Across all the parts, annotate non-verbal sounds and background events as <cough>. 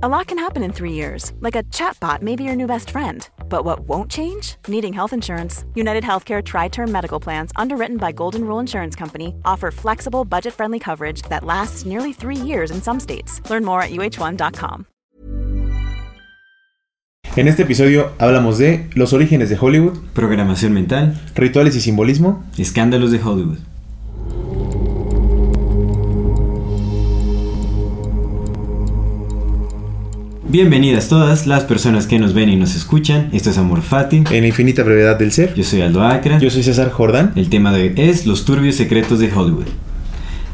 A lot can happen in three years, like a chatbot may be your new best friend. But what won't change? Needing health insurance. United Healthcare Tri Term Medical Plans, underwritten by Golden Rule Insurance Company, offer flexible, budget friendly coverage that lasts nearly three years in some states. Learn more at uh1.com. En este episodio hablamos de los orígenes de Hollywood, Programación mental, rituales y simbolismo. escándalos de Hollywood. Bienvenidas todas las personas que nos ven y nos escuchan. Esto es Amor Fati. En infinita brevedad del ser. Yo soy Aldo Acra. Yo soy César Jordán. El tema de hoy es los turbios secretos de Hollywood.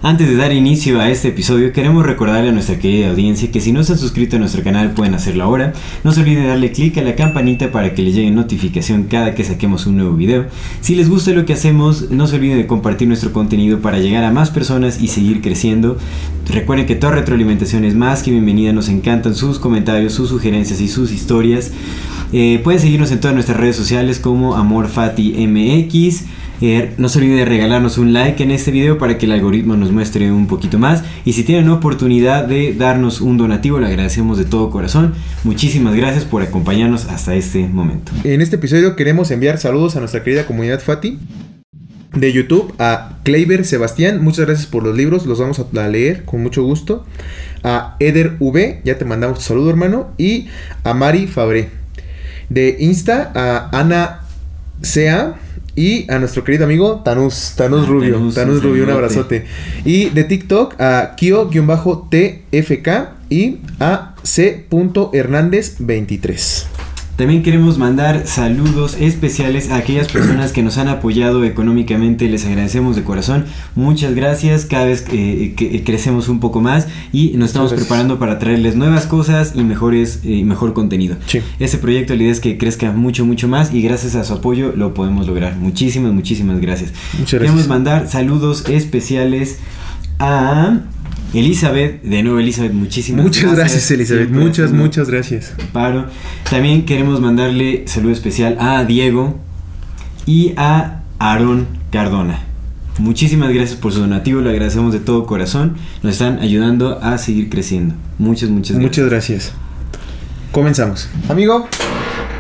Antes de dar inicio a este episodio, queremos recordarle a nuestra querida audiencia que si no se han suscrito a nuestro canal pueden hacerlo ahora. No se olviden de darle clic a la campanita para que les llegue notificación cada que saquemos un nuevo video. Si les gusta lo que hacemos, no se olviden de compartir nuestro contenido para llegar a más personas y seguir creciendo. Recuerden que toda retroalimentación es más que bienvenida, nos encantan sus comentarios, sus sugerencias y sus historias. Eh, pueden seguirnos en todas nuestras redes sociales como AmorFatiMX. No se olviden de regalarnos un like en este video para que el algoritmo nos muestre un poquito más. Y si tienen oportunidad de darnos un donativo, le agradecemos de todo corazón. Muchísimas gracias por acompañarnos hasta este momento. En este episodio queremos enviar saludos a nuestra querida comunidad Fati. De YouTube a Kleiber Sebastián, muchas gracias por los libros, los vamos a leer con mucho gusto. A Eder V, ya te mandamos tu saludo hermano. Y a Mari Fabré. De Insta a Ana Sea. Y a nuestro querido amigo Tanus, Tanus Ah, Rubio, Tanus, Tanus un Rubio, un abrazote. Y de TikTok a Kio-TFK y a C.Hernández23. También queremos mandar saludos especiales a aquellas personas que nos han apoyado económicamente. Les agradecemos de corazón. Muchas gracias. Cada vez eh, que crecemos un poco más y nos estamos gracias. preparando para traerles nuevas cosas y mejores mejor contenido. Sí. Este proyecto la idea es que crezca mucho, mucho más y gracias a su apoyo lo podemos lograr. Muchísimas, muchísimas gracias. Muchas Queremos gracias. mandar saludos especiales a Elizabeth. De nuevo, Elizabeth, muchísimas Muchas gracias, Elizabeth. Siempre Muchas, muchas gracias. Paro. También queremos mandarle saludo especial a Diego y a Aaron Cardona. Muchísimas gracias por su donativo, le agradecemos de todo corazón. Nos están ayudando a seguir creciendo. Muchas, muchas gracias. Muchas gracias. Comenzamos. Amigo,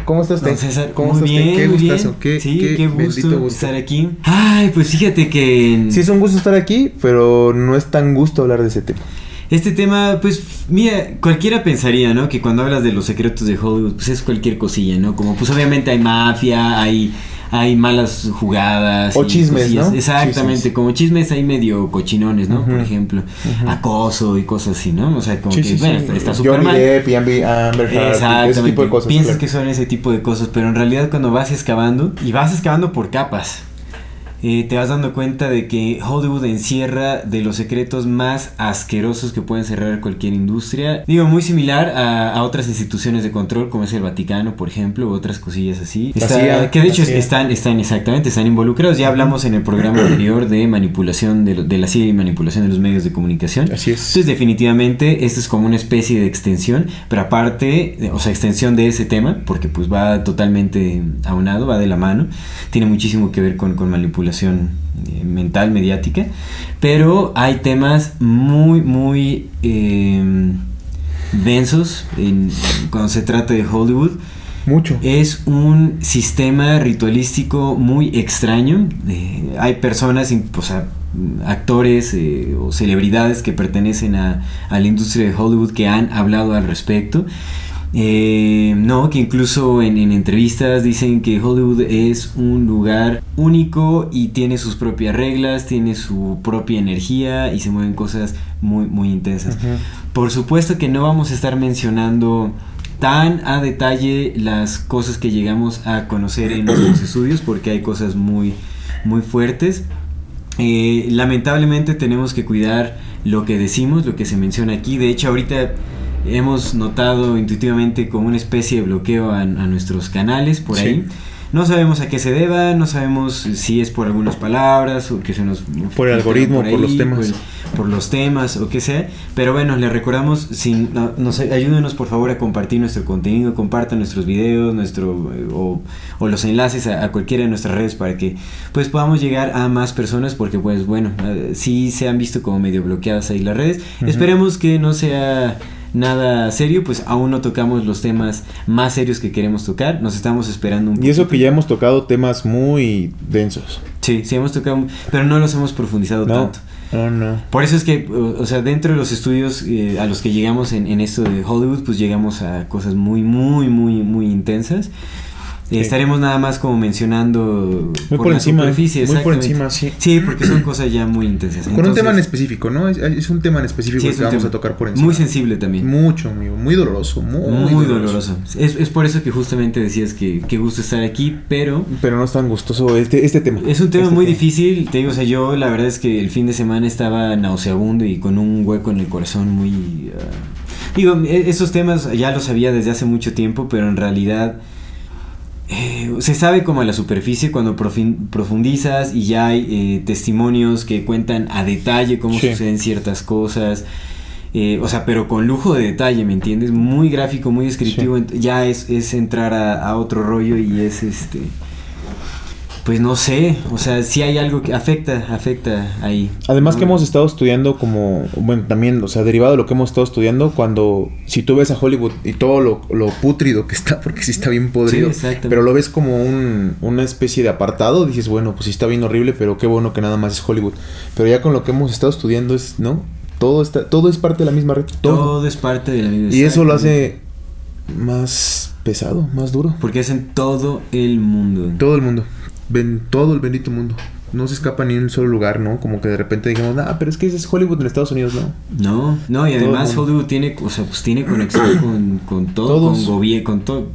¿cómo está usted? Don César, ¿Cómo muy está usted? bien, Qué muy gustazo. bien. Qué, sí, qué qué, bendito gusto, gusto. estar aquí. Ay, pues fíjate que Sí, es un gusto estar aquí, pero no es tan gusto hablar de ese tema. este tema, pues, mira, cualquiera pensaría, ¿no? Que cuando hablas de los secretos de Hollywood, pues es cualquier cosilla, ¿no? Como, pues obviamente hay mafia, hay, hay malas jugadas. O chismes, ¿no? Exactamente, Chismes. como chismes hay medio cochinones, ¿no? Por ejemplo, acoso y cosas así, ¿no? O sea, como Sí, que, sí, bueno, sí. está- súper mal. Depp y Amber Exactamente. ese tipo de cosas. Piensas claro. que son ese tipo de cosas, pero en realidad cuando vas excavando, y vas excavando por capas, eh, te vas dando cuenta de que Hollywood encierra de los secretos más asquerosos que pueden cerrar cualquier industria. Digo, muy similar a, a otras instituciones de control, como es el Vaticano, por ejemplo, u otras cosillas así. Está- CIA, que de hecho CIA. están, están exactamente, están involucrados. Ya hablamos en el programa anterior de manipulación de, lo- de la CIA y manipulación de los medios de comunicación. Así es. Entonces, definitivamente, esto es como una especie de extensión, pero aparte, de- o sea, extensión de ese tema, porque pues va totalmente aunado, va de la mano, tiene muchísimo que ver con, con manipulación eh, mental, mediática, pero hay temas muy, muy eh, densos en- cuando se trata de Hollywood. Mucho. Es un sistema ritualístico muy extraño. Eh, hay personas, o sea, actores eh, o celebridades que pertenecen a, a la industria de Hollywood que han hablado al respecto. Eh, no, que incluso en, en entrevistas dicen que Hollywood es un lugar único y tiene sus propias reglas, tiene su propia energía y se mueven cosas muy, muy intensas. Por supuesto que no vamos a estar mencionando tan a detalle las cosas que llegamos a conocer en nuestros <clears throat> estudios porque hay cosas muy, muy fuertes. Eh, lamentablemente tenemos que cuidar lo que decimos, lo que se menciona aquí. De hecho, ahorita hemos notado intuitivamente como una especie de bloqueo a, a nuestros canales por Sí. ahí. No sabemos a qué se deba, no sabemos si es por algunas palabras o que se nos... Por el algoritmo, por los temas. Por, el- por los temas o qué sea. Pero bueno, les recordamos, si, no- nos, ayúdenos por favor a compartir nuestro contenido, compartan nuestros videos nuestro, eh, o, o los enlaces a, a cualquiera de nuestras redes para que pues podamos llegar a más personas porque pues bueno, eh, sí se han visto como medio bloqueadas ahí las redes. Ujú. Esperemos que no sea nada serio, pues aún no tocamos los temas más serios que queremos tocar. Nos estamos esperando un Y eso que ya hemos tocado temas muy densos. Sí, sí hemos tocado, pero no los hemos profundizado No, tanto. no, no. Por eso es que, o, o sea, dentro de los estudios eh, a los que llegamos en, en esto de Hollywood, pues llegamos a cosas muy, muy, muy, muy intensas. Sí. Estaremos nada más como mencionando Muy por la encima, superficie, muy por encún sí. Sí, porque son cosas ya muy intensas. Con un tema en específico, ¿no? Es, es un tema en específico sí, que es vamos tema a tocar por encima. Muy sensible también. Mucho, amigo. Muy doloroso. Muy, Muy, doloroso. Es, es por eso que justamente decías que, que gusto estar aquí, pero Pero no es tan gustoso este, este tema. Es un tema Este muy difícil, te digo, o sea, yo la verdad es que el fin de semana estaba nauseabundo y con un hueco en el corazón muy... ah, digo, e- esos temas ya los sabía desde hace mucho tiempo, pero en realidad eh, se sabe como a la superficie cuando profundizas y ya hay eh, testimonios que cuentan a detalle cómo Sí. suceden ciertas cosas. eh, o sea, pero con lujo de detalle, ¿me entiendes? Muy gráfico, muy descriptivo. Ya es, es entrar a, a otro rollo y es este... Pues no sé, o sea, si hay algo que afecta, afecta ahí. Además ¿no? que hemos estado estudiando como, bueno, también, o sea, derivado de lo que hemos estado estudiando, cuando, si tú ves a Hollywood y todo lo, lo pútrido que está, <laughs> porque sí está bien podrido, Sí, pero lo ves como un, una especie de apartado, dices, bueno, pues sí está bien horrible, pero qué bueno que nada más es Hollywood. Pero ya con lo que hemos estado estudiando es, ¿no? Todo está, todo es parte de la misma red, todo. Todo es parte de la misma y eso lo hace más pesado, más duro. Porque es en todo el mundo. Todo el mundo, ven, todo el bendito mundo. No se escapa ni en un solo lugar, ¿no? Como que de repente dijimos, ah, pero es que ese es Hollywood en Estados Unidos, ¿no? No, no, y Todo además. Hollywood tiene, o sea, pues tiene conexión <clears throat> con, con todo, Todos. con gobierno, con todo.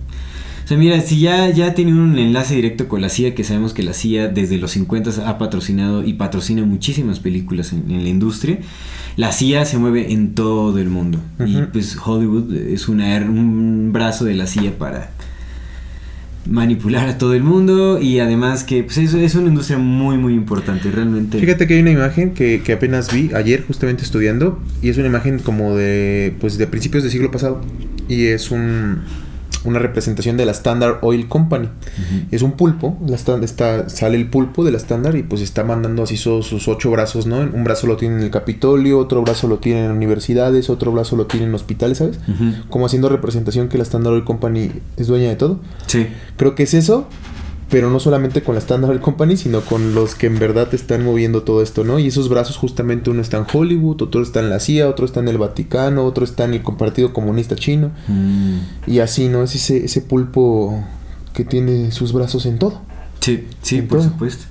O sea, mira, si ya, ya tiene un enlace directo con la CIA, que sabemos que la CIA desde los 50 ha patrocinado y patrocina muchísimas películas en, en la industria, la CIA se mueve en todo el mundo. Y pues Hollywood es una, un brazo de la CIA para manipular a todo el mundo y además que pues es, es una industria muy muy importante realmente. Fíjate que hay una imagen que, que apenas vi ayer justamente estudiando y es una imagen como de pues de principios del siglo pasado y es un una representación de la Standard Oil Company. Es un pulpo, la está, sale el pulpo de la Standard y pues está mandando así sus, sus ocho brazos, ¿no? Un brazo lo tiene en el Capitolio, otro brazo lo tiene en universidades, otro brazo lo tiene en hospitales, ¿sabes? Como haciendo representación que la Standard Oil Company es dueña de todo. sí Creo que es eso, pero no solamente con la Standard Company, sino con los que en verdad están moviendo todo esto, ¿no? Y esos brazos justamente uno está en Hollywood, otro está en la CIA, otro está en el Vaticano, otro está en el Partido Comunista Chino. Mm. Y así, ¿no? Es ese, ese pulpo que tiene sus brazos en todo. Sí, sí, En por todo. supuesto.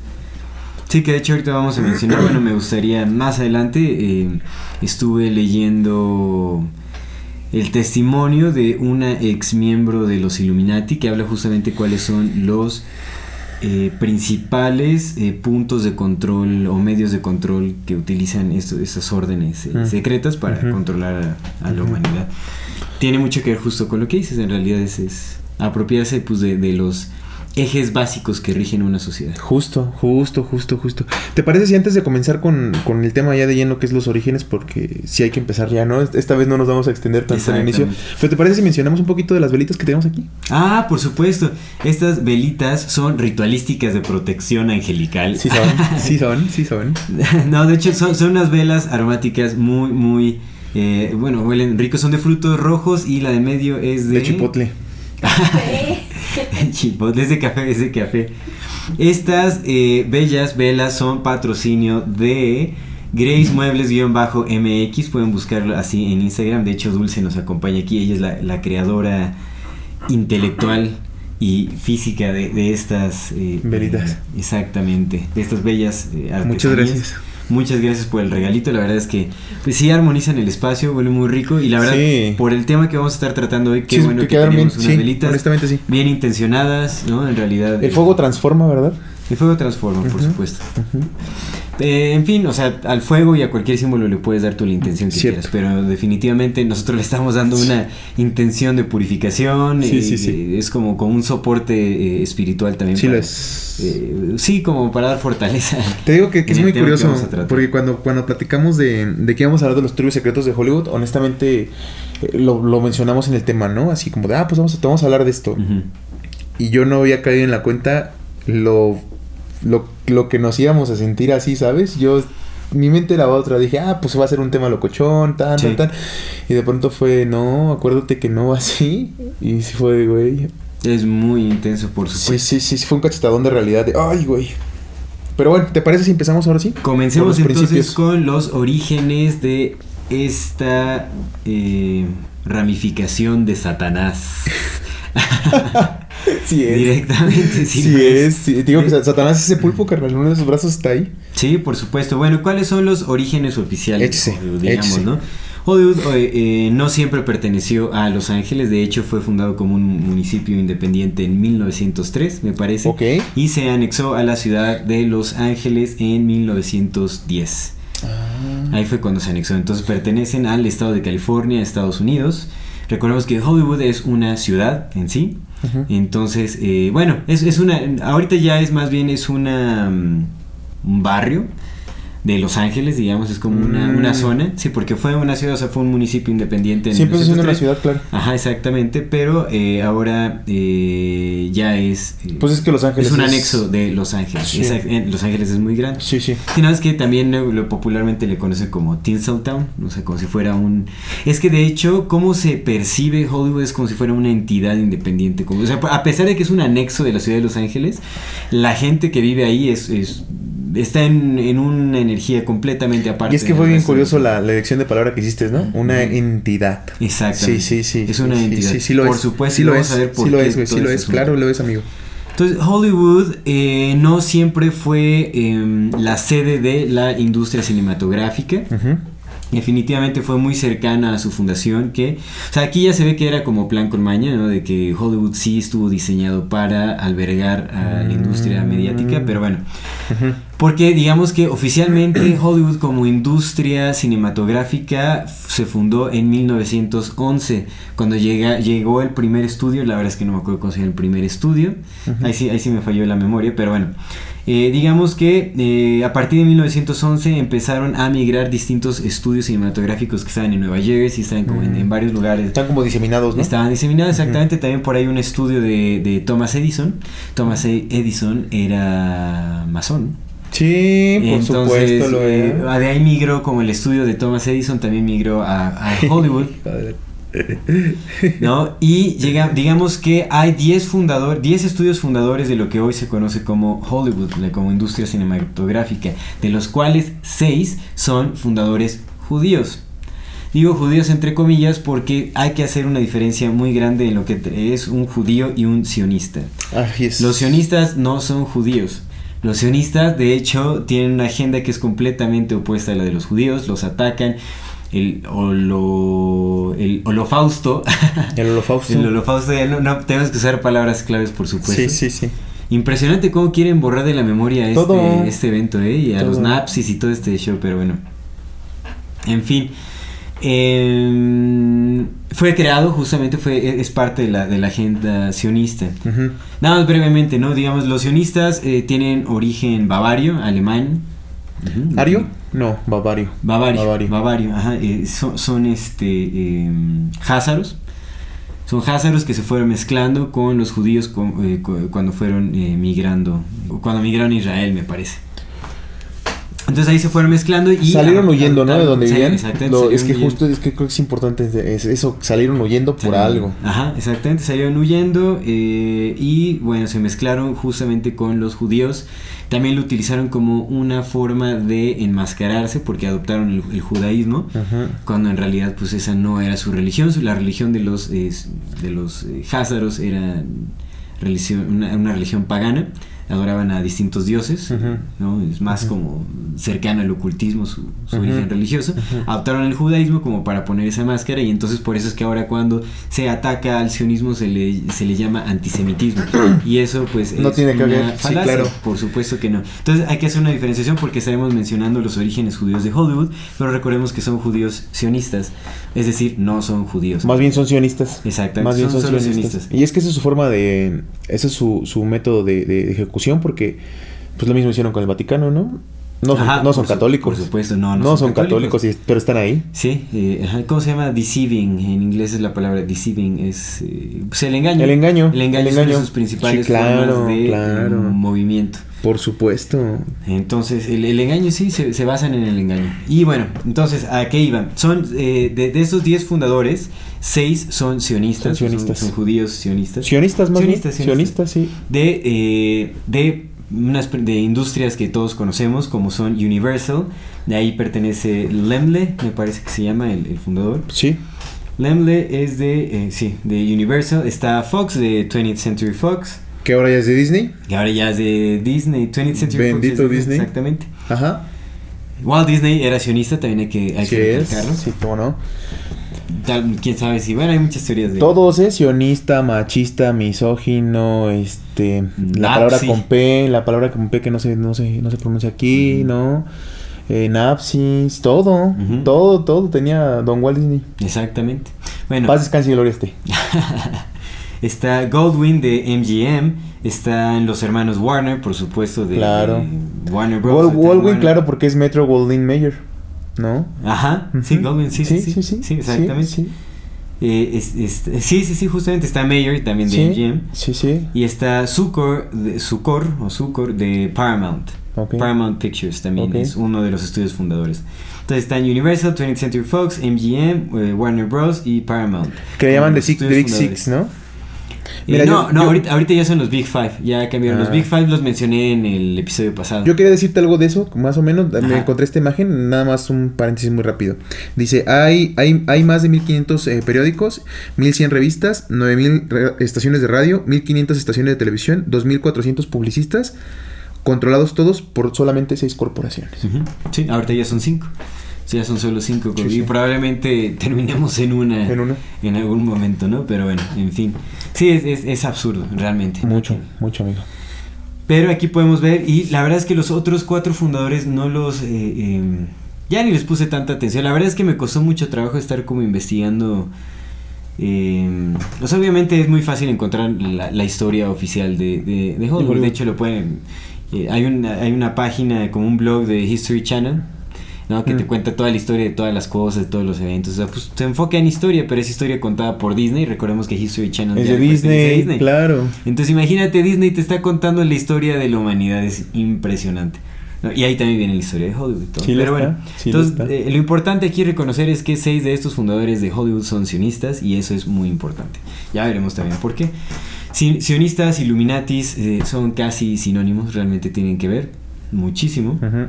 Sí, que de hecho ahorita vamos a mencionar, bueno, me gustaría más adelante, eh, estuve leyendo el testimonio de una ex miembro de los Illuminati que habla justamente cuáles son los eh, principales eh, puntos de control o medios de control que utilizan esto- estas órdenes eh, Mm. secretas para controlar a, a la humanidad. Tiene mucho que ver justo con lo que dices, en realidad es, es apropiarse pues, de, de los ejes básicos que rigen una sociedad. Justo, justo, justo, justo. ¿Te parece si antes de comenzar con, con el tema ya de lleno que es los orígenes? Porque sí hay que empezar ya, ¿no? Esta vez no nos vamos a extender tanto al inicio. Pero ¿te parece si mencionamos un poquito de las velitas que tenemos aquí? Ah, por supuesto. Estas velitas son ritualísticas de protección angelical. Sí son, <laughs> sí son, sí son. <laughs> no, de hecho son, son unas velas aromáticas muy, muy... eh, bueno, huelen ricos, son de frutos rojos y la de medio es de... De chipotle. <laughs> Chipotle, es de café, es de café. Estas eh, bellas velas son patrocinio de Grace Muebles-MX. Pueden buscarlo así en Instagram. De hecho, Dulce nos acompaña aquí. Ella es la, la creadora intelectual y física de, de estas eh, Velitas. eh, exactamente, de estas bellas eh, Muchas artesanías. gracias. Muchas gracias por el regalito. La verdad es que pues, sí armonizan el espacio, huele muy rico. Y la verdad, Sí. por el tema que vamos a estar tratando hoy, qué Sí, bueno que, quedaron bien, tenemos unas sí, velitas honestamente sí. bien intencionadas, ¿no? En realidad. El fuego transforma, ¿verdad? El fuego transforma, por supuesto. Eh, en fin, o sea, al fuego y a cualquier símbolo le puedes dar tú la intención que Cierto. quieras, pero definitivamente nosotros le estamos dando una intención de purificación. Sí, eh, sí, sí. es como, como un soporte eh, espiritual también. Sí, lo para- es. eh, sí, como para dar fortaleza. Te digo que, que es muy curioso, porque cuando, cuando platicamos de, de que íbamos a hablar de los turbios secretos de Hollywood, honestamente lo, lo mencionamos en el tema, ¿no? Así como de, ah, pues vamos a, vamos a hablar de esto. Y yo no había caído en la cuenta lo, lo, lo que nos íbamos a sentir así, ¿sabes? Yo mi mente era otra. Dije, ah, pues va a ser un tema locochón, tal, Sí. tal, tal. Y de pronto fue, no, acuérdate que no así. Y sí fue, güey. Es muy intenso, por Sí, supuesto. sí, sí, sí, fue un cachetadón de realidad. De, ay, güey. Pero bueno, ¿te parece si empezamos ahora sí? Comencemos entonces principios. con los orígenes de esta eh, ramificación de Satanás. <laughs> Sí es. Directamente, sí. Sí, es. sí. Digo que Satanás es ese pulpo, carnal. Uno de sus brazos está ahí. Sí, por supuesto. Bueno, ¿cuáles son los orígenes oficiales? Échese, de Hollywood, digamos, échese. ¿no? Hollywood eh, eh, no siempre perteneció a Los Ángeles, de hecho fue fundado como un municipio independiente en 1903, me parece, Ok. y se anexó a la ciudad de Los Ángeles en 1910. Ah. Ahí fue cuando se anexó. Entonces pertenecen al estado de California, Estados Unidos. Recordemos que Hollywood es una ciudad en sí. Entonces, eh, bueno, es, es una. Ahorita ya es más bien es una mm, un barrio de Los Ángeles, digamos, es como una, Mm. una zona. Sí, porque fue una ciudad, o sea, fue un municipio independiente. en Siempre siendo una 1903. ciudad, claro. Ajá, exactamente, pero eh, ahora eh, ya es. eh, Pues es que Los Ángeles es un es- anexo de Los Ángeles. Sí. En Los Ángeles es muy grande. Sí, sí. Sí, nada más que también lo, lo popularmente le conoce como Tinseltown, o sea, como si fuera un... Es que de hecho, cómo se percibe Hollywood es como si fuera una entidad independiente. Como, o sea, a pesar de que es un anexo de la ciudad de Los Ángeles, la gente que vive ahí es... es- está en, en una energía completamente aparte. Y es que fue bien curioso la, la elección de palabra que hiciste, ¿no? Una entidad. Exactamente. Sí, sí, sí. Es una sí, entidad. Sí, sí, lo Por es. supuesto, sí lo vamos es. a ver por sí lo es, güey. Sí lo es. Claro, lo es, amigo. Entonces, Hollywood eh, no siempre fue em, la sede de la industria cinematográfica. Definitivamente fue muy cercana a su fundación que, o sea, aquí ya se ve que era como plan con maña, ¿no? De que Hollywood sí estuvo diseñado para albergar a la industria Mm. mediática, pero bueno, Ujú. Porque digamos que oficialmente <clears throat> Hollywood como industria cinematográfica se fundó en 1911, cuando llega, llegó el primer estudio, la verdad es que no me acuerdo cómo se llama el primer estudio, ahí, sí, ahí sí me falló la memoria, pero bueno, eh, digamos que eh, a partir de 1911 empezaron a migrar distintos estudios cinematográficos que estaban en Nueva Jersey, estaban como en, en varios lugares. Están como diseminados, ¿no? Estaban diseminados exactamente. También por ahí un estudio de, de Thomas Edison. Thomas E- Edison era masón. Sí, por Entonces, supuesto lo eh, de ahí migró como el estudio de Thomas Edison, también migró a, a <laughs> Hollywood. <laughs> ¿no? Y llega, digamos que hay 10 fundador, 10 estudios fundadores de lo que hoy se conoce como Hollywood, como industria cinematográfica, de los cuales 6 son fundadores judíos. Digo judíos entre comillas porque hay que hacer una diferencia muy grande en lo que es un judío y un sionista. Los sionistas no son judíos. Los sionistas, de hecho, tienen una agenda que es completamente opuesta a la de los judíos. Los atacan. El, holo, el holofausto. El holocausto. el holofausto, ya no, no, tenemos que usar palabras claves, por supuesto. Sí, sí, sí. Impresionante cómo quieren borrar de la memoria este, este evento, ¿eh? Y a los nazis y todo este show, pero bueno. En fin. Em, fue creado, justamente fue, es parte de la, de la agenda sionista. Nada más brevemente, ¿no? Digamos, los sionistas eh, tienen origen bavario, alemán. Ujú. ¿Ario? No, Bavario. Bavario. Bavario. Bavario, ajá. eh, son, son, este. em, házaros. Son házaros que se fueron mezclando con los judíos eh, cu- cuando fueron eh, migrando. Cuando migraron a Israel, me parece. Entonces ahí se fueron mezclando y. salieron huyendo, ¿no? De donde vivían. exactamente, Lo- es que huyendo. justo, es que creo que es importante es eso. Salieron huyendo por Salieron- algo. Ajá, exactamente, salieron huyendo eh, y bueno, se mezclaron justamente con los judíos. También lo utilizaron como una forma de enmascararse porque adoptaron el, el judaísmo, Ujú. cuando en realidad pues esa no era su religión. La religión de los, eh, de los eh, házaros era religión, una, una religión pagana. Adoraban a distintos dioses. ¿no? Es más como cercano al ocultismo su, origen religioso. Adoptaron el judaísmo como para poner esa máscara y entonces por eso es que ahora cuando se ataca al sionismo se le, se le llama antisemitismo. Y eso pues No es tiene que ver, sí, claro. Por supuesto que no. Entonces hay que hacer una diferenciación porque estaremos mencionando los orígenes judíos de Hollywood, pero recordemos que son judíos sionistas, es decir, no son judíos. Más bien son sionistas. Exactamente, Más bien son son, solo sionistas. sionistas. Y es que esa es su forma de. Ese es su, su método de, de ejecución, porque pues lo mismo hicieron con el Vaticano, ¿no? No son, Ajá, no son por su- católicos. por supuesto, no, no No, son son católicos, y- pero están ahí. Sí, eh, ajá, ¿cómo se llama? Deceiving. En inglés es la palabra deceiving. Es eh, pues el engaño. El engaño, El engaño el es una de engaño. sus principales Sí, claro, formas de claro. mm, movimiento. Por supuesto. Entonces, el, el engaño sí, se, se, basan en el engaño. Y bueno, entonces, ¿a qué iban? Son, eh, de, de, estos 10 fundadores, 6 son sionistas. Son sionistas. Son, son judíos sionistas. Sionistas, más sionistas, bien. Sionistas, sí. De, eh, de unas de industrias que todos conocemos como son Universal, de ahí pertenece Lemle, me parece que se llama el, el fundador. Sí. Lemle es de, eh, sí, de Universal, está Fox de 20th Century Fox. Que ahora ya es de Disney. Que ahora ya es de Disney, 20th Century Bendito Fox. es de Disney. Exactamente. Ajá. Walt Disney era sionista, también hay que, hay Sí que es. Sí, cómo no. Tal- Quién sabe si, bueno, hay muchas teorías de Todos, ¿eh? Sionista, machista, misógino, este... La palabra con P, la palabra con P que no se, no se, no se pronuncia aquí, ¿no? Eh, Napsis, todo, todo, todo tenía Don Walt Disney. Exactamente. Bueno, Paz, descanse y gloria esté. <laughs> está Goldwyn de MGM, están los hermanos Warner, por supuesto, de, Claro. Warner Bros. Warner. claro, porque es Metro Goldwyn Mayer, ¿no? Ajá, sí. Goldwyn, sí, sí, sí, sí, sí, sí, exactamente. Sí, sí, Eh, es- es- sí, sí, sí, justamente está Mayer también de sí, MGM. sí, sí, Y está Sucor, de, Sucor, o Sucor de Paramount. Paramount Pictures también es uno de los estudios fundadores. Entonces está en Universal, 20th Century Fox, MGM, eh, Warner Bros. y Paramount. Que le llaman The, Six, Big. Six, ¿no? Mira, no, yo- no, yo- ahorita, ahorita ya son los Big Five, ya cambiaron. Los Ah. Big Five los mencioné en el episodio pasado. Yo quería decirte algo de eso, más o menos. Me encontré esta imagen, nada más un paréntesis muy rápido. Dice, hay, hay, hay más de 1500 eh, periódicos, 1100 revistas, 9000 re- estaciones de radio, 1500 estaciones de televisión, 2400 publicistas, controlados todos por solamente 6 corporaciones. Sí, ahorita ya son cinco. Ya son solo cinco. Sí, y probablemente <laughs> terminemos en una, En una. en algún momento, ¿no? Pero bueno, en fin. Sí, es, es, es absurdo, realmente. Mucho, mucho, amigo. Pero aquí podemos ver, y la verdad es que los otros cuatro fundadores no los... eh, eh, ya ni les puse tanta atención. La verdad es que me costó mucho trabajo estar como investigando... eh, pues obviamente es muy fácil encontrar la, la historia oficial de, de, de Hollywood. Hollywood. De hecho, lo pueden... eh, hay, una, hay una página, como un blog de History Channel, ¿no? que te Mm. cuenta toda la historia de todas las cosas, de todos los eventos. O sea, pues se enfoca en historia, pero es historia contada por Disney. Recordemos que History Channel Es de a Disney, claro. entonces imagínate, Disney te está contando la historia de la humanidad, es impresionante. ¿no? Y ahí también viene la historia de Hollywood. todo. Sí lo Pero bueno, sí lo entonces está. eh, lo importante aquí reconocer es que seis de estos fundadores de Hollywood son sionistas y eso es muy importante. Ya veremos también por qué. Si- sionistas, Illuminatis eh, son casi sinónimos, realmente tienen que ver muchísimo, Ujú.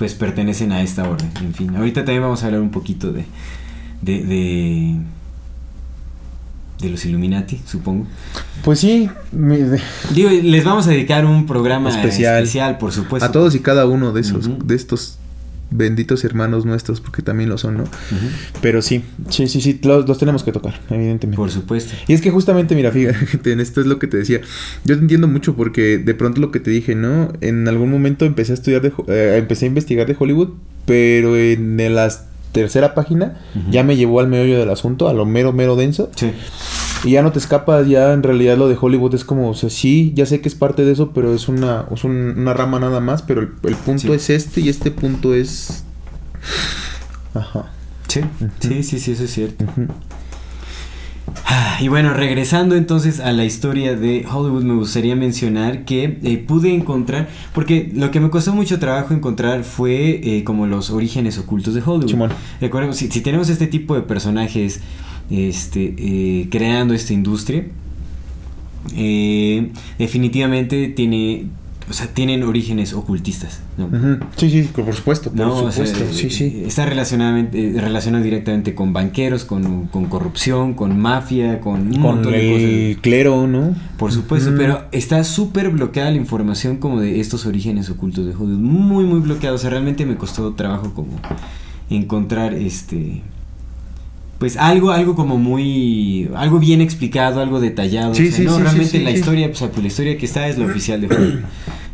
Pues pertenecen a esta orden. En fin, ahorita también vamos a hablar un poquito de... de, de de los Illuminati, supongo. Pues sí, mi- de- Digo, les vamos a dedicar un programa Especial. especial, por supuesto. a todos y cada uno de esos, de estos benditos hermanos nuestros, porque también lo son, ¿no? Pero sí, sí, sí, sí, los, los tenemos que tocar, evidentemente. Por supuesto. Y es que justamente, mira, fíjate, <laughs> en esto es lo que te decía. Yo te entiendo mucho porque de pronto lo que te dije, ¿no? En algún momento empecé a estudiar, de, eh, empecé a investigar de Hollywood, pero en la tercera página ya me llevó al meollo del asunto, a lo mero, mero denso. Sí. Y ya no te escapas, ya en realidad lo de Hollywood es como, o sea, sí, ya sé que es parte de eso, pero es una, es un- una rama nada más, pero el, el punto Sí. es este y este punto es... Ajá. Sí, sí, sí, sí, eso es cierto. Ah, Y bueno, regresando entonces a la historia de Hollywood, me gustaría mencionar que eh, pude encontrar, porque lo que me costó mucho trabajo encontrar fue eh, como los orígenes ocultos de Hollywood. Recordemos, si, si tenemos este tipo de personajes este, eh, creando esta industria, eh, definitivamente tiene, o sea, tienen orígenes ocultistas. Sí, sí, por supuesto, por No, o sea, supuesto, sí, eh, sí. Está relacionadamente, eh, relacionado directamente con banqueros, con, con corrupción, con mafia, con un Con montón de el cosas. clero, ¿no? Por supuesto, pero está súper bloqueada la información como de estos orígenes ocultos de Hollywood. Muy, muy bloqueado. O sea, realmente me costó trabajo como encontrar este... Pues algo, algo como muy... Algo bien explicado, algo detallado. Sí, o sea, sí, no, sí, realmente la historia, pues, o sea, pues, la historia que está es la oficial de Hollywood,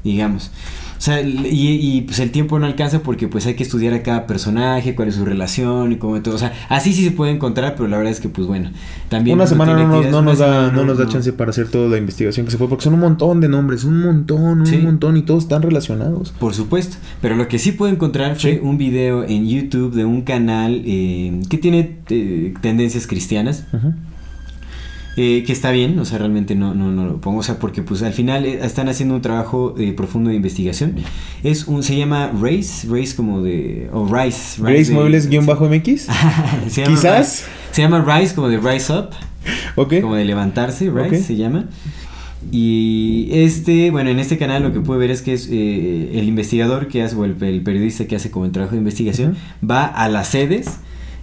digamos. O sea, y, y, pues el tiempo no alcanza porque pues hay que estudiar a cada personaje, cuál es su relación y cómo todo. O sea, así sí se puede encontrar, pero la verdad es que pues bueno. También una semana no nos, no nos da, no nos da chance para hacer toda la investigación que se puede, porque son un montón de nombres, un montón, un Sí. montón, y todos están relacionados. Por supuesto, pero lo que sí puedo encontrar fue Sí. un video en YouTube de un canal eh, que tiene eh, tendencias cristianas. Ujú. Eh, que está bien, o sea, realmente no, no, no lo pongo, o sea, porque pues al final eh, están haciendo un trabajo eh, profundo de investigación. Es un, se llama Race, Race como de, o Rice. Grace de- Muebles guion bajo MX. <laughs> se llama <laughs> Quizás. Rise. se llama Rise como de Rise Up, Ok. como de levantarse, Rise Ok. se llama. Y este, bueno, en este canal lo que puede ver es que es eh, el investigador que hace, o el, el periodista que hace como el trabajo de investigación, Ujú. va a las sedes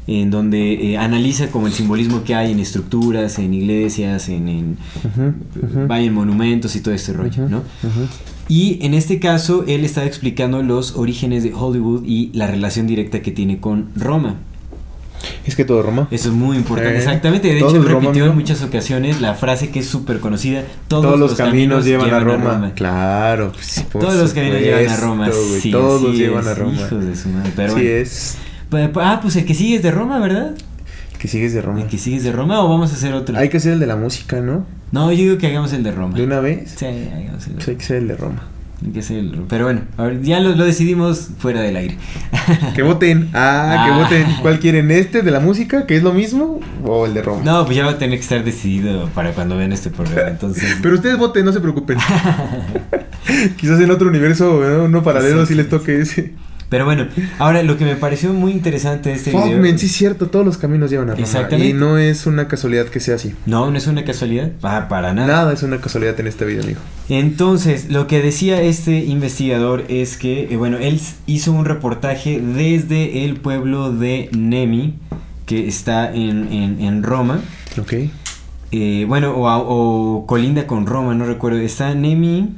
en donde eh, analiza como el simbolismo que hay en estructuras, en iglesias, en, en Ujú, ujú. vaya, en monumentos y todo este rollo, Ujú, ¿no? ujú. Y en este caso él estaba explicando los orígenes de Hollywood y la relación directa que tiene con Roma. Es que todo Roma. Eso es muy importante, Eh, exactamente. De hecho, es Roma, repitió en muchas ocasiones la frase que es súper conocida: todos, Todos, los caminos, llevan, a Roma. Claro. pues sí, por Todos los caminos llevan a Roma. güey, Sí, Todos llevan es, a Roma. Hijos de su madre. Pero sí bueno. es. Ah, pues el que sigue es de Roma, ¿verdad? Que sigues de Roma. El que sigue es de Roma o vamos a hacer otro. Hay que hacer el de la música, ¿no? No, yo digo que hagamos el de Roma. De una vez. Sí, hagamos el de Pues hay que hacer el de Roma. Hay que hacer el- Pero bueno, a ver, ya lo, lo decidimos fuera del aire. Que voten. Ah, Ah. que voten. ¿Cuál quieren? ¿Este de la música, que es lo mismo? ¿O el de Roma? No, pues ya va a tener que estar decidido para cuando vean este programa. Entonces, <laughs> Pero ustedes voten, no se preocupen. <laughs> Quizás en otro universo, ¿no? uno paralelo, Sí, si les sí, toque ese. Pero bueno, ahora lo que me pareció muy interesante de este Fuck, video. man, sí es cierto, todos los caminos llevan a Roma. Exactamente. Y no es una casualidad que sea así. No, no es una casualidad. Ah, para nada. Nada es una casualidad en esta vida, amigo. Entonces, lo que decía este investigador es que, eh, bueno, él hizo un reportaje desde el pueblo de Nemi, que está en, en- en Roma. Ok. Eh, bueno, o colinda con Roma, no recuerdo. Está Nemi.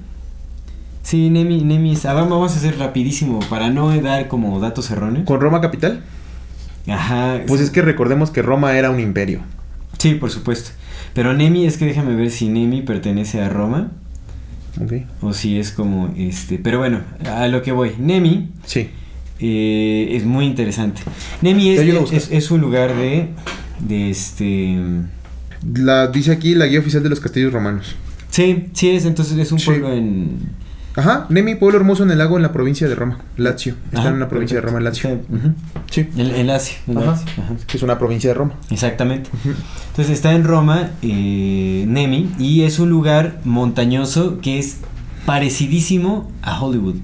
Sí, Nemi, Nemi. está- ah, vamos a hacer rapidísimo para no dar como datos erróneos. ¿Con Roma capital? Ajá. Pues sí. es que recordemos que Roma era un imperio. Sí, por supuesto. Pero Nemi, es que déjame ver si Nemi pertenece a Roma Ok. o si es como este. Pero bueno, a lo que voy. Nemi Sí. eh, es muy interesante. Nemi es, un lugar de. de este. La, dice aquí la guía oficial de los castillos romanos. Sí, sí es, entonces es un Sí. pueblo en. Ajá, Nemi, pueblo hermoso en el lago en la provincia de Roma, Lazio. Está Ajá, en una provincia perfecto. de Roma, Lazio. Está-. Sí. En, en Lazio, en Ajá. Lazio, ajá. Que es una provincia de Roma. Exactamente. Entonces está en Roma, eh, Nemi, y es un lugar montañoso que es parecidísimo a Hollywood.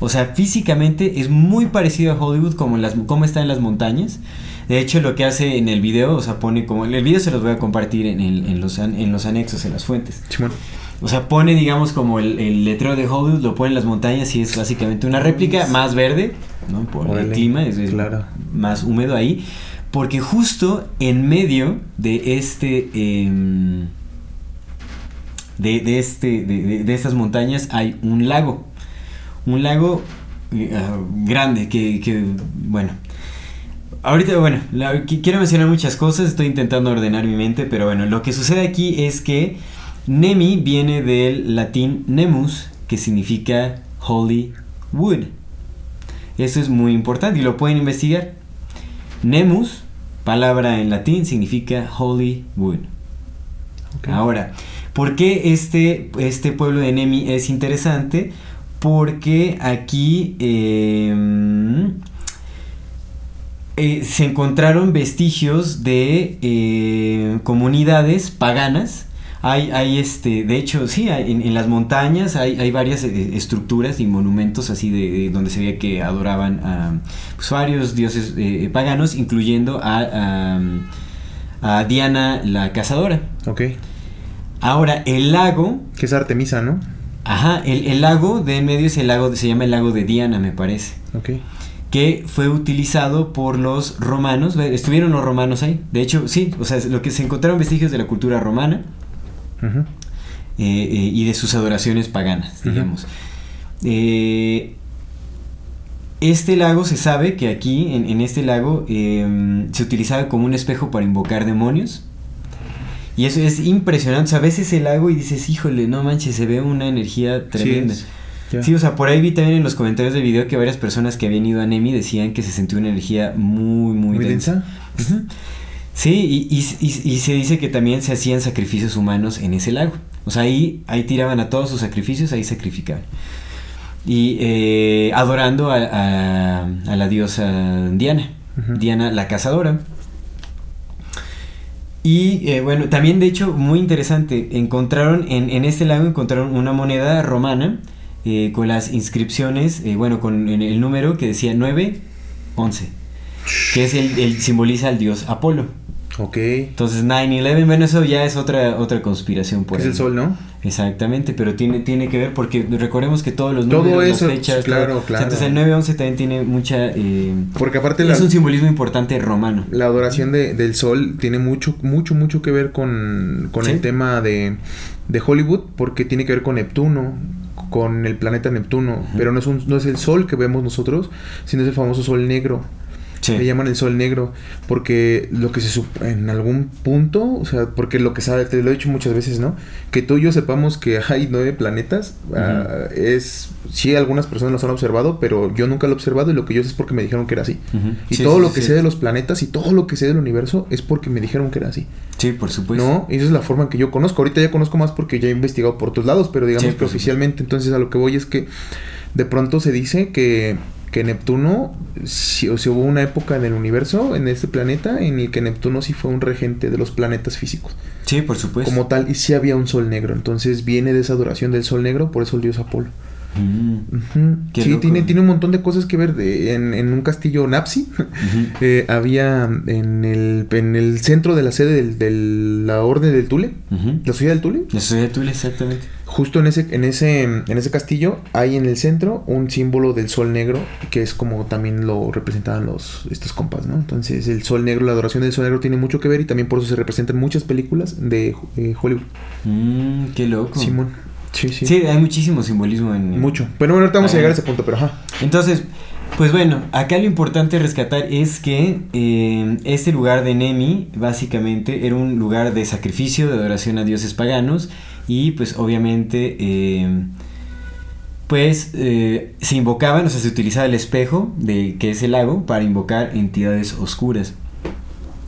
O sea, físicamente es muy parecido a Hollywood como, las, como está en las montañas. De hecho, lo que hace en el video, o sea, pone como... El video se los voy a compartir en, el- en los, an- en los anexos, en las fuentes. Simón. O sea, pone, digamos, como el, el letrero de Hollywood, lo pone en las montañas y es básicamente una réplica más verde, ¿no? Por el clima, es, es claro. más húmedo ahí. Porque justo en medio de este. em, de, de este. De, de- de estas montañas hay un lago. Un lago eh, ah, grande que, que, Bueno. Ahorita, bueno, la- quiero mencionar muchas cosas, estoy intentando ordenar mi mente, pero bueno, lo que sucede aquí es que Nemi viene del latín nemus, que significa holy wood. Eso es muy importante y lo pueden investigar. Nemus, palabra en latín, significa holy wood. Ahora, ¿por qué este, este pueblo de Nemi es interesante? Porque aquí em, eh, se encontraron vestigios de eh, comunidades paganas. Hay, hay este, de hecho, sí, hay- en, en las montañas hay, hay varias eh, estructuras y monumentos así de, de donde se veía que adoraban a pues, varios dioses eh, paganos, incluyendo a, a- a Diana la cazadora. Ok. Ahora, el lago, Que es Artemisa, ¿no? ajá, el, el lago de en medio es el lago, se llama el lago de Diana, me parece Ok. que fue utilizado por los romanos. Estuvieron los romanos ahí. De hecho, sí, o sea, lo que se encontraron vestigios de la cultura romana Eh, eh, y de sus adoraciones paganas, digamos. Eh, este lago se sabe que aquí, en, en este lago, eh, se utilizaba como un espejo para invocar demonios. Y eso es impresionante. O sea, ves ese lago y dices, híjole, no manches, se ve una energía tremenda. Sí, o sea, por ahí vi también en los comentarios del video que varias personas que habían ido a Nemi decían que se sentía una energía muy, muy, Muy densa. Ujú. Sí, y, y- y- y se dice que también se hacían sacrificios humanos en ese lago. O sea, ahí, ahí tiraban a todos sus sacrificios, ahí sacrificaban. Y eh, adorando a, a- a la diosa Diana. Diana la cazadora. Y eh, bueno, también de hecho, muy interesante, encontraron en, en este lago encontraron una moneda romana eh, con las inscripciones, bueno, con el número que decía 911, que es el, el simboliza al dios Apolo. Ok. Entonces 9-11, bueno, eso ya es otra, otra conspiración. Por Es el sol, ¿no? Exactamente, pero tiene, tiene que ver porque recordemos que todos los Todo números, eso, las fechas, claro, todo- claro. Entonces el 9-11 también tiene mucha... eh, Porque aparte la, es un simbolismo importante romano. la adoración de- del sol tiene mucho, mucho, mucho que ver con, con Sí. el tema de, de Hollywood, porque tiene que ver con Neptuno, con el planeta Neptuno, pero no es, un, no es el sol que vemos nosotros, sino es el famoso sol negro. Sí. Le llaman el sol negro porque lo que se en algún punto, o sea, porque lo que sabe, te lo he dicho muchas veces, ¿no? Que tú y yo sepamos que <laughs> hay nueve planetas, ah, es, sí, algunas personas los han observado, pero yo nunca lo he observado y lo que yo sé es porque me dijeron que era así. Y Sí, todo sí, lo que sé de los planetas y todo lo que sé del universo es porque me dijeron que era así. Sí, por supuesto. ¿No? Y esa es la forma en que yo conozco. Ahorita ya conozco más porque ya he investigado por otros lados, pero digamos que oficialmente, entonces a lo que voy es que de pronto se dice que, que Neptuno, si, o sea, hubo una época en el universo, en este planeta, en el que Neptuno sí fue un regente de los planetas físicos. Sí, por supuesto. Como tal, y sí había un sol negro. Entonces viene de esa adoración del sol negro, por eso el dios Apolo. Mm. Sí, loco. tiene, tiene un montón de cosas que ver. De, en, en un castillo Napsi <laughs> eh, había en el, en el centro de la sede del- de la Orden del Tule, la sociedad del Tule, La sociedad de Tule, exactamente. justo en ese, en ese, en ese castillo hay en el centro un símbolo del sol negro, que es como también lo representaban los, estos compas, ¿no? Entonces el sol negro, la adoración del sol negro tiene mucho que ver y también por eso se representan muchas películas de eh, Hollywood. Mm, qué loco. Simón. Sí, sí. Sí, hay muchísimo simbolismo en... Mucho. Pero bueno, ahorita vamos a llegar a ese punto, pero ajá. Entonces, pues bueno, acá lo importante rescatar es que eh, este lugar de Nemi básicamente era un lugar de sacrificio, de adoración a dioses paganos y pues obviamente eh, pues eh, se invocaban, o sea, se utilizaba el espejo de que es el lago para invocar entidades oscuras.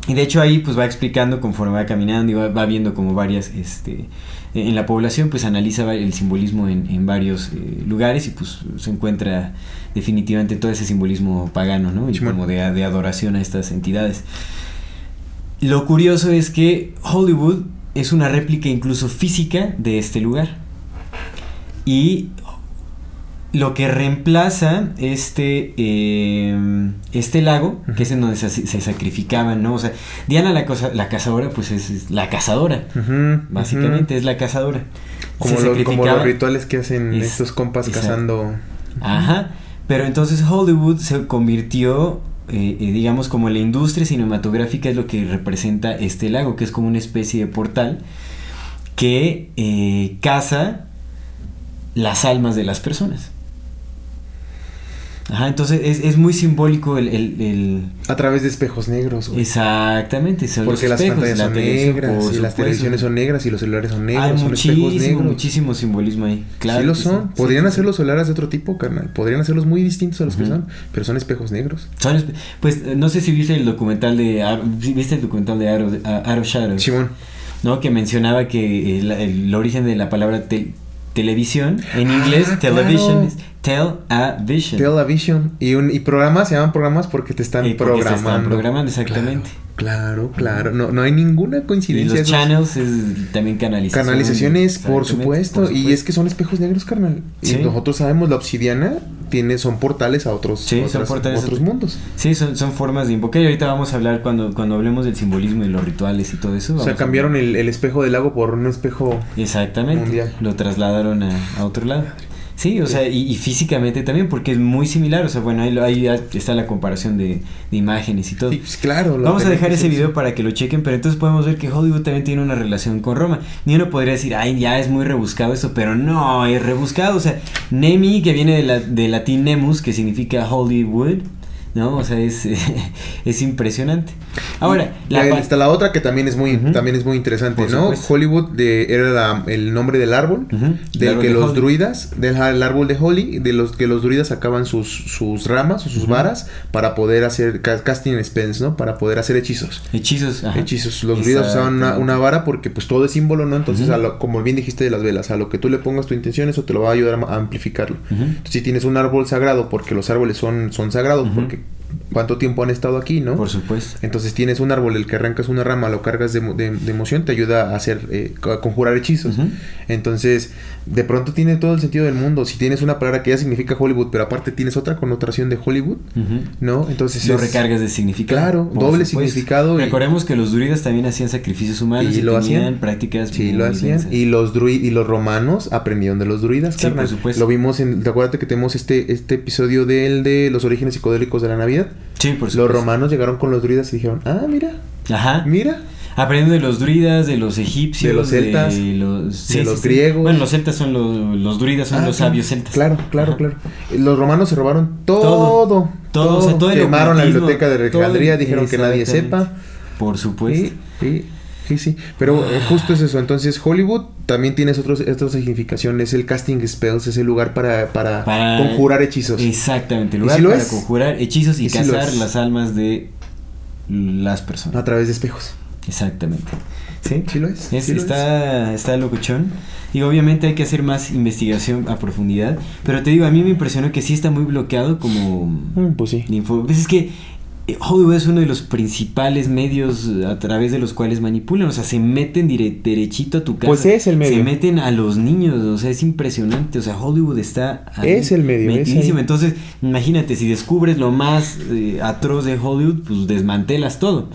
Y de hecho ahí pues va explicando conforme va caminando y va, va viendo como varias, este, en la población pues analiza el simbolismo en, en varios eh, lugares y pues se encuentra definitivamente todo ese simbolismo pagano, ¿no? Y como de, de adoración a estas entidades. Lo curioso es que Hollywood es una réplica incluso física de este lugar. Y lo que reemplaza este, eh, este lago, que es en donde se, se sacrificaban, ¿no? O sea, Diana la, cosa, la cazadora, pues es, es la cazadora. Básicamente es la cazadora. Como, Se lo- como sacrificaba- los rituales que hacen Es- estos compas exacto. cazando. Ajá. Pero entonces Hollywood se convirtió, eh, eh, digamos, como la industria cinematográfica es lo que representa este lago, que es como una especie de portal que eh, caza las almas de las personas. Ajá, entonces es, es muy simbólico el... el- el- A través de espejos negros, güey. Exactamente, son Porque los las espejos, pantallas la son negras y las televisiones son negras y los celulares son negros, Hay son espejos muchísimo, negros. muchísimo simbolismo ahí. Claro sí lo son. sí. Podrían Sí, hacer sí. los celulares de otro tipo, carnal. Podrían hacerlos muy distintos a los que son, pero son espejos negros. Son espe- pues no sé si viste el documental de Ar- viste el documental de of Shadows, Simón. ¿no? Que mencionaba que el, el- el origen de la palabra tel- televisión en inglés Ah, television claro. es tell a vision. Television. Y, un, y programas se llaman programas porque te están Eh, porque programando. están programando, exactamente. Claro, claro. No, no hay ninguna y coincidencia. los Esos- channels es también canalización. Canalizaciones, por supuesto. por Y es que son espejos negros, carnal. Sí. Y nosotros sabemos, la obsidiana tiene, son portales a otros, Sí, son portales otros otro- mundos. Sí, son, son formas de invocar y ahorita vamos a hablar cuando, cuando hablemos del simbolismo y los rituales y todo eso. O sea, cambiaron el, el espejo del lago por un espejo. Exactamente. mundial. Lo trasladaron a, a otro lado. Sí, o sea, y, y físicamente también, porque es muy similar. O sea, bueno, ahí, está la comparación de, de imágenes y todo. Sí, pues, claro. Vamos a dejar ese video para que lo chequen, pero entonces podemos ver que Hollywood también tiene una relación con Roma. Ni uno podría decir, ay, ya es muy rebuscado eso, pero no, es rebuscado. O sea, Nemi, que viene de, la, de latín nemus, que significa Hollywood, ¿no? O sea, es, <laughs> es impresionante. Ahora, la pa- está la otra que también es muy, también es muy interesante, Por ¿no? supuesto. Hollywood de, era la- el nombre del árbol, del árbol que de los Holly. druidas, del el árbol de Holly, de los que los druidas sacaban sus, sus ramas o sus varas para poder hacer ca- casting spells, ¿no? Para poder hacer hechizos. Hechizos. ajá. Hechizos. Los druidas usaban una, una vara porque pues todo es símbolo, ¿no? Entonces, a lo- como bien dijiste de las velas, a lo que tú le pongas tu intención, eso te lo va a ayudar a, amplificarlo. Entonces, si tienes un árbol sagrado, porque los árboles son, son sagrados, porque cuánto tiempo han estado aquí, ¿no? Por supuesto. Entonces tienes un árbol, el que arrancas una rama, lo cargas de, de, de emoción, te ayuda a hacer, eh, a conjurar hechizos. Entonces, de pronto tiene todo el sentido del mundo. Si tienes una palabra que ya significa Hollywood, pero aparte tienes otra connotación de Hollywood. ¿no? Entonces Lo es- recargas de significado. Claro, doble supuesto. significado y- Recordemos que los druidas también hacían sacrificios humanos y, Y lo hacían. prácticas Sí, lo hacían. Y los y los romanos aprendieron de los druidas, Sí, carnal. por supuesto. Lo vimos en. ¿Te acuerdas que tenemos este, este episodio del de los orígenes psicodélicos de la Navidad? Sí, por Los romanos llegaron con los druidas y dijeron, ah, mira, Ajá. mira. Aprendiendo de los druidas, de los egipcios, De los celtas, de los, de los griegos. Bueno, los celtas son los, los druidas son Ah, los sabios celtas. Claro, claro, Ajá. claro. Los romanos se robaron todo. Todo. Todo. Todo, o sea, todo el Quemaron la biblioteca de Alejandría, dijeron que nadie sepa. Por supuesto. Sí, sí. Pero eh, justo es eso. Entonces, Hollywood también tienes otros, otras significaciones. El casting spells es el lugar para, para, Para- conjurar hechizos. Exactamente. ¿Y Lugar si para es? conjurar hechizos y, ¿Y cazar es? las almas de las personas. A través de espejos. Exactamente. ¿Sí? Sí lo es. Es- sí lo está, está locochón. Y obviamente hay que hacer más investigación a profundidad. Pero te digo, a mí me impresionó que sí está muy bloqueado como Mm, Pues sí. info. Pues es que Hollywood es uno de los principales medios eh, a través de los cuales manipulan. O sea, se meten derechito a tu casa. Pues es el medio. Se meten a los niños. O sea, es impresionante. O sea, Hollywood está. ahí Es el medio, es metidísimo. ahí. Entonces, imagínate, si descubres lo más eh, atroz de Hollywood, pues desmantelas todo.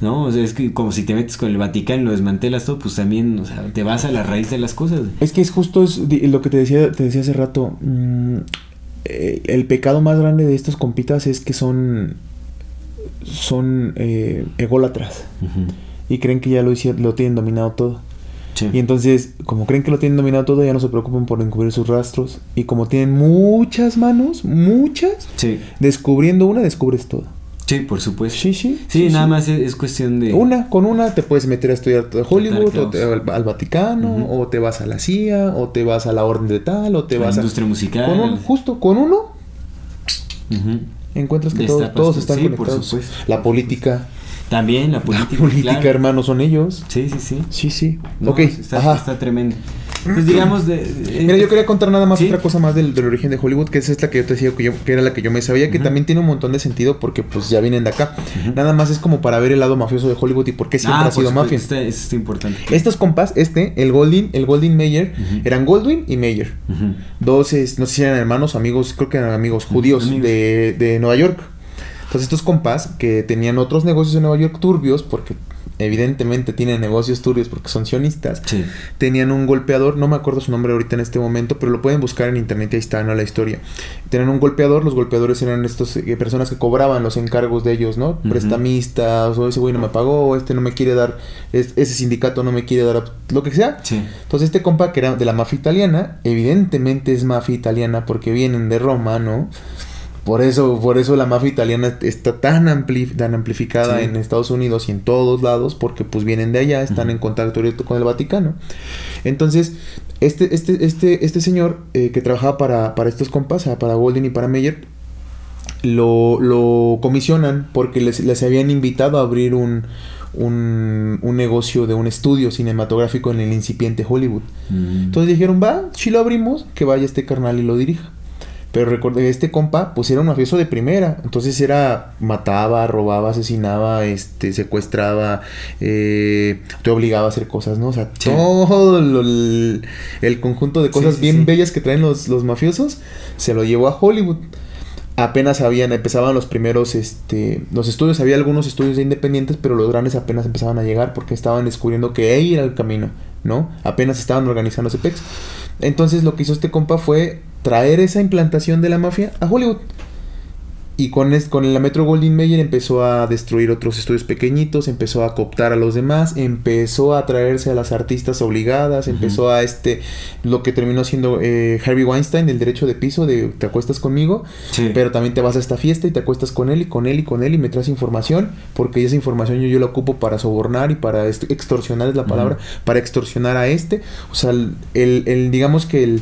¿No? O sea, es que como si te metes con el Vaticano y lo desmantelas todo, pues también, o sea, te vas a la raíz de las cosas. Es que es justo es lo que te decía, te decía hace rato. mm, eh, el pecado más grande de estos compitas es que son. Son eh, ególatras. Ujú. Y creen que ya lo, lo tienen dominado todo. Sí. Y entonces, como creen que lo tienen dominado todo, ya no se preocupan por encubrir sus rastros. Y como tienen muchas manos, muchas, sí. descubriendo una, descubres todo. Sí, por supuesto. Sí, sí. Sí, nada más es, es cuestión de... Una, con una te puedes meter a estudiar a Hollywood, o te- al, al Vaticano, Ujú. o te vas a la CIA, o te vas a la orden de tal, o te la vas a... industria musical. Con un- justo con uno Ujú. Encuentras que todos, están Sí, conectados. La política, También la política. la política, claro. hermano, son ellos. Sí, sí, sí. Sí, sí. No, ok, Está, ajá. está tremendo. Pues digamos de... de- Mira, yo quería contar nada más Sí. otra cosa más del, del origen de Hollywood, que es esta que yo te decía que, yo, que era la que yo me sabía, que también tiene un montón de sentido porque pues ya vienen de acá. Nada más es como para ver el lado mafioso de Hollywood y por qué siempre Ah, ha sido mafia. Está, eso está importante. Estos compas, este, el Golding, el Golding Mayer, eran Goldwyn y Mayer. Dos, es- no sé si eran hermanos, amigos, creo que eran amigos judíos amigos. De, de Nueva York. Entonces estos compas que tenían otros negocios en Nueva York turbios, porque evidentemente tienen negocios turbios porque son sionistas, Sí. tenían un golpeador, no me acuerdo su nombre ahorita en este momento, pero lo pueden buscar en internet y ahí está, ¿no? La historia. Tenían un golpeador, los golpeadores eran estas personas que cobraban los encargos de ellos, ¿no? Prestamistas, o ese güey no me pagó, este no me quiere dar, es- ese sindicato no me quiere dar, lo que sea. Sí. Entonces este compa que era de la mafia italiana, evidentemente es mafia italiana porque vienen de Roma, ¿no? Por eso, por eso la mafia italiana está tan, ampli- tan amplificada Sí. en Estados Unidos y en todos lados, porque pues vienen de allá, están en contacto directo con el Vaticano. Entonces, este, este, este, este señor eh, que trabajaba para, para estos compas, ah, para Golden y para Meyer, lo, lo comisionan porque les, les habían invitado a abrir un, un, un negocio de un estudio cinematográfico en el incipiente Hollywood. Mm. Entonces dijeron, va, si lo abrimos, que vaya este carnal y lo dirija. Pero recordé, este compa, pues era un mafioso de primera. Entonces era, mataba, robaba, asesinaba, este, secuestraba, eh, te obligaba a hacer cosas, ¿no? O sea, Sí. todo lo- el, conjunto de cosas sí, bien bellas que traen los, los mafiosos, se lo llevó a Hollywood. Apenas habían, empezaban los primeros, este, los estudios, había algunos estudios independientes, pero los grandes apenas empezaban a llegar porque estaban descubriendo que ahí era el camino, ¿no? Apenas estaban organizando ese pex. Entonces lo que hizo este compa fue traer esa implantación de la mafia a Hollywood. Y con, es- con la Metro Goldwyn Mayer empezó a destruir otros estudios pequeñitos, empezó a cooptar a los demás, empezó a traerse a las artistas obligadas, empezó a este, lo que terminó siendo eh, Harvey Weinstein, el derecho de piso de te acuestas conmigo, Sí. pero también te vas a esta fiesta y te acuestas con él y con él y con él y me traes información, porque esa información yo, yo la ocupo para sobornar y para est- extorsionar es la palabra, para extorsionar a este. O sea, el- el- digamos que el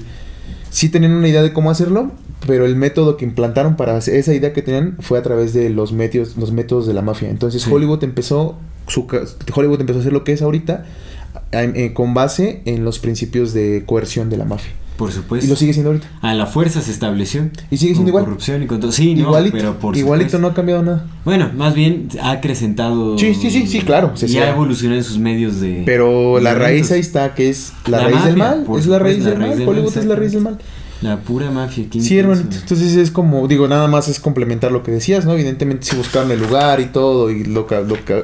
sí tenían una idea de cómo hacerlo, pero el método que implantaron para hacer esa idea que tenían fue a través de los medios, los métodos de la mafia. Entonces Sí. Hollywood empezó su Hollywood empezó a hacer lo que es ahorita eh, con base en los principios de coerción de la mafia. Por supuesto. Y lo sigue siendo ahorita. A la fuerza se estableció. Y sigue siendo con igual. corrupción y con todo. Sí, no, igualito. pero por igualito supuesto. no ha cambiado nada. Bueno, más bien ha acrecentado. Sí, sí, sí, sí, claro, se Y sea. ha evolucionado en sus medios de. Pero la raíz ahí está, que es la, La raíz del mal. Es la raíz la del raíz mal. del mal, Hollywood es la raíz del mal. La pura mafia. qué Sí, hermanito. Entonces es como, digo, nada más es complementar lo que decías, ¿no? Evidentemente sí buscaron el lugar y todo y lo,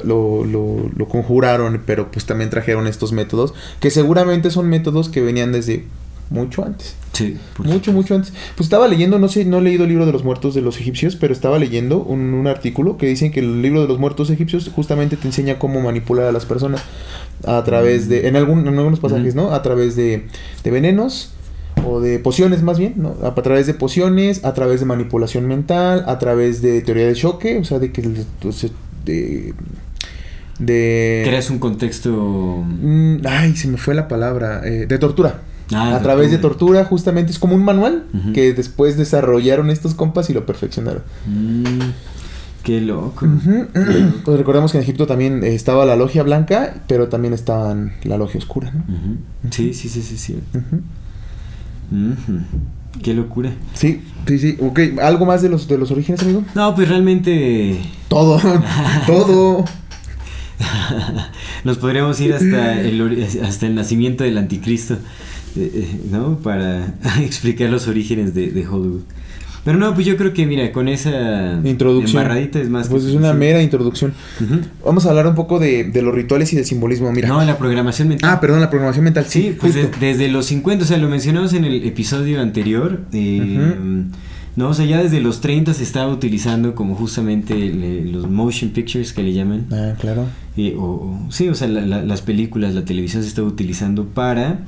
lo, lo, lo conjuraron, pero pues también trajeron estos métodos que seguramente son métodos que venían desde mucho antes. Sí, mucho, mucho antes. Pues estaba leyendo, no sé, no he leído el libro de los muertos de los egipcios, pero estaba leyendo un, un artículo que dicen que el libro de los muertos egipcios justamente te enseña cómo manipular a las personas a través de, en, algún, en algunos pasajes. ¿no? A través de, de venenos o de pociones más bien, ¿no? A, través de pociones, a través de manipulación mental, a través de teoría de choque, o sea, de que... o sea, de, de Creas un contexto. Mm, ay, se me fue la palabra. eh, de tortura. Ah, a través de tortura. justamente es como un manual que después desarrollaron estos compas y lo perfeccionaron. Mm, qué loco. Ujú. Pues recordemos que en Egipto también estaba la logia blanca, pero también estaba la logia oscura, ¿no? Sí, sí, sí, sí, sí. Qué locura. Sí, sí, sí. Ok, ¿algo más de los, de los orígenes, amigo? No, pues realmente Todo, <laughs> todo. nos podríamos ir hasta el, hasta el nacimiento del anticristo, eh, eh, ¿no? Para <laughs> explicar los orígenes de, de Hollywood. Pero no, pues yo creo que, mira, con esa Introducción. es más que Pues es una mera introducción. Vamos a hablar un poco de, de los rituales y del simbolismo. Mira. No, la programación mental. Ah, perdón, la programación mental. Sí, Sí, pues de- desde los 50, o sea, lo mencionamos en el episodio anterior. eh, No, o sea, ya desde los 30 se estaba utilizando como justamente le- los motion pictures que le llaman. Ah, claro. eh, o, o- sí, o sea, la- la- las películas, la televisión se estaba utilizando para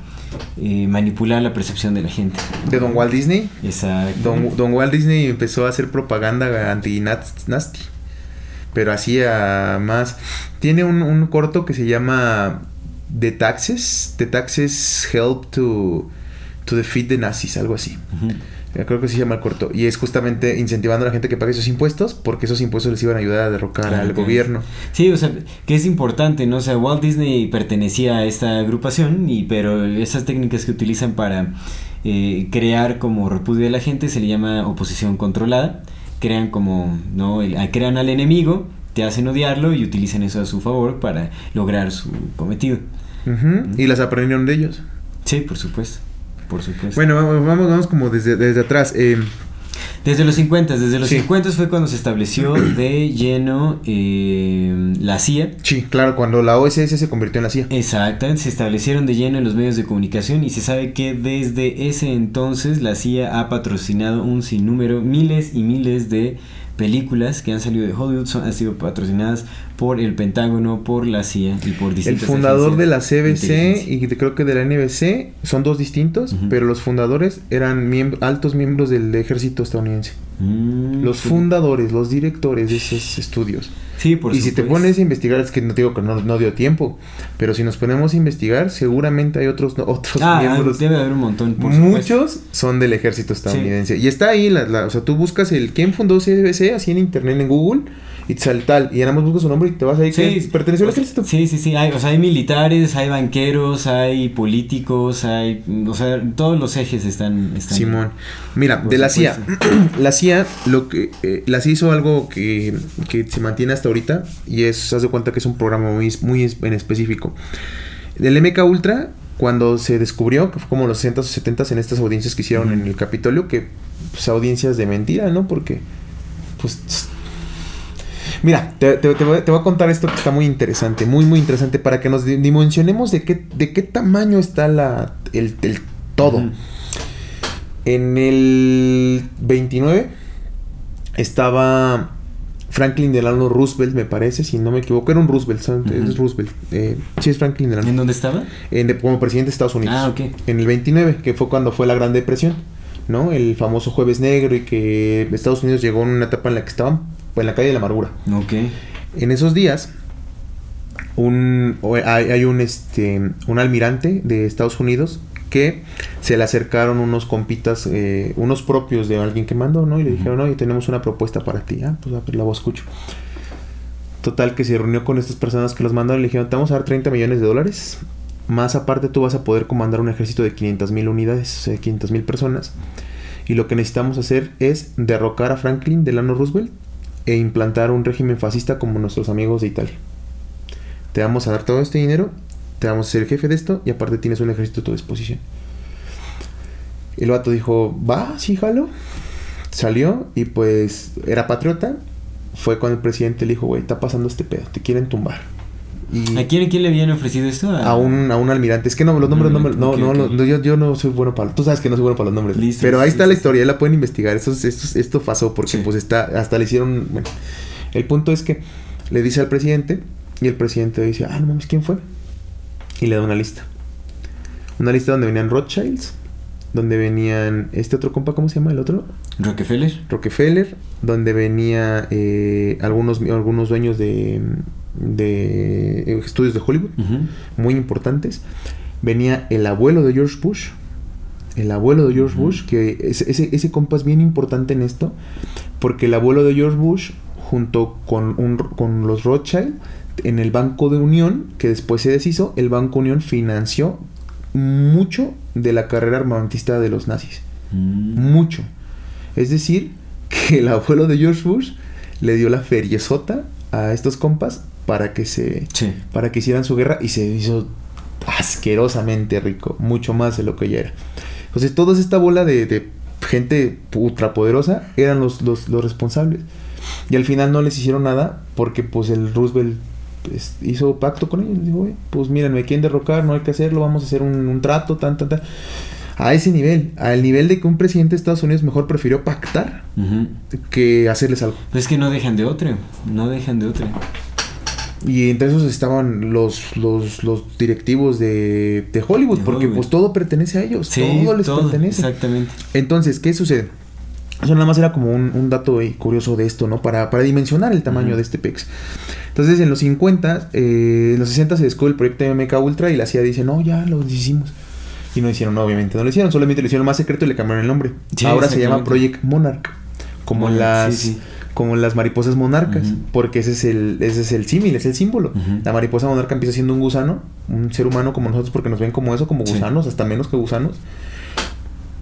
eh, manipular la percepción de la gente. De Don Walt Disney. Exacto. Don, Don Walt Disney empezó a hacer propaganda anti-nasty. Pero hacía más. Tiene un, un corto que se llama The Taxes. The Taxes Help to, to Defeat the Nazis, algo así. Creo que se llama el corto. Y es justamente incentivando a la gente que pague esos impuestos porque esos impuestos les iban a ayudar a derrocar Ah, al gobierno. Sí, o sea, que es importante, ¿no? O sea, Walt Disney pertenecía a esta agrupación, y, pero esas técnicas que utilizan para eh, crear como repudio de la gente se le llama oposición controlada. Crean como, ¿no? El- ah, crean al enemigo, te hacen odiarlo y utilizan eso a su favor para lograr su cometido. Ujú, Y las aprendieron de ellos. Sí, por supuesto. Por supuesto. Bueno, vamos, vamos, como desde, desde atrás. Eh, Desde los 50, desde los Sí. 50 fue cuando se estableció de lleno eh, la CIA. sí, claro, cuando la OSS se convirtió en la CIA. Exactamente, se establecieron de lleno en los medios de comunicación y se sabe que desde ese entonces la CIA ha patrocinado un sinnúmero, miles y miles de películas que han salido de Hollywood, son, han sido patrocinadas por el Pentágono, por la CIA y por El distintas fundador de la CBC y creo que de la NBC son dos distintos, pero los fundadores eran miemb- altos miembros del ejército estadounidense. Mm, Los fundadores, los directores de esos estudios. Sí, por y si te pones a investigar, es que no te digo que no, no dio tiempo, pero si nos ponemos a investigar, seguramente hay otros, otros Ah, miembros. debe haber un montón, por supuesto. Muchos son del ejército estadounidense. Y está ahí, la, la- o sea, tú buscas el quién fundó CBC así en internet, en Google, y te sale tal. Y nada más buscas su nombre y te vas ahí que Sí, perteneció al ejército. Sí, sí, sí. Hay, o sea, hay militares, hay banqueros, hay políticos, hay. O sea, todos los ejes están. están Simón. Mira, de la CIA. <clears throat> la CIA, lo que eh, la CIA hizo algo que, que se mantiene hasta ahorita y es, haz de cuenta que es un programa muy, muy en específico. Del MK Ultra, cuando se descubrió, que fue como los 60s o 70s en estas audiencias que hicieron en el Capitolio, que pues audiencias de mentira, ¿no? Porque, pues... Mira, te, te- te voy, te voy a contar esto que está muy interesante, muy, muy interesante, para que nos di- dimensionemos de qué, de qué tamaño está la, el, el todo. En el 29 estaba Franklin Delano Roosevelt, me parece, si no me equivoco. Era un Roosevelt, es Roosevelt. Eh, sí, es Franklin Delano. ¿En dónde estaba? En de- como presidente de Estados Unidos. Ah, ok. En el 29, que fue cuando fue la Gran Depresión, ¿no? El famoso Jueves Negro y que Estados Unidos llegó en una etapa en la que estaban pues, en la calle de la amargura. Ok. En esos días, un, hay, hay un, este, un almirante de Estados Unidos que se le acercaron unos compitas, eh, unos propios de alguien que mandó, ¿no? Y le dijeron, oye, tenemos una propuesta para ti. Ah, pues a ver, la voz escucho. Total, que se reunió con estas personas que los mandaron y le dijeron, te vamos a dar 30 millones de dólares más aparte tú vas a poder comandar un ejército de 500 mil unidades, o sea, 500 mil personas. Y lo que necesitamos hacer es derrocar a Franklin Delano Roosevelt e implantar un régimen fascista como nuestros amigos de Italia. Te vamos a dar todo este dinero, te vamos a ser jefe de esto y aparte tienes un ejército a tu disposición. El vato dijo, va, sí, jalo. Salió y pues era patriota. Fue cuando el presidente le dijo, güey, está pasando este pedo, te quieren tumbar. Y ¿A quién, quién le habían ofrecido esto? a un, a un almirante. Es que no, los nombres no, me- no, Ok, no, ok. no, yo, yo no soy bueno para... Tú sabes que no soy bueno para los nombres. Listo, pero ahí sí, está sí, la historia, la pueden investigar. Esto, es- esto, es- esto pasó porque Sí. pues está... Hasta le hicieron... Bueno, el punto es que le dice al presidente y el presidente dice, ah, no mames, ¿quién fue? Y le da una lista. Una lista donde venían Rothschilds, donde venían... Este otro compa, ¿cómo se llama el otro? Rockefeller. Rockefeller, donde venía eh, algunos, algunos dueños de, de eh, estudios de Hollywood muy importantes. Venía el abuelo de George Bush. El abuelo de George. Bush, que ese, ese, ese compa es bien importante en esto, porque el abuelo de George Bush, junto con, un, con los Rothschild, en el Banco de Unión, que después se deshizo, el Banco Unión financió mucho de la carrera armamentista de los nazis. Mm. Mucho. Es decir, que el abuelo de George Bush le dio la feriezota a estos compas para que se Sí. para que hicieran su guerra y se hizo asquerosamente rico, mucho más de lo que ya era. Entonces, toda esta bola de, de gente ultrapoderosa eran los, los, los responsables. Y al final no les hicieron nada porque pues el Roosevelt pues, hizo pacto con ellos. Dijo, "Oye, pues miren, me quieren derrocar, no hay que hacerlo, vamos a hacer un, un trato, tan, tan, tan. A ese nivel, al nivel de que un presidente de Estados Unidos mejor prefirió pactar que hacerles algo. Pues es que no dejan de otra. No dejan de otra. Y entre esos estaban los, los, los directivos de, de Hollywood, De porque Hollywood. pues todo pertenece a ellos, Sí, todo les todo, pertenece. Exactamente. Entonces, ¿qué sucede? Eso nada más era como un, un dato eh, curioso de esto, ¿no? Para, para dimensionar el tamaño de este PEX. Entonces, en los 50, eh, en los 60 se descubre el proyecto MK Ultra y la CIA dice, no, ya lo hicimos. Y no hicieron, no, obviamente no lo hicieron, solamente lo hicieron más secreto y le cambiaron el nombre. Sí, Ahora se llama. Project Monarch, como Monarch, las... sí. Como las mariposas monarcas, porque ese es el, ese es el símil, es el símbolo. La mariposa monarca empieza siendo un gusano, un ser humano como nosotros, porque nos ven como eso, como Sí. gusanos, hasta menos que gusanos.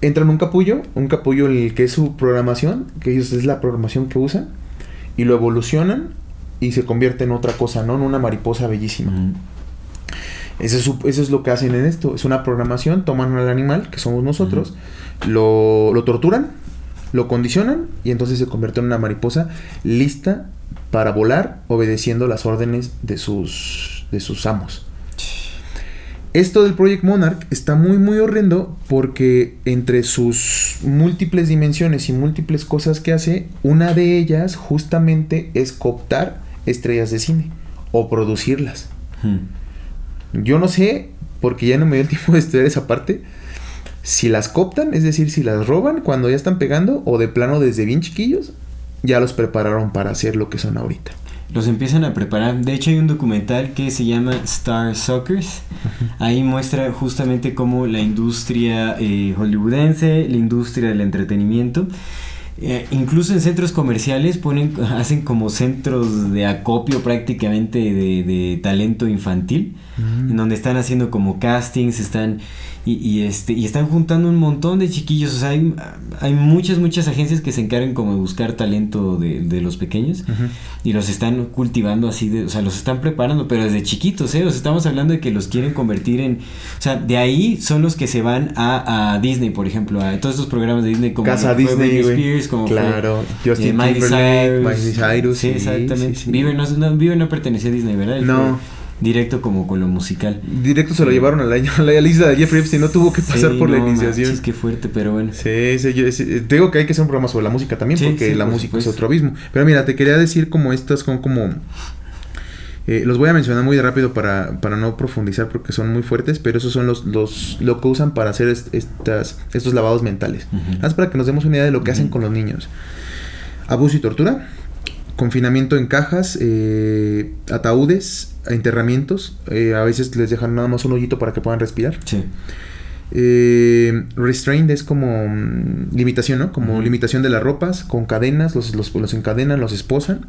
Entran en un capullo, un capullo el que es su programación, que ellos es la programación que usan, y lo evolucionan y se convierte en otra cosa, ¿no? En una mariposa bellísima. Eso es, eso es lo que hacen en esto. Es una programación, toman al animal, que somos nosotros, lo, lo torturan, lo condicionan y entonces se convierte en una mariposa lista para volar, obedeciendo las órdenes de sus, de sus amos. Esto del Project Monarch está muy muy horrendo porque entre sus múltiples dimensiones y múltiples cosas que hace, una de ellas justamente es cooptar estrellas de cine o producirlas. Ujú. Yo no sé, porque ya no me dio el tiempo de estudiar esa parte, si las cooptan, es decir, si las roban cuando ya están pegando, o de plano desde bien chiquillos, ya los prepararon para hacer lo que son ahorita. Los empiezan a preparar. De hecho, hay un documental que se llama Star Suckers. Ahí muestra justamente cómo la industria eh, hollywoodense, la industria del entretenimiento, eh, incluso en centros comerciales ponen, <laughs> hacen como centros de acopio prácticamente de, de talento infantil, en donde están haciendo como castings, están y, y, este y están juntando un montón de chiquillos. O sea, hay, hay muchas muchas agencias que se encargan como de buscar talento de, de los pequeños y los están cultivando así, de, o sea, los están preparando, pero desde chiquitos, ¿eh? O sea, estamos hablando de que los quieren convertir en, o sea, de ahí son los que se van a, a Disney, por ejemplo, a todos estos programas de Disney como Casa Disney, Britney. Spears, como Claro, fue, Justin eh, Miley Cyrus. Miley Cyrus, Sí, sí, exactamente. sí, no, no, no pertenecía a Disney, ¿verdad? No. fue directo como con lo musical. Directo se lo llevaron a la, <laughs> a la lista de Jeffrey Epstein, no tuvo que pasar Sí, por la no iniciación. manches, qué fuerte, pero bueno. Sí, sí, yo- sí, te digo que hay que hacer un programa sobre la música también, Sí, porque la por música es otro abismo. Pero mira, te quería decir como estas son como... eh, los voy a mencionar muy rápido para, para no profundizar porque son muy fuertes, pero esos son los, los lo que usan para hacer est- estas, estos lavados mentales. Más para que nos demos una idea de lo que hacen con los niños. Abuso y tortura, confinamiento en cajas, eh, ataúdes, enterramientos. eh, a veces les dejan nada más un hoyito para que puedan respirar. Sí. Eh, restrained es como mm, limitación, ¿no? Como limitación de las ropas, con cadenas, los, los, los encadenan, los esposan.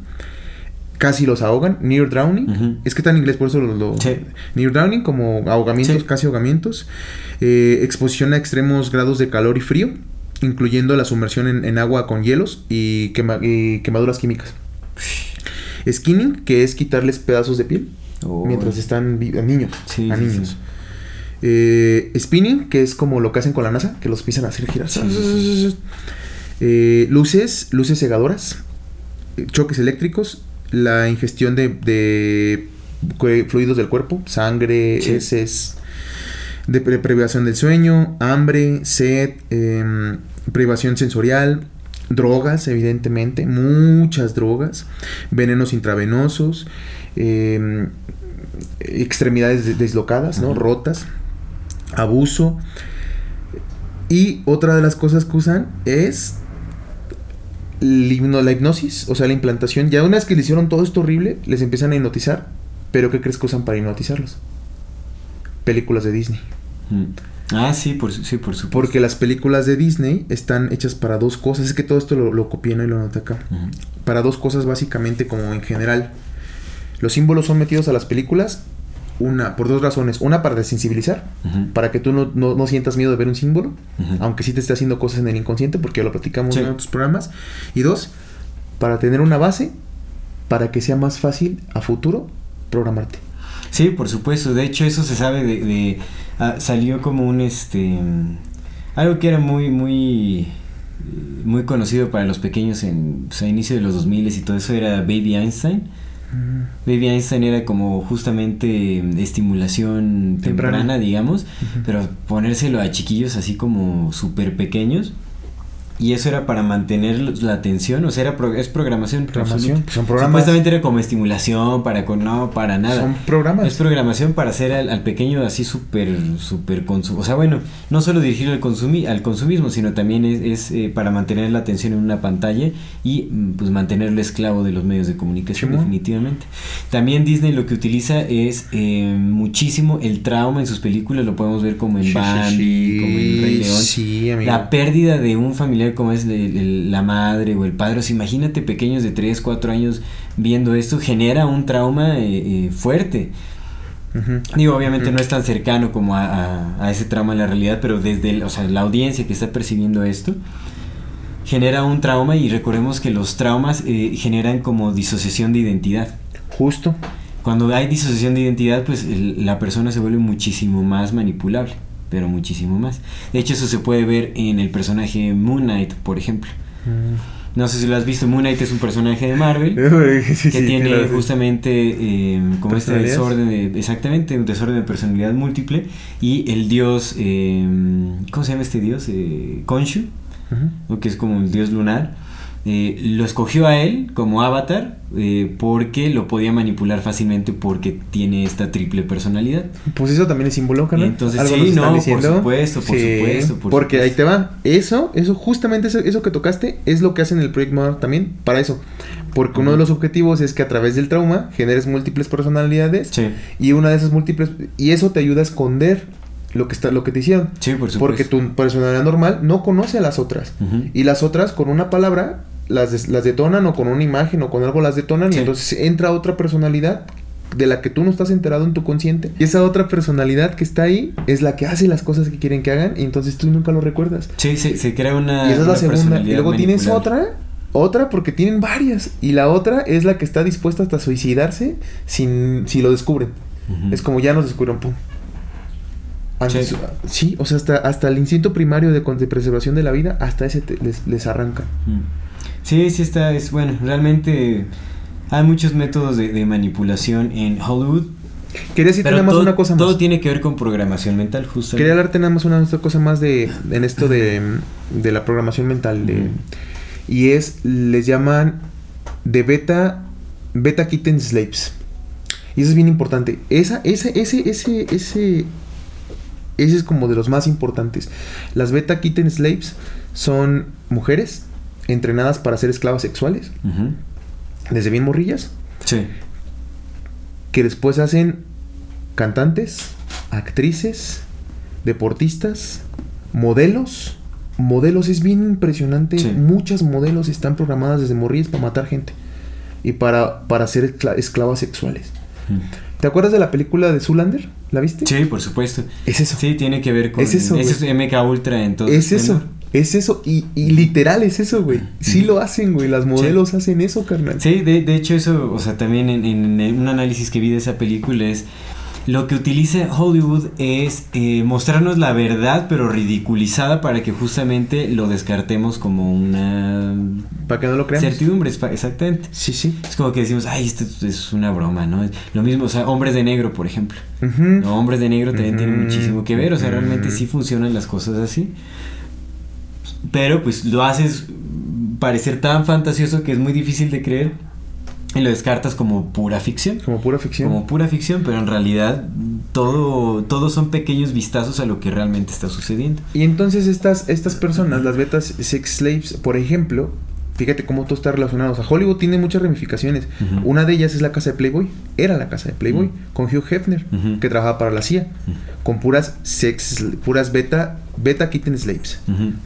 casi los ahogan, near drowning. Es que está en inglés, por eso lo... lo- Sí. Near drowning, como ahogamientos, Sí. casi ahogamientos. Exposición a extremos grados de calor y frío, incluyendo la sumersión en, en agua con hielos y, quema- y quemaduras químicas. Skinning, que es quitarles pedazos de piel Oh. mientras están a niños. Sí, a niños. sí. Eh, spinning, que es como lo que hacen con la NASA, que los empiezan a hacer sí, Eh, luces, luces cegadoras, choques eléctricos, la ingestión de, fluidos del cuerpo, sangre, heces, de privación del sueño, hambre, sed, em, privación sensorial, drogas, evidentemente, muchas drogas, venenos intravenosos, em, extremidades de- deslocadas, ¿no? Rotas, abuso. Y otra de las cosas que usan es la hipnosis, o sea, la implantación. Ya una vez que le hicieron todo esto horrible, les empiezan a hipnotizar. Pero ¿qué crees que usan para hipnotizarlos? Películas de Disney. Mm. Ah, sí, por, sí, por supuesto. Porque las películas de Disney están hechas para dos cosas. Es que todo esto lo, lo copié ¿no? y lo anoté acá. Para dos cosas básicamente como en general. Los símbolos son metidos a las películas. Una, por dos razones. Una para desensibilizar. Para que tú no, no- no sientas miedo de ver un símbolo. Aunque sí te esté haciendo cosas en el inconsciente. Porque ya lo platicamos Sí. en otros programas. Y dos, para tener una base. Para que sea más fácil a futuro programarte. Sí, por supuesto. De hecho, eso se sabe de... de- ah, salió como un, este... Algo que era muy, muy... Muy conocido para los pequeños en... pues, a inicio de los 2000 y todo eso era Baby Einstein. Baby Einstein era como justamente estimulación Temprana. temprana, digamos, pero ponérselo a chiquillos así como súper pequeños. Y eso era para mantener la atención, o sea, era pro- es programación. Programación, son programas. Supuestamente era como estimulación, para con no, para nada. Son programas. Es programación para hacer al, al pequeño así súper, súper consumo. O sea, bueno, no solo dirigirlo al, consumi al consumismo, sino también es, es, eh, para mantener la atención en una pantalla y mm, pues mantenerlo esclavo de los medios de comunicación, definitivamente. También Disney lo que utiliza es eh, muchísimo el trauma en sus películas, lo podemos ver como en sí, Bambi, sí. como en Rey León. La pérdida de un familiar como es la madre o el padre, o sea, imagínate pequeños de 3, 4 años viendo esto, genera un trauma eh, eh, fuerte. Ujú. Digo, obviamente Ujú. no es tan cercano como a, a- a ese trauma en la realidad, pero desde el- o sea, la audiencia que está percibiendo esto genera un trauma y recordemos que los traumas eh, generan como disociación de identidad. Justo. Cuando hay disociación de identidad, pues el- la persona se vuelve muchísimo más manipulable, pero muchísimo más. De hecho, eso se puede ver en el personaje Moon Knight, por ejemplo. No sé si lo has visto, Moon Knight es un personaje de Marvel <laughs> Sí, que sí, tiene claro, justamente eh, como este desorden de, exactamente un desorden de personalidad múltiple y el dios eh, ¿cómo se llama este dios? Eh, o que es como el dios lunar eh, lo escogió a él como avatar eh, porque lo podía manipular fácilmente porque tiene esta triple personalidad Pues eso también es símbolo, carnal. Entonces, Algo sí, no, por supuesto, por supuesto, por porque ahí te va. Eso, eso, justamente eso, eso que tocaste, es lo que hacen en el Project Mother también, para eso. Porque uno de los objetivos es que a través del trauma generes múltiples personalidades. sí, Y una de esas múltiples. Y eso te ayuda a esconder lo que está, lo que te hicieron. sí, por supuesto Porque tu personalidad normal no conoce a las otras. Ujú. Y las otras, con una palabra, las, des- las detonan o con una imagen o con algo las detonan. Sí. Y entonces entra otra personalidad de la que tú no estás enterado en tu consciente. Y esa otra personalidad que está ahí es la que hace las cosas que quieren que hagan. Y entonces tú nunca lo recuerdas. sí, se, se crea una y esa es la una segunda. Y luego tienes otra. Otra porque tienen varias. Y la otra es la que está dispuesta hasta suicidarse sin, si lo descubren. Ujú. Es como ya nos descubrieron, pum. Antes- Sí. sí, o sea, hasta, hasta el instinto primario de, de preservación de la vida, hasta ese te- les, les arranca. Mm. Sí, sí está, es bueno, realmente hay muchos métodos de, de manipulación en Hollywood. Quería decirte nada más todo, una cosa más. todo tiene que ver con programación mental, justo. Quería hablarte nada más una otra cosa más de en esto de, de la programación mental de, y es les llaman de beta beta kitten slaves. Y eso es bien importante. Esa ese ese ese ese ese es como de los más importantes. Las beta kitten slaves son mujeres entrenadas para ser esclavas sexuales desde bien morrillas Sí. que después hacen cantantes, actrices, deportistas, modelos. Modelos es bien impresionante. Sí. Muchas modelos están programadas desde morrillas para matar gente. y para, para ser escla- esclavas sexuales. ¿Te acuerdas de la película de Zoolander? ¿La viste? Sí, por supuesto. Es eso. Sí, tiene que ver con. Es eso, es MK Ultra en todo. es eso. Es eso. Y, y literal es eso, güey. Sí lo hacen, güey. Las modelos hacen eso, carnal. Sí, de, de hecho eso, o sea, también en, en- en un análisis que vi de esa película es lo que utiliza Hollywood es eh, mostrarnos la verdad pero ridiculizada para que justamente lo descartemos como una Para que no lo crean. certidumbre, exactamente. Sí, sí. Es como que decimos, ay, esto es una broma, ¿no? Lo mismo, o sea, hombres de negro, por ejemplo. No, hombres de negro también tienen Ujú. muchísimo que ver, o sea, realmente sí funcionan las cosas así. Pero pues lo haces parecer tan fantasioso que es muy difícil de creer y lo descartas como pura ficción. Como pura ficción. Como pura ficción, pero en realidad todo, todo son pequeños vistazos a lo que realmente está sucediendo. Y entonces estas, estas personas, las betas sex slaves, por ejemplo, fíjate cómo todo está relacionado. O sea, Hollywood tiene muchas ramificaciones. Una de ellas es la casa de Playboy. Era la casa de Playboy. Con Hugh Hefner, que trabajaba para la CIA. Con puras sex, puras beta, beta kitten slaves.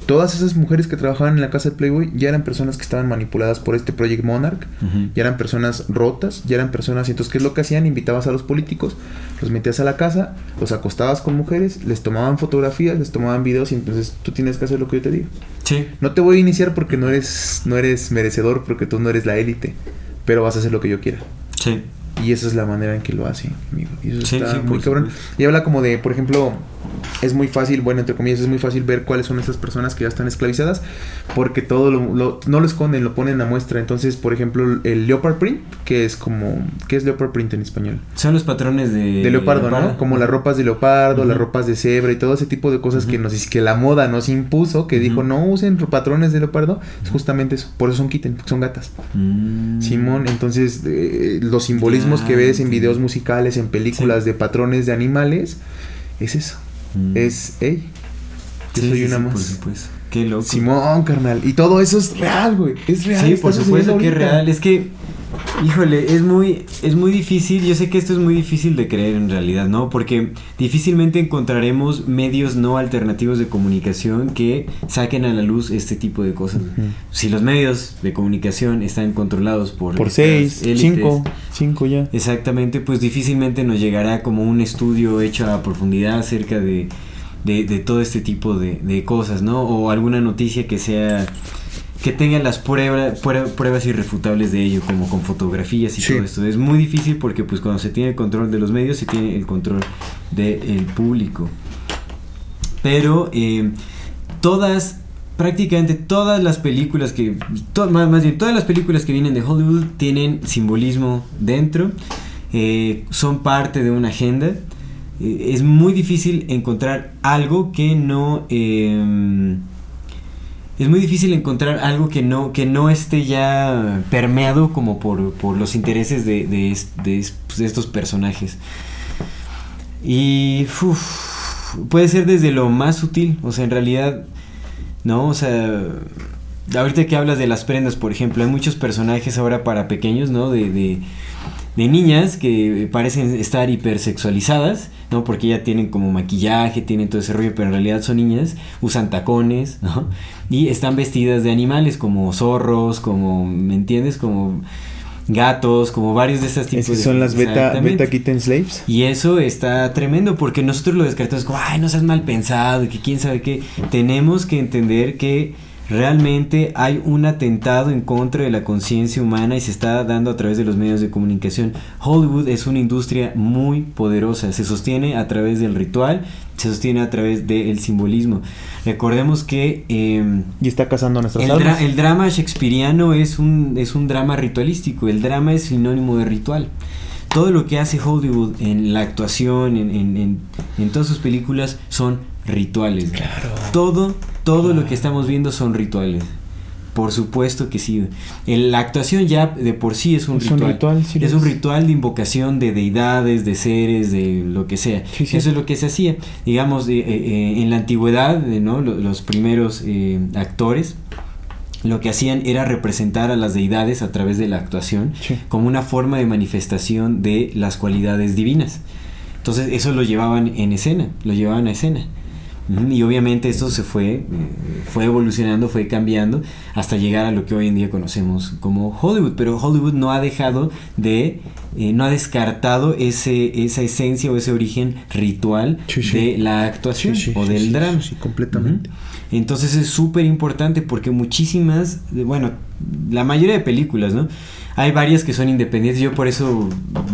Todas esas mujeres que trabajaban en la casa de Playboy ya eran personas que estaban manipuladas por este Project Monarch. Ya eran personas rotas, ya eran personas. Y entonces, ¿qué es lo que hacían? Invitabas a los políticos, los metías a la casa, los acostabas con mujeres, les tomaban fotografías, les tomaban videos. Y entonces tú tienes que hacer lo que yo te digo. Sí, No te voy a iniciar porque no eres, no eres merecedor, porque tú no eres la élite. Pero vas a hacer lo que yo quiera. sí. Y esa es la manera en que lo hace, amigo. Y eso Sí, está sí, muy cabrón. Y habla como de, por ejemplo, es muy fácil, bueno, entre comillas, es muy fácil ver cuáles son estas personas que ya están esclavizadas, porque todo lo, lo- no lo esconden, lo ponen a muestra. Entonces, por ejemplo, el leopard print, que es como, ¿qué es leopard print en español? Son los patrones de... De leopardo, ¿no? Como las ropas de leopardo, las ropas de cebra y todo ese tipo de cosas que nos que la moda nos impuso, que dijo no usen patrones de leopardo, es justamente eso. Por eso son kitten, son gatas. Mm. Simón, entonces eh, los simbolismos Que ves en entiendo. videos musicales, en películas Sí. de patrones de animales, es eso. Mm. Es, hey, yo Sí, soy sí, una más. Por supuesto. Qué loco. Simón, carnal. Y todo eso es real, güey. Es real. Sí, por supuesto que es real. Es que, híjole, es muy, es muy difícil. Yo sé que esto es muy difícil de creer en realidad, ¿no? Porque difícilmente encontraremos medios no alternativos de comunicación que saquen a la luz este tipo de cosas. Si los medios de comunicación están controlados por, Por seis, élites, cinco, cinco ya. Exactamente, pues difícilmente nos llegará como un estudio hecho a profundidad acerca de, de, de todo este tipo de, de cosas, ¿no? O alguna noticia que sea que tenga las pruebas pruebas irrefutables de ello, como con fotografías y Sí. todo esto. Es muy difícil porque pues cuando se tiene el control de los medios, se tiene el control del público. Pero eh, todas, prácticamente todas las películas que, to- más, más bien todas las películas que vienen de Hollywood tienen simbolismo dentro, eh, son parte de una agenda. Eh, es muy difícil encontrar algo que no... es muy difícil encontrar algo que no, que no esté ya permeado como por, por los intereses de, de, de es- pues, de estos personajes. Y puede ser desde lo más sutil, o sea, en realidad, ¿no? O sea, ahorita que hablas de las prendas, por ejemplo, hay muchos personajes ahora para pequeños, ¿no? De, de, de niñas que parecen estar hipersexualizadas, ¿no? Porque ya tienen como maquillaje, tienen todo ese rollo, pero en realidad son niñas, usan tacones, <laughs> ¿no? Y están vestidas de animales como zorros, como, ¿me entiendes? Como gatos, como varios de estos tipos son las beta, beta kitten slaves. Y eso está tremendo porque nosotros lo descartamos como, ay, no seas mal pensado, que quién sabe qué. Tenemos que entender que realmente hay un atentado en contra de la conciencia humana y se está dando a través de los medios de comunicación. Hollywood es una industria muy poderosa, se sostiene a través del ritual, se sostiene a través del simbolismo. Recordemos que... em, Y está cazando a nuestras el, dra- el drama shakespeariano es un, es un drama ritualístico. El drama es sinónimo de ritual. Todo lo que hace Hollywood en la actuación, en, en- en- en todas sus películas, son rituales. Todo, todo lo que estamos viendo son rituales. Por supuesto que sí. La actuación ya de por sí es un Es un ritual. sí es un ritual de invocación de deidades, de seres, de lo que sea. Sí, sí. Eso es lo que se hacía. Digamos, eh, eh, en la antigüedad, ¿no? Lo- los primeros eh, actores lo que hacían era representar a las deidades a través de la actuación como una forma de manifestación de las cualidades divinas. Entonces eso lo llevaban en escena, lo llevaban a escena. Y obviamente esto se fue, eh, fue evolucionando, fue cambiando hasta llegar a lo que hoy en día conocemos como Hollywood. Pero Hollywood no ha dejado de, eh, no ha descartado ese, esa esencia o ese origen ritual Sí, sí. de la actuación Sí, o del drama. completamente. Entonces es súper importante porque muchísimas, bueno, la mayoría de películas, ¿no? Hay varias que son independientes, yo por eso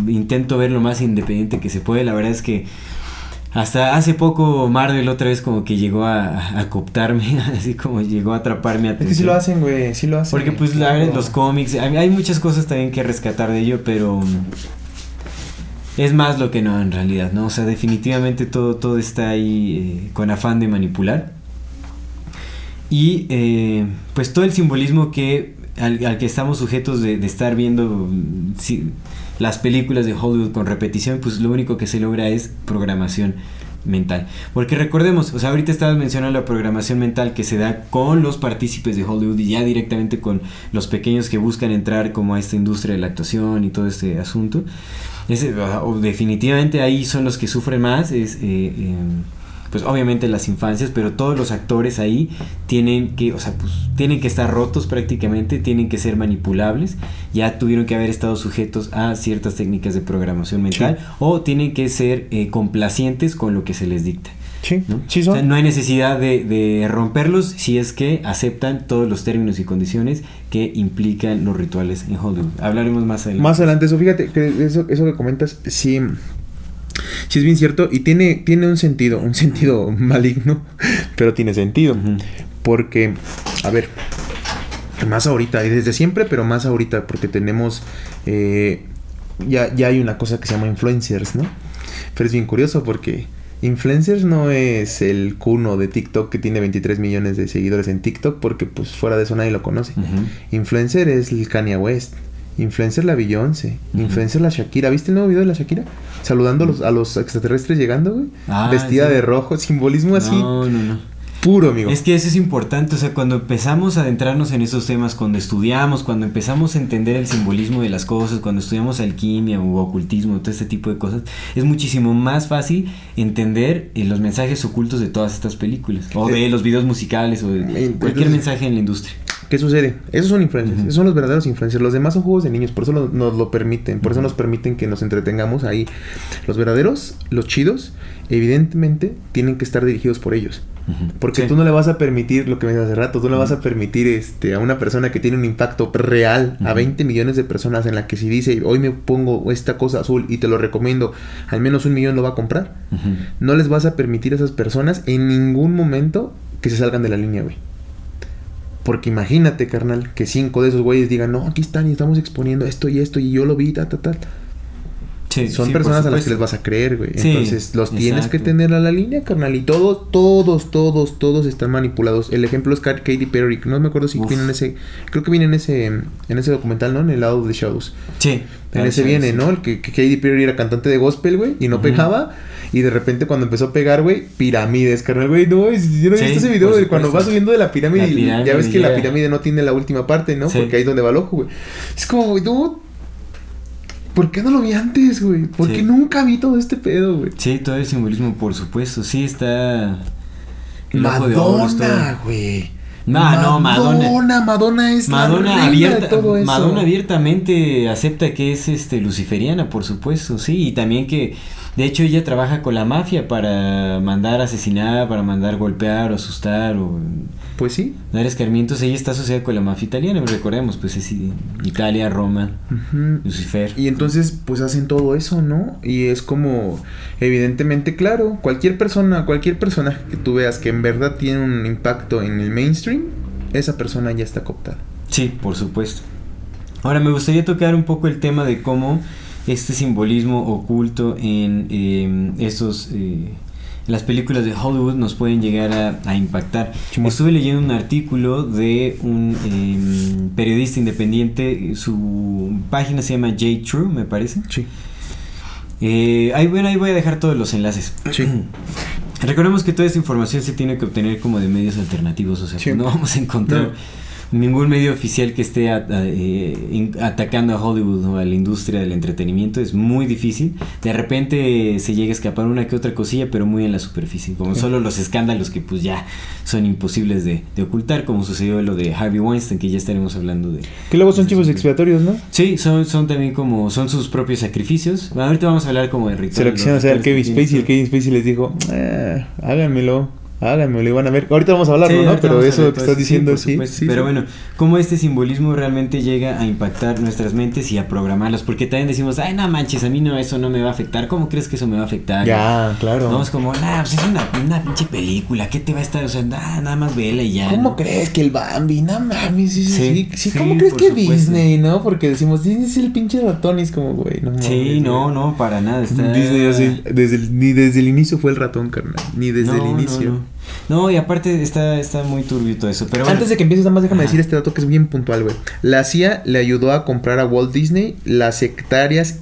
intento ver lo más independiente que se puede, la verdad es que hasta hace poco Marvel otra vez como que llegó a, a cooptarme, <laughs> así como llegó a atraparme a Es que sí lo hacen, güey, sí lo hacen. Porque pues Claro. los cómics, hay, hay muchas cosas también que rescatar de ello, pero mm, es más lo que no en realidad, ¿no? O sea, definitivamente todo, todo está ahí eh, con afán de manipular. Y eh, pues todo el simbolismo que al, que estamos sujetos de, estar viendo mm, las películas de Hollywood con repetición, pues lo único que se logra es programación mental. Porque recordemos, o sea, ahorita estabas mencionando la programación mental que se da con los partícipes de Hollywood y ya directamente con los pequeños que buscan entrar como a esta industria de la actuación y todo este asunto. Ese, o definitivamente ahí son los que sufren más, eh, eh, pues obviamente las infancias, pero todos los actores ahí tienen que, o sea, pues tienen que estar rotos prácticamente, tienen que ser manipulables, ya tuvieron que haber estado sujetos a ciertas técnicas de programación mental o tienen que ser eh, complacientes con lo que se les dicta. Sí, ¿no? sí O sea, no hay necesidad de, de romperlos si es que aceptan todos los términos y condiciones que implican los rituales en Hollywood. Hablaremos más adelante. Más adelante, eso, fíjate, que eso, eso que comentas, sí, sí es bien cierto y tiene, tiene un sentido, un sentido <laughs> maligno, pero tiene sentido. Porque, a ver, más ahorita, y desde siempre, pero más ahorita, porque tenemos, eh, ya, ya hay una cosa que se llama influencers, ¿no? Pero es bien curioso porque influencers no es el cuno de TikTok que tiene 23 millones de seguidores en TikTok, porque pues fuera de eso nadie lo conoce. Influencer es el Kanye West. Influencer la Beyoncé. Ujú. Influencer la Shakira. ¿Viste el nuevo video de la Shakira? Saludando a los, a los extraterrestres llegando, güey. Ah, Vestida sí. de rojo. Simbolismo así. No, no, no. Puro, amigo. Es que eso es importante, o sea, cuando empezamos a adentrarnos en esos temas, cuando estudiamos, cuando empezamos a entender el simbolismo de las cosas, cuando estudiamos alquimia o ocultismo, todo este tipo de cosas, es muchísimo más fácil entender eh, los mensajes ocultos de todas estas películas, o de los videos musicales, o de Eh, cualquier mensaje en la industria. ¿Qué sucede? Esos son influencers. Esos son los verdaderos influencers. Los demás son juegos de niños. Por eso lo- nos lo permiten. Por eso nos permiten que nos entretengamos ahí. Los verdaderos, los chidos, evidentemente tienen que estar dirigidos por ellos. Porque Sí. tú no le vas a permitir lo que me decías hace rato, tú no le vas a permitir este, a una persona que tiene un impacto real a Ujú. 20 millones de personas en la que si dice hoy me pongo esta cosa azul y te lo recomiendo, al menos un millón lo va a comprar. No les vas a permitir a esas personas en ningún momento que se salgan de la línea, güey. Porque imagínate, carnal, que cinco de esos güeyes digan, no, aquí están y estamos exponiendo esto y esto y yo lo vi, ta, ta, ta. Sí, Son sí, personas a las que les vas a creer, güey. Sí, Entonces los tienes que tener a la línea, carnal. Y todos, todos, todos, todos están manipulados. El ejemplo es Kat- Katy Perry. que No me acuerdo si Uf. viene en ese. Creo que viene en ese, en ese documental, ¿no? En el lado de Shadows. Sí. En ese viene. ¿no? El que, que Katy Perry era cantante de gospel, güey, y no Ujú. pegaba. Y de repente cuando empezó a pegar, güey, pirámides, carnal, güey. No, yo no he Sí, visto ese video de cuando va subiendo de la pirámide. La ya ves que la pirámide no tiene la última parte, ¿no? Sí. Porque ahí es donde va el ojo, güey. Es como, güey, no. ¿Por qué no lo vi antes, güey? ¿Por Sí. qué nunca vi todo este pedo, güey? Sí, todo el simbolismo, por supuesto. Sí, está. el. Madonna, güey. No, no, Madonna. Madonna, Madonna es Madonna abierta, de todo eso. Madonna abiertamente acepta que es este luciferiana, por supuesto, sí, y también que de hecho ella trabaja con la mafia para mandar asesinar, para mandar golpear o asustar o Pues sí. dar escarmientos. Ella está asociada con la mafia italiana, recordemos, pues es Italia, Roma. Lucifer. Y entonces, pues hacen todo eso, ¿no? Y es como, evidentemente, claro, cualquier persona, cualquier personaje que tú veas que en verdad tiene un impacto en el mainstream, esa persona ya está cooptada. Sí, por supuesto. Ahora me gustaría tocar un poco el tema de cómo este simbolismo oculto en eh, estos eh, en las películas de Hollywood nos pueden llegar a, a impactar. Estuve leyendo un artículo de un eh, periodista independiente, su página se llama J True, me parece. Sí. Eh, ahí, bueno, ahí voy a dejar todos los enlaces. Sí. Recordemos que toda esta información se tiene que obtener como de medios alternativos, o sea, Sí. no vamos a encontrar No. Ningún medio oficial que esté eh, atacando a Hollywood o a la industria del entretenimiento es muy difícil. De repente se llega a escapar una que otra cosilla, pero muy en la superficie, como Sí. solo los escándalos que pues ya son imposibles de, de ocultar, como sucedió lo de Harvey Weinstein, que ya estaremos hablando de... Que luego son chivos expiatorios, ¿no? Sí, son, son también como, son sus propios sacrificios. Bueno, ahorita vamos a hablar como de rituales. Se lo quisieron hacer al Kevin Spacey y el. Kevin Spacey les dijo, eh, háganmelo, háganmelo y van a ver. Ahorita vamos a hablarlo, Sí, ¿no? Pero eso que estás eso. diciendo, sí. Pero bueno, cómo este simbolismo realmente llega a impactar nuestras mentes y a programarlas. Porque también decimos, ay, no manches, a mí no, eso no me va a afectar. ¿Cómo crees que eso me va a afectar? Ya, claro. No, es como, nah, pues es una, una pinche película. ¿Qué te va a estar? O sea, nah, nada más vela y ya. ¿Cómo ¿no? crees que el Bambi? No mames, sí, sí, Sí, ¿Cómo crees que supuesto. Disney, no? Porque decimos, Disney es el pinche ratón y es como, güey, no mames. Sí, no, no, para nada. Está... Disney así, desde el- ni desde el inicio fue el ratón, carnal. Ni desde No, el inicio. No, No, y aparte está, está muy turbio todo eso. Pero bueno. Antes de que empieces, nada más déjame Ajá. decir este dato que es bien puntual, güey. La CIA le ayudó a comprar a Walt Disney las hectáreas,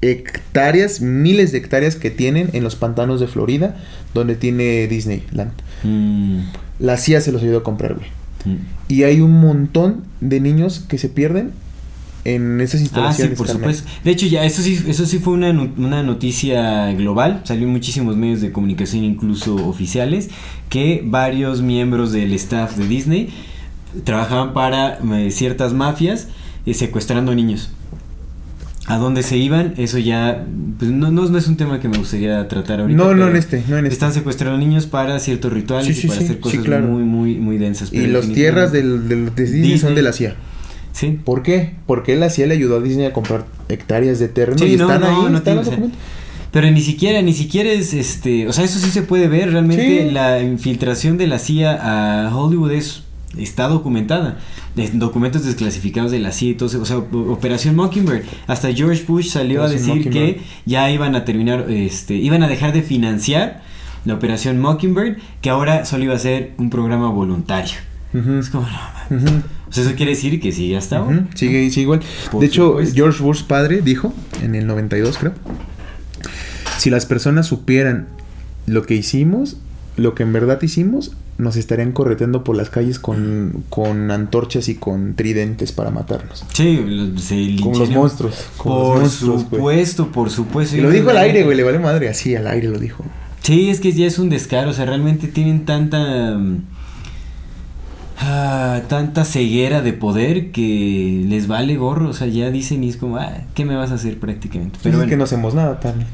hectáreas, miles de hectáreas que tienen en los pantanos de Florida, donde tiene Disneyland. Mm, La CIA se los ayudó a comprar, güey. mm. Y hay un montón de niños que se pierden en esas Ah, sí, instalaciones. por supuesto. De hecho, ya eso sí, eso sí fue una, una noticia global. Salió en muchísimos medios de comunicación, incluso oficiales, que varios miembros del staff de Disney trabajaban para eh, ciertas mafias eh, secuestrando niños. A dónde se iban, eso ya pues, no, no, no es un tema que me gustaría tratar ahorita. No, no pero en este, no en este. Están secuestrando niños para ciertos rituales Sí, y sí, para sí, hacer cosas claro. muy, muy, muy densas. Y las tierras del, del- de Disney, son de la CIA. Sí. ¿Por qué? Porque la CIA le ayudó a Disney a comprar hectáreas de terreno Sí, y no, están no, ahí, no están los documentos. Pero ni siquiera, ni siquiera es este. O sea, eso sí se puede ver. Realmente Sí. la infiltración de la CIA a Hollywood es. Está documentada. De- documentos desclasificados de la CIA y todo eso. O sea, Operación Mockingbird. Hasta George Bush salió a decir que ya iban a terminar. Este, iban a dejar de financiar la Operación Mockingbird. Que ahora solo iba a ser un programa voluntario. Es como, no, man. ujú, O sea, eso quiere decir que sí, hasta ahora. ujú, Sigue, sigue igual. Por de hecho. George Bush padre dijo en el 92, creo. Si las personas supieran lo que hicimos, lo que en verdad hicimos, nos estarían correteando por las calles con, con antorchas y con tridentes para matarnos. Sí, Como los monstruos. Como los Por monstruos, supuesto, por supuesto. Y lo dijo al aire, güey, le vale madre. Así, al aire lo dijo. Sí, es que ya es un descaro, o sea, realmente tienen tanta ah, tanta ceguera de poder que les vale gorro, o sea, ya dicen y es como, ah, ¿qué me vas a hacer prácticamente? Pero Pero es bueno, que no hacemos nada, también.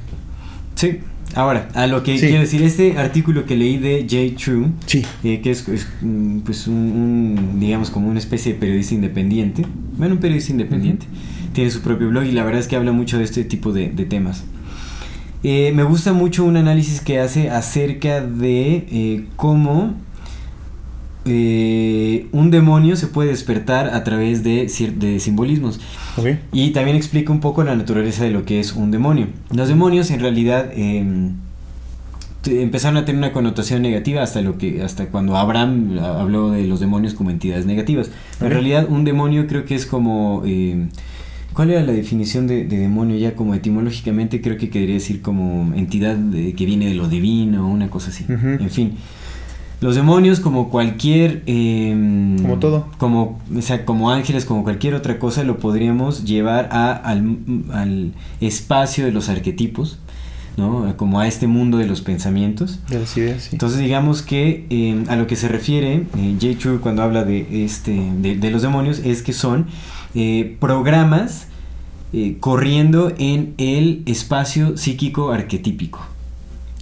sí. Ahora, a lo que Sí. quiero decir, este artículo que leí de J. True, Sí. eh, que es, es, mm, pues un, un, digamos como una especie de periodista independiente, bueno, un periodista independiente, tiene su propio blog y la verdad es que habla mucho de este tipo de, de temas. Eh, me gusta mucho un análisis que hace acerca de eh, cómo eh, un demonio se puede despertar a través de, simbolismos. Y también explica un poco la naturaleza de lo que es un demonio. Los demonios en realidad em, empezaron a tener una connotación negativa hasta lo que hasta cuando Abraham habló de los demonios como entidades negativas. En realidad un demonio creo que es como em, ¿Cuál era la definición de, de demonio ya como etimológicamente? Creo que quería decir como entidad de- que viene de lo divino, una cosa así. En fin. Los demonios, como cualquier. em, Como todo. Como, o sea, como ángeles, como cualquier otra cosa, lo podríamos llevar a, al, al espacio de los arquetipos, ¿no? Como a este mundo de los pensamientos. De las ideas, sí. Entonces, digamos que em, a lo que se refiere eh, J. True cuando habla de, este, de, de los demonios es que son eh, programas eh, corriendo en el espacio psíquico arquetípico.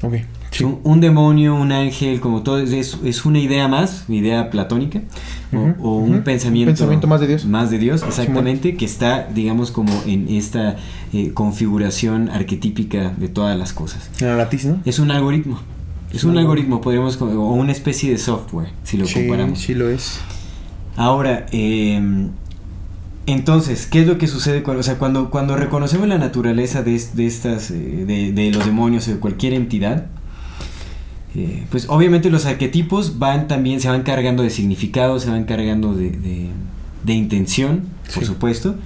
ok. Sí. Un, un demonio, un ángel, como todo, es, es- una idea más, idea platónica, o- un pensamiento, Un pensamiento más de Dios. Más de Dios, exactamente, que está, digamos, como en esta eh, configuración arquetípica de todas las cosas. En la latiz, ¿no? Es un algoritmo. Es un algoritmo, podríamos, o una especie de software, si lo sí, comparamos. sí lo es. Ahora, eh, entonces, ¿qué es lo que sucede cuando, o sea, cuando, cuando reconocemos la naturaleza de, de estas, eh, de, de los demonios o de cualquier entidad? Eh, pues obviamente los arquetipos van también, se van cargando de significado, se van cargando de, de- de intención, por Sí. supuesto.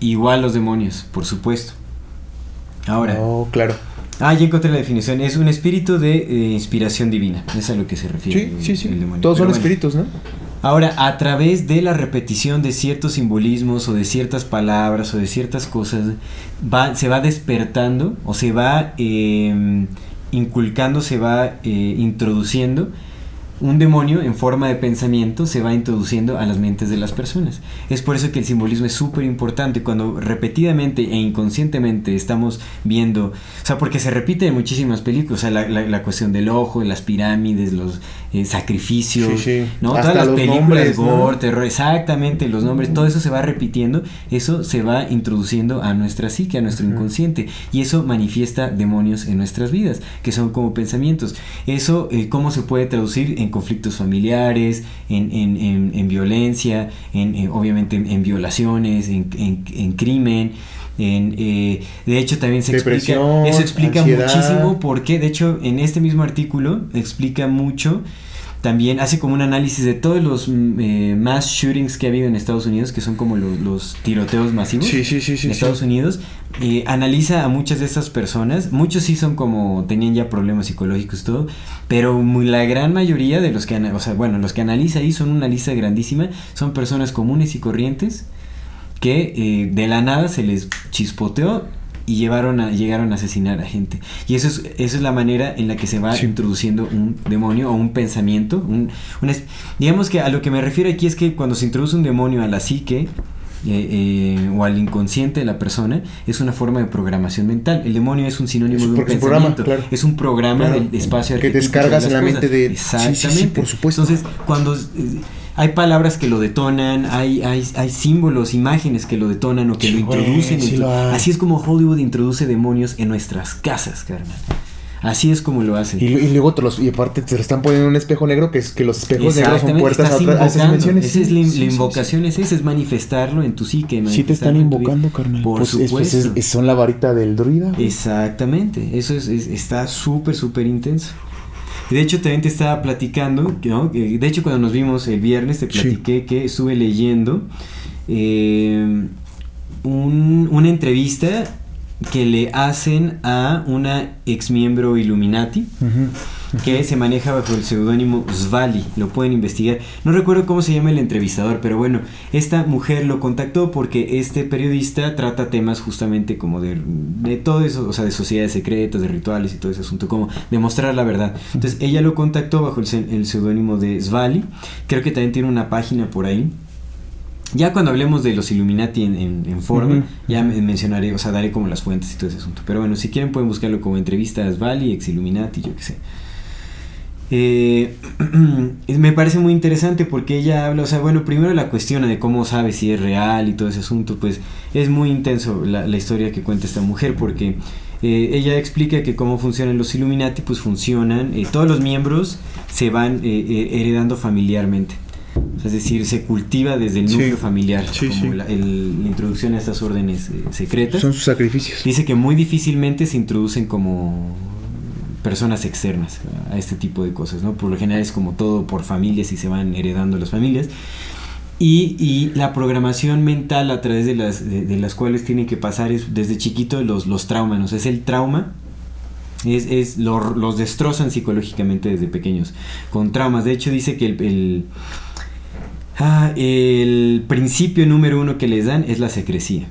Igual los demonios, por supuesto. Ahora, Oh, claro. ah, ya encontré la definición. Es un espíritu de eh, inspiración divina. Es a lo que se refiere. Sí, el- sí, sí. el demonio. Todos Pero son bueno. espíritus, ¿no? Ahora, a través de la repetición de ciertos simbolismos o de ciertas palabras o de ciertas cosas, va, se va despertando o se va eh, inculcando, se va eh, introduciendo un demonio en forma de pensamiento se va introduciendo a las mentes de las personas. Es por eso que el simbolismo es súper importante cuando repetidamente e inconscientemente estamos viendo, o sea, porque se repite en muchísimas películas, o sea, la, la, cuestión del ojo, las pirámides, los eh, sacrificios, ¿no? Todas las películas, gore, terror, exactamente, los nombres, todo eso se va repitiendo, eso se va introduciendo a nuestra psique, a nuestro inconsciente, y eso manifiesta demonios en nuestras vidas, que son como pensamientos. Eso, eh, ¿cómo se puede traducir en conflictos familiares, en, en, en, violencia, en, obviamente en, violaciones, en, crimen. En, eh, de hecho también se explica eso explica muchísimo porque de hecho en este mismo artículo explica mucho también hace como un análisis de todos los mm, eh, mass shootings que ha habido en Estados Unidos, que son como los, tiroteos masivos sí, sí, sí, en Estados Unidos. Eh, analiza a muchas de estas personas, muchos sí son como, tenían ya problemas psicológicos y todo, pero muy, la gran mayoría de los que, o sea, bueno, los que analiza ahí son una lista grandísima, son personas comunes y corrientes que eh, de la nada se les chispoteó y llevaron a, llegaron a asesinar a gente. Y eso es, eso es la manera en la que se va introduciendo un demonio o un pensamiento. Un, digamos que a lo que me refiero aquí es que cuando se introduce un demonio a la psique, eh, eh, o al inconsciente de la persona es una forma de programación mental. El demonio es un sinónimo de un pensamiento. Es un programa del espacio que descargas en la mente de exactamente. por supuesto. Entonces, cuando eh, hay palabras que lo detonan, hay, hay, hay símbolos, imágenes que lo detonan o que lo introducen. así es como Hollywood introduce demonios en nuestras casas, carnal. Así es como lo hacen. Y, luego te los, y aparte te están poniendo un espejo negro que es que los espejos negros son puertas a, otras dimensiones. Esa es la, invocación, es esa, es manifestarlo en tu psique. Sí te están invocando, carnal. Por pues, supuesto. son la varita del druida. Exactamente. Eso es, está súper, súper intenso. De hecho, también te estaba platicando, ¿no? de hecho cuando nos vimos el viernes te platiqué que estuve leyendo eh, un, una entrevista que le hacen a una ex miembro Illuminati que se maneja bajo el seudónimo Svali, lo pueden investigar. No recuerdo cómo se llama el entrevistador, pero bueno, esta mujer lo contactó porque este periodista trata temas justamente como de, de todo eso, o sea, de sociedades secretas, de rituales y todo ese asunto, como demostrar la verdad. Entonces ella lo contactó bajo el, seudónimo de Svali, creo que también tiene una página por ahí ya cuando hablemos de los Illuminati en, forma, ya mencionaré, o sea, daré como las fuentes y todo ese asunto. Pero bueno, si quieren pueden buscarlo como entrevistas Valley, ex Illuminati, yo qué sé. Eh, <clears throat> me parece muy interesante porque ella habla, o sea, bueno, primero la cuestión de cómo sabe si es real y todo ese asunto, pues es muy intenso la, historia que cuenta esta mujer porque eh, ella explica que cómo funcionan los Illuminati, pues funcionan, eh, todos los miembros se van heredando familiarmente es decir, se cultiva desde el núcleo familiar, como La, introducción a estas órdenes eh, secretas. Son sus sacrificios. Dice que muy difícilmente se introducen como personas externas a este tipo de cosas. Por lo general es como todo por familias y se van heredando las familias. Y, la programación mental a través de las, cuales tienen que pasar es desde chiquito los, traumas, ¿no? es el trauma es, los destrozan psicológicamente desde pequeños con traumas. De hecho dice que el Ah, principio número uno que les dan es la secrecía.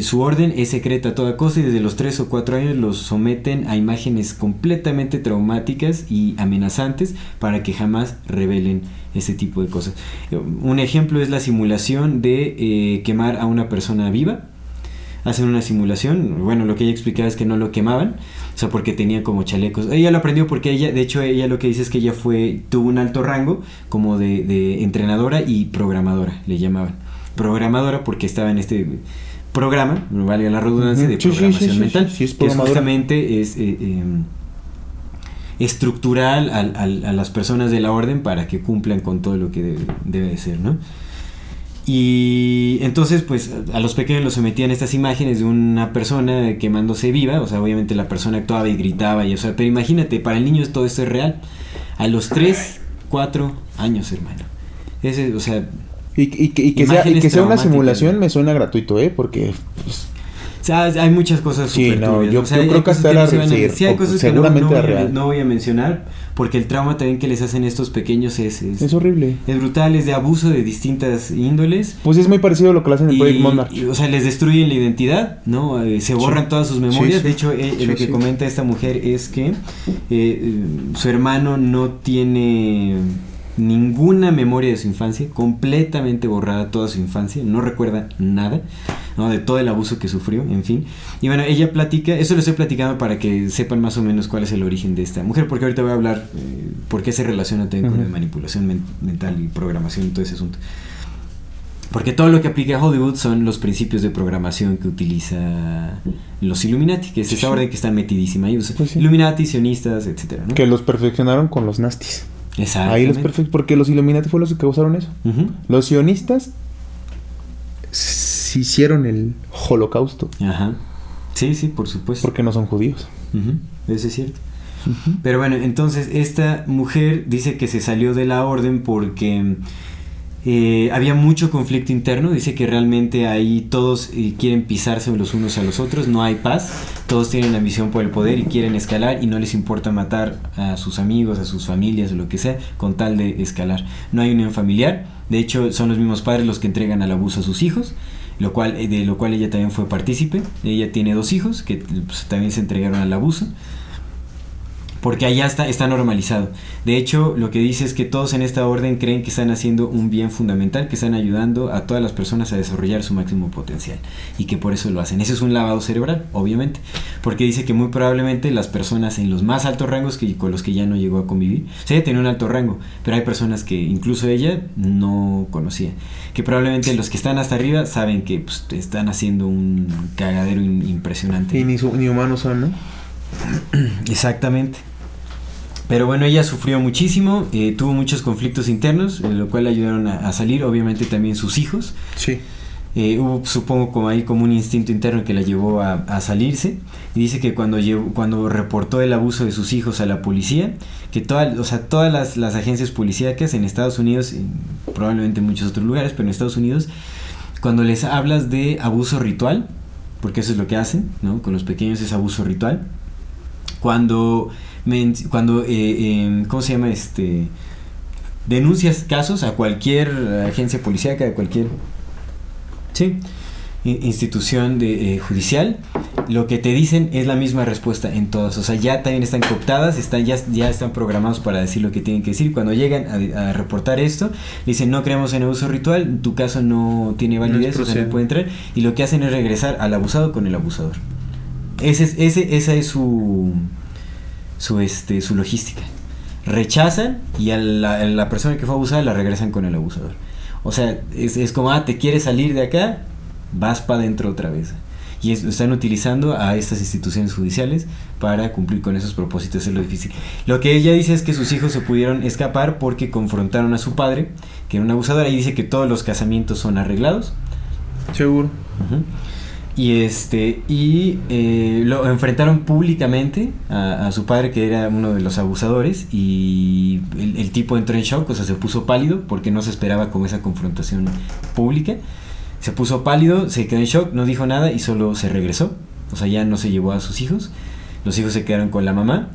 Su orden es secreta a toda cosa y desde los 3 o 4 años los someten a imágenes completamente traumáticas y amenazantes para que jamás revelen ese tipo de cosas. Un ejemplo es la simulación de eh, quemar a una persona viva hacen una simulación. Bueno, lo que ella explicaba es que no lo quemaban, o sea, porque tenía como chalecos. Ella lo aprendió porque ella, de hecho, ella lo que dice es que ella fue, tuvo un alto rango como de, entrenadora y programadora, le llamaban. Programadora porque estaba en este programa, valga la redundancia, de programación mental, que es justamente es... Eh, em, estructural a, las personas de la orden para que cumplan con todo lo que debe, debe ser, ¿no? Y entonces, pues a los pequeños los sometían estas imágenes de una persona quemándose viva, o sea, obviamente la persona actuaba y gritaba, y, o sea, pero imagínate, para el niño todo esto es real. A los 3, 4 años, hermano. Ese, o sea. Y, que, sea, una simulación me suena gratuito, ¿eh? Porque. Pues, O sea, hay muchas cosas Sí, no, yo- o sea, yo creo que hasta no la- se van a- sí, sí, hay cosas que no- seguramente no, voy a, no voy a mencionar, porque el trauma también que les hacen estos pequeños es, es, Es horrible. es brutal, es de abuso de distintas índoles. Pues es muy parecido a lo que le hacen en Y, Project Monarch. y, o sea, les destruyen la identidad, ¿no? Eh, se borran todas sus memorias. Sí, sí. De hecho, eh, Sí, lo que sí. comenta esta mujer es que eh, su hermano no tiene ninguna memoria de su infancia, completamente borrada toda su infancia, no recuerda nada, ¿no? De todo el abuso que sufrió, en fin. Y bueno, ella platica, eso lo estoy platicando para que sepan más o menos cuál es el origen de esta mujer, porque ahorita voy a hablar eh, por qué se relaciona también con la manipulación men- mental y programación y todo ese asunto. Porque todo lo que aplica a Hollywood son los principios de programación que utiliza los Illuminati, que es esa orden que está metidísima ahí. o sea, Pues sí. Illuminati, sionistas, etcétera, ¿no? Que los perfeccionaron con los nastis. Ahí los perfectos, porque los Illuminati fueron los que causaron eso. Los sionistas se hicieron el holocausto, Ajá. Sí, sí, por supuesto. porque no son judíos. Eso es cierto. Pero bueno, entonces esta mujer dice que se salió de la orden porque eh, había mucho conflicto interno. Dice que realmente ahí todos eh, quieren pisarse los unos a los otros, no hay paz. Todos tienen ambición por el poder y quieren escalar y no les importa matar a sus amigos, a sus familias o lo que sea con tal de escalar. No hay unión familiar. De hecho, son los mismos padres los que entregan al abuso a sus hijos. Lo cual, eh, de lo cual ella también fue partícipe. Ella tiene dos hijos que pues, también se entregaron al abuso porque allá está, está normalizado. De hecho, lo que dice es que todos en esta orden creen que están haciendo un bien fundamental, que están ayudando a todas las personas a desarrollar su máximo potencial y que por eso lo hacen. Ese es un lavado cerebral, obviamente, porque dice que muy probablemente las personas en los más altos rangos que con los que ya no llegó a convivir, o sea, ella tenía un alto rango, pero hay personas que incluso ella no conocía, que probablemente los que están hasta arriba saben que pues, están haciendo un cagadero in- impresionante. Y ni, su- ni humanos son, ¿no? Exactamente. Pero bueno, ella sufrió muchísimo, eh, tuvo muchos conflictos internos, en lo cual le ayudaron a, a salir, obviamente también sus hijos. Sí. Eh, hubo, supongo, como ahí como un instinto interno que la llevó a, a salirse. Y dice que cuando, llevó- cuando reportó el abuso de sus hijos a la policía, que toda, o sea, todas las, las agencias policíacas en Estados Unidos, probablemente en muchos otros lugares, pero en Estados Unidos, cuando les hablas de abuso ritual, porque eso es lo que hacen, ¿no? Con los pequeños es abuso ritual. Cuando, cuando eh, eh, ¿cómo se llama? Este, denuncias casos a cualquier agencia policíaca, a cualquier Sí. institución de, eh, judicial, lo que te dicen es la misma respuesta en todas. O sea, ya también están cooptadas, están, ya, ya están programados para decir lo que tienen que decir. Cuando llegan a, a reportar esto, dicen no creemos en abuso ritual, tu caso no tiene No validez, o sea, no puede entrar. Y lo que hacen es regresar al abusado con el abusador. Ese es, ese, esa es su, su, este, su logística. Rechazan y a la, a la persona que fue abusada la regresan con el abusador. O sea, es, es como, ah, te quieres salir de acá, vas para adentro otra vez. Y es- están utilizando a estas instituciones judiciales para cumplir con esos propósitos, es lo difícil. Lo que ella dice es que sus hijos se pudieron escapar porque confrontaron a su padre, que era un abusador, y dice que todos los casamientos son arreglados. Seguro. Ujú. Y este y eh, lo enfrentaron públicamente a, su padre que era uno de los abusadores y el, el tipo entró en shock, o sea, se puso pálido porque no se esperaba con esa confrontación pública. Se puso pálido, se quedó en shock, no dijo nada y solo se regresó. O sea, ya no se llevó a sus hijos. Los hijos se quedaron con la mamá.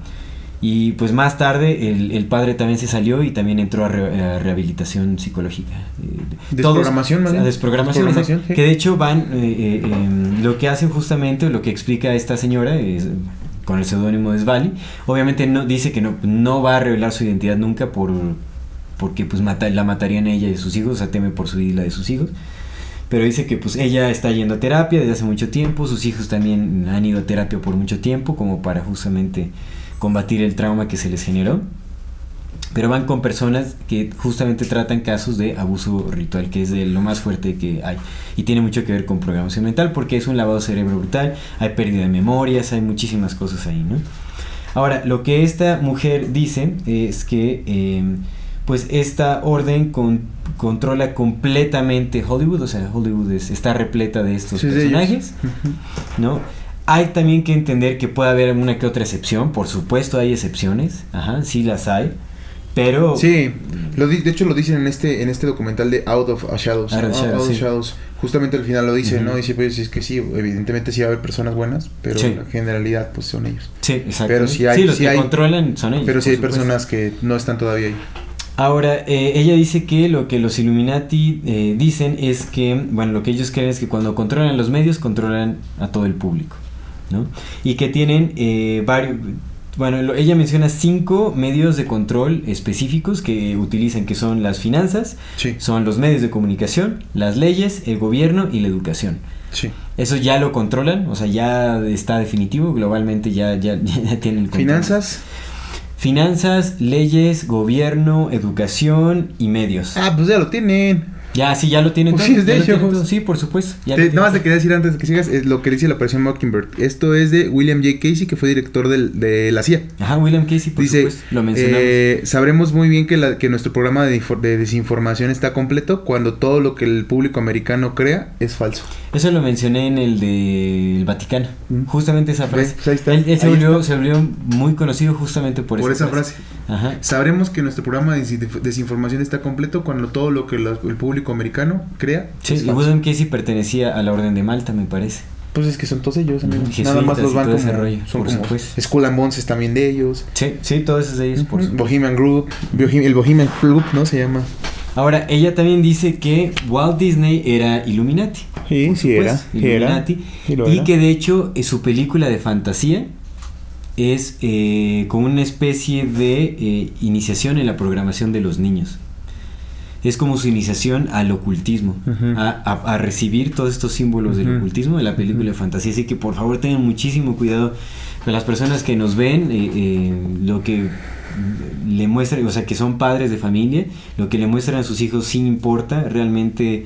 Y pues más tarde el, el padre también se salió y también entró a, re- a rehabilitación psicológica. Eh, Desprogramación, a bien. desprogramación, Desprogramación, sí. Que de hecho van, eh, eh, em, lo que hacen justamente, lo que explica esta señora, es, con el seudónimo de Svali, obviamente no dice que no, no va a revelar su identidad nunca por porque pues mata, la matarían ella y a sus hijos, o sea, teme por su vida y la de sus hijos. Pero dice que pues ella está yendo a terapia desde hace mucho tiempo, sus hijos también han ido a terapia por mucho tiempo, como para justamente combatir el trauma que se les generó. Pero van con personas que justamente tratan casos de abuso ritual, que es de lo más fuerte que hay. Y tiene mucho que ver con programación mental, porque es un lavado cerebro brutal, hay pérdida de memorias, hay muchísimas cosas ahí, ¿no? Ahora, lo que esta mujer dice es que, eh, pues, esta orden con- controla completamente Hollywood, o sea, Hollywood es- está repleta de estos Sí, de personajes. ¿no? Hay también que entender que puede haber una que otra excepción, por supuesto hay excepciones, ajá, sí las hay, Pero... Sí, lo di- de hecho lo dicen en este, en este documental de Out of Shadows. Out of Out Shadows, of sí. Shadows. Justamente al final lo dice, Ujú. ¿no? Dice, pues es que sí, evidentemente sí va a haber personas buenas, pero Sí. la generalidad pues son ellos. Sí, exacto. Pero sí hay- los sí que hay- controlan son ellos. Pero por hay supuesto. personas que no están todavía ahí. Ahora, eh, ella dice que lo que los Illuminati eh, dicen es que, bueno, lo que ellos creen es que cuando controlan los medios, controlan a todo el público, ¿no? Y que tienen eh, varios... Bueno, ella menciona cinco medios de control específicos que utilizan, que son las finanzas, Sí, son los medios de comunicación, las leyes, el gobierno y la educación. sí. Eso ya lo controlan, o sea, ya está definitivo, globalmente ya, ya, <laughs> ya tienen el control. Finanzas. Finanzas, leyes, gobierno, educación y medios. Ah, pues ya lo tienen. Ya, sí, ya lo tienen Pues todo. sí, es de por supuesto. ya Te- lo nada más te quería decir antes de que sigas es lo que dice la operación Mockingbird. Esto es de William J. Casey, que fue director del- de la CIA. Ajá, William Casey, por Dice, supuesto. Lo mencionamos. eh, sabremos muy bien que, la- que nuestro programa de, infor- de desinformación está completo cuando todo lo que el público americano crea es falso. Eso lo mencioné en el del Vaticano. Mm. Justamente esa frase. pues ahí está, Él, él se, volvió, se volvió muy conocido justamente por, Por esa frase. Ajá. Sabremos que nuestro programa de desin- desinformación está completo cuando todo lo que la- el público americano crea Sí, y Casey pertenecía a la Orden de Malta, me parece. Pues es que son todos ellos, amigos. Nada más los van como, ese rollo, son por como supuesto. Skull and Bones es también de ellos. Sí, sí, todos esos de ellos. Bohemian Group, Bohem- el Bohemian Club, ¿no? Se llama. Ahora, ella también dice que Walt Disney era Illuminati. Sí, sí era, supuesto, era, Illuminati. y era. que de hecho eh, su película de fantasía es eh, como una especie de eh, iniciación en la programación de los niños. Es como su iniciación al ocultismo, a, a- a recibir todos estos símbolos del ocultismo de la película de fantasía. Así que por favor tengan muchísimo cuidado con las personas que nos ven, eh, eh, lo que le muestran, o sea, que son padres de familia, lo que le muestran a sus hijos sí importa, realmente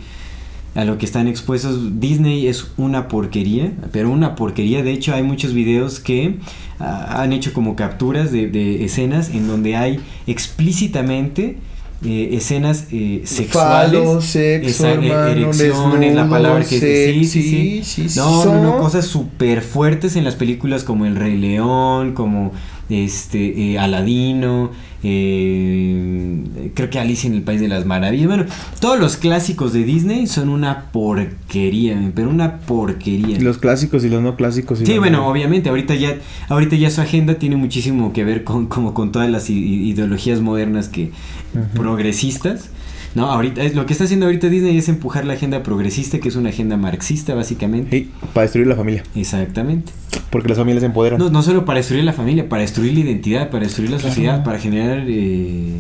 a lo que están expuestos. Disney es una porquería, pero una porquería. De hecho, hay muchos videos que ah, han hecho como capturas de, de escenas en donde hay explícitamente eh, escenas eh, sexuales. Falo, sexo, esa- e- hermano, erección es la palabra que sí, sí, sí. sexy, sí, No, no, no, cosas súper fuertes en las películas como El Rey León, como este eh, Aladino, eh, creo que Alicia en el País de las Maravillas. Bueno, todos los clásicos de Disney son una porquería, pero una porquería. Los clásicos y los no clásicos. y Sí, bueno, no. obviamente, ahorita ya, ahorita ya su agenda tiene muchísimo que ver con, como con todas las ideologías modernas que progresistas. No, ahorita es lo que está haciendo ahorita Disney es empujar la agenda progresista, que es una agenda marxista, básicamente. Sí, para destruir la familia. Exactamente. Porque las familias se empoderan. No, no solo para destruir la familia, para destruir la identidad, para destruir la sociedad, para generar, eh,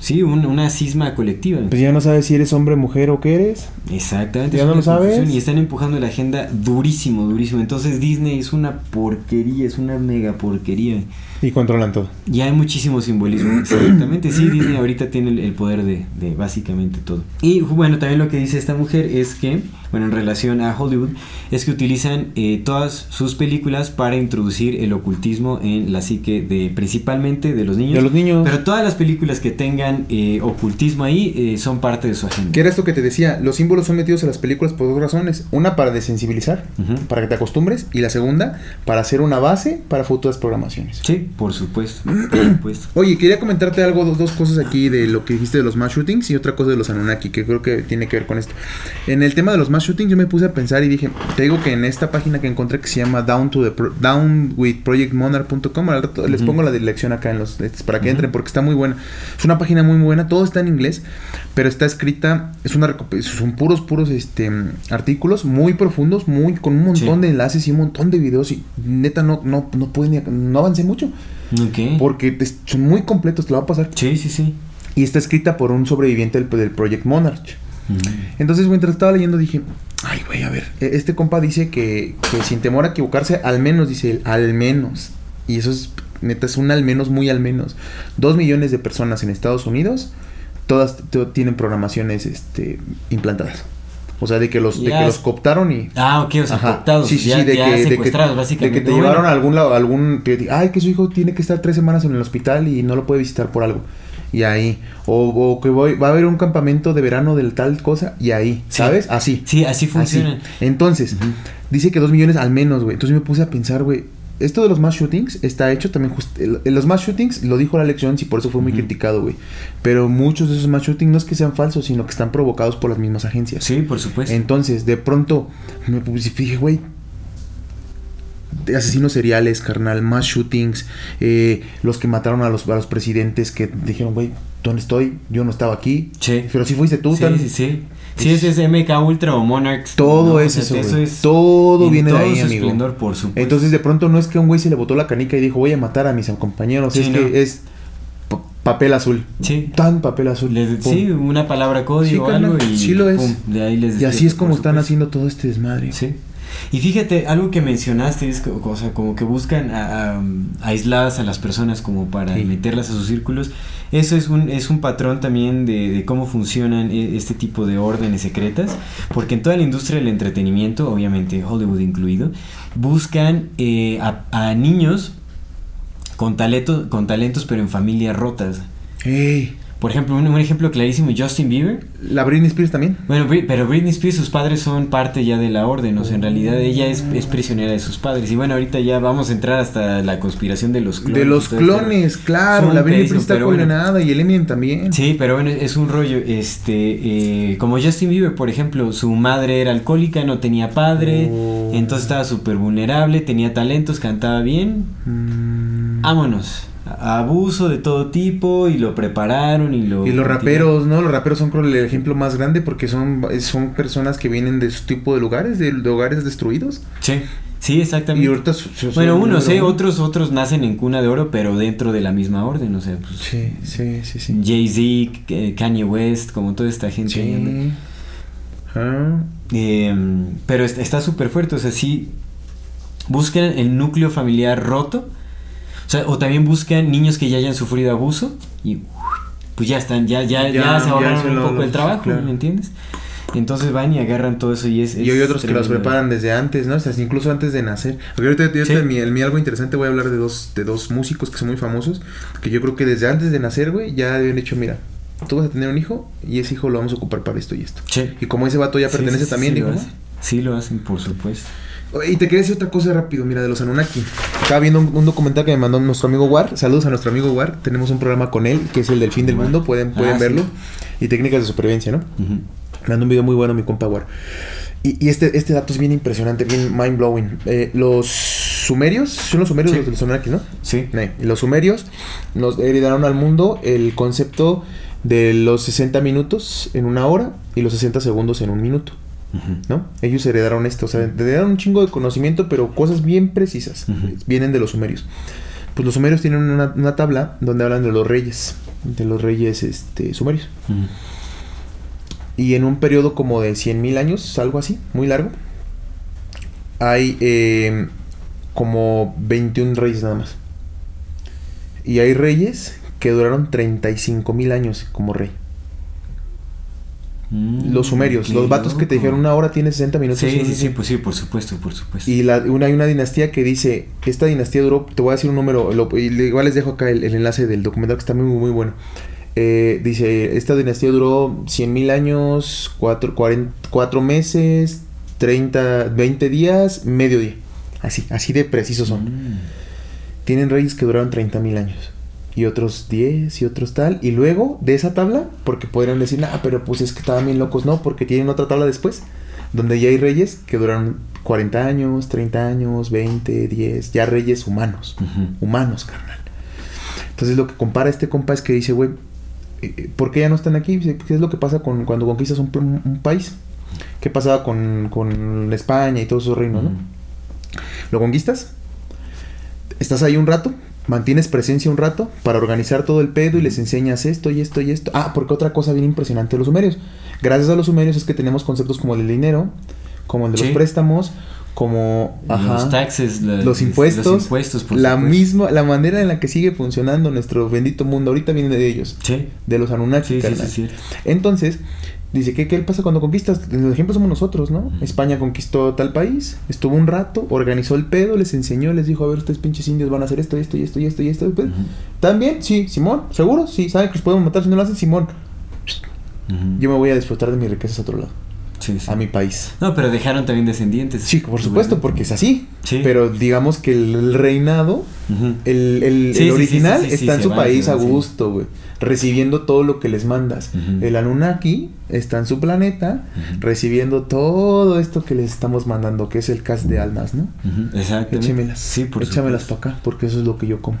sí, un- una cisma colectiva. Pues ya no sabes si eres hombre, mujer o qué eres. Exactamente. ¿Ya no lo sabes? Y están empujando la agenda durísimo, durísimo. Entonces Disney es una porquería, es una mega porquería. Y controlan todo. Ya hay muchísimo simbolismo. <clears throat> Exactamente, sí, Disney ahorita tiene el, el poder de, de básicamente todo. Y bueno, también lo que dice esta mujer es que, bueno, en relación a Hollywood, es que utilizan eh, todas sus películas para introducir el ocultismo en la psique de principalmente de los niños. De los niños. Pero todas las películas que tengan eh, ocultismo ahí eh, son parte de su agenda. ¿Qué era esto que te decía? Los símbolos son metidos a las películas por dos razones. Una para desensibilizar, Ujú. para que te acostumbres. Y la segunda, para hacer una base para futuras programaciones. Sí, por supuesto, por supuesto. <clears throat> Oye, quería comentarte algo, dos, dos cosas aquí de lo que dijiste de los mass shootings y otra cosa de los Anunnaki, que creo que tiene que ver con esto. En el tema de los mass shootings yo me puse a pensar y dije, te digo que en esta página que encontré que se llama down to the pro- downwithprojectmonarch.com, al rato les Ujú. pongo la dirección acá en los estos para que Ujú. entren porque está muy buena. Es una página muy buena, todo está en inglés, pero está escrita, es una son puros puros este artículos muy profundos, muy con un montón Sí. de enlaces y un montón de videos y neta no no no pude ni- no avancé mucho Ok. porque son muy completos, te lo va a pasar. Sí, sí, sí. Y está escrita por un sobreviviente del, del Project Monarch. Entonces, mientras estaba leyendo, dije, ay, güey, a ver. e- Este compa dice que, que sin temor a equivocarse, al menos, dice él, al menos. Y eso es, neta, es un al menos, muy al menos. Dos millones de personas en Estados Unidos, todas to- tienen programaciones este, implantadas. O sea, de que los, de que los cooptaron y... Ah, ok, o sea, Ajá. cooptados, Sí, sí, ya, sí, de ya que, de que- secuestrados, de básicamente. que te Bueno, llevaron a algún lado, algún, que ay, que su hijo tiene que estar tres semanas en el hospital y no lo puede visitar por algo. Y ahí. O, o que voy, va a haber un campamento de verano del tal cosa y ahí. Sí. ¿Sabes? Así. Sí, así funciona. Así. Entonces, dice que dos millones al menos, güey. Entonces me puse a pensar, güey. esto de los mass shootings está hecho también just- el- el- los mass shootings lo dijo Alex Jones y por eso fue muy criticado, güey. Pero muchos de esos mass shootings no es que sean falsos, sino que están provocados por las mismas agencias. Sí, por supuesto. Entonces, de pronto, me dije, güey, asesinos seriales, carnal, más shootings, eh, los que mataron a los, a los presidentes que dijeron, güey, ¿dónde estoy? Yo no estaba aquí. Sí. Pero si fuiste tú, sí, tan- sí, sí. Sí, ese es MK Ultra o Monarchs. Todo ¿no? O es sea, eso, eso güey. es Todo en viene de ahí, su amigo. esplendor, por supuesto. Entonces, de pronto no es que un güey se le botó la canica y dijo, voy a matar a mis compañeros, Sí, es no. que es pa- papel azul. Sí. Tan papel azul. Les- sí, una palabra código Sí, o carnal, algo y sí lo es. pum, de ahí les Y así es como están haciendo todo este desmadre. Sí. Y fíjate, algo que mencionaste es que, o sea, como que buscan a- a- aisladas a las personas como para Sí. meterlas a sus círculos. Eso es un, es un patrón también de, de cómo funcionan e- este tipo de órdenes secretas, porque en toda la industria del entretenimiento, obviamente Hollywood incluido, buscan eh, a, a niños con, talento, con talentos pero en familias rotas. Ey, Por ejemplo, un, un ejemplo clarísimo, Justin Bieber. La Britney Spears también. Bueno, pero Britney Spears, sus padres son parte ya de la orden, o sea, en realidad ella es, es prisionera de sus padres. Y bueno, ahorita ya vamos a entrar hasta la conspiración de los clones. De los esto. clones, claro. La Britney Spears está bueno. condenada y el Eminem también. Sí, pero bueno, es un rollo, este, eh, como Justin Bieber, por ejemplo, su madre era alcohólica, no tenía padre, Oh. entonces estaba súper vulnerable, tenía talentos, cantaba bien, Mm. vámonos, abuso de todo tipo y lo prepararon y lo... Y los raperos, ¿no? Los raperos son creo, el ejemplo más grande porque son, son personas que vienen de su tipo de lugares, de, de hogares destruidos. Sí, sí, Y exactamente. ahorita su- su- Bueno, unos, ¿eh? Otros, otros nacen en cuna de oro, pero dentro de la misma orden, o sea, pues... Sí, sí, sí, sí. Jay-Z, eh, Kanye West, como toda esta gente. ahí. Sí. Ah. Eh, pero est- está súper fuerte, o sea, sí buscan el núcleo familiar roto, sea, o también buscan niños que ya hayan sufrido abuso y pues ya están, ya, ya, ya, Ya, se ahorraron un poco el trabajo, claro. ¿me entiendes? Entonces van y agarran todo eso y es... Y hay otros que los preparan desde antes, ¿no? O sea, incluso antes de nacer. Porque ahorita, ahorita Sí. en, mi, en mi algo interesante voy a hablar de dos, de dos músicos que son muy famosos. Que yo creo que desde antes de nacer, güey, ya habían dicho, mira, tú vas a tener un hijo y ese hijo lo vamos a ocupar para esto y esto. Sí. Y como ese vato ya pertenece sí, también, hacen. Sí, lo hacen, por supuesto. Y te quería decir otra cosa rápido, mira, de los Anunnaki. Estaba viendo un, un documental que me mandó nuestro amigo War. Saludos a nuestro amigo War. Tenemos un programa con él, que es el del fin del mundo. Pueden, pueden Ah, verlo. sí. Y técnicas de supervivencia, ¿no? Ujú. Me mandó un video muy bueno mi compa War. Y, y este, este dato es bien impresionante, bien mind blowing. Eh, los sumerios, son los sumerios Sí. los de los Anunnaki, ¿no? Sí. Eh, los sumerios nos heredaron al mundo el concepto de los 60 minutos en una hora y los 60 segundos en un minuto. ¿No? Ellos heredaron esto, o sea, heredaron un chingo de conocimiento, pero cosas bien precisas. Vienen de los sumerios. Pues los sumerios tienen una, una tabla donde hablan de los reyes, de los reyes este, sumerios. Y en un periodo como de 100.000 años, algo así, muy largo, hay eh, como 21 reyes nada más. Y hay reyes que duraron 35.000 años como rey. Mm, Los sumerios, los vatos que te dijeron una hora tiene 60 minutos. Sí, sí, así. sí, pues sí, por supuesto, por supuesto. Y la, una, hay una dinastía que dice, esta dinastía duró, te voy a decir un número, lo- igual les dejo acá el, el enlace del documental que está muy, muy bueno. Eh, dice, esta dinastía duró 100 mil años, 4 meses, 30, 20 días, medio día. Así, así de precisos son. Mm. Tienen reyes que duraron 30 mil años. Y otros 10 y otros tal. Y luego de esa tabla, porque podrían decir, ah, pero pues es que estaban bien locos. No, porque tienen otra tabla después. Donde ya hay reyes que duraron 40 años, 30 años, 20, 10. Ya reyes humanos. Humanos, carnal. Entonces lo que compara este compa es que dice, güey, eh, eh, ¿por qué ya no están aquí? ¿Qué es lo que pasa con, cuando conquistas un, país? ¿Qué pasaba con, con España y todos esos reinos, no? Lo conquistas, estás ahí un rato, mantienes presencia un rato para organizar todo el pedo y les enseñas esto y esto y esto. Ah, porque otra cosa bien impresionante de los sumerios. Gracias a los sumerios es que tenemos conceptos como el del dinero, como el de Sí. los préstamos, como ajá, Los taxes, la- los impuestos, los impuestos por la supuesto. misma, la manera en la que sigue funcionando nuestro bendito mundo ahorita viene de ellos, Sí, de los Anunnaki. sí, sí, sí, carnal. sí. Entonces, dice, ¿qué, ¿qué pasa cuando conquistas? El ejemplo somos nosotros, ¿no? España conquistó tal país, estuvo un rato, organizó el pedo, les enseñó, les dijo, a ver, ustedes pinches indios van a hacer esto, esto y esto y esto y esto. Ujú. ¿También? Sí, Simón, ¿seguro? Sí, ¿saben que los podemos matar si no lo hacen? Simón, yo me voy a disfrutar de mis riquezas a otro lado. Sí, sí. a mi país. No, pero dejaron también descendientes. Sí, por supuesto, porque es así. Sí. Pero digamos que el, reinado, el, original está en su país a gusto, güey. Recibiendo todo lo que les mandas. El Anunnaki está en su planeta, recibiendo todo esto que les estamos mandando, que es el cast de almas, ¿no? Ujú, Exactamente. Échemelas. Sí, por Échamelas para acá, porque eso es lo que yo como.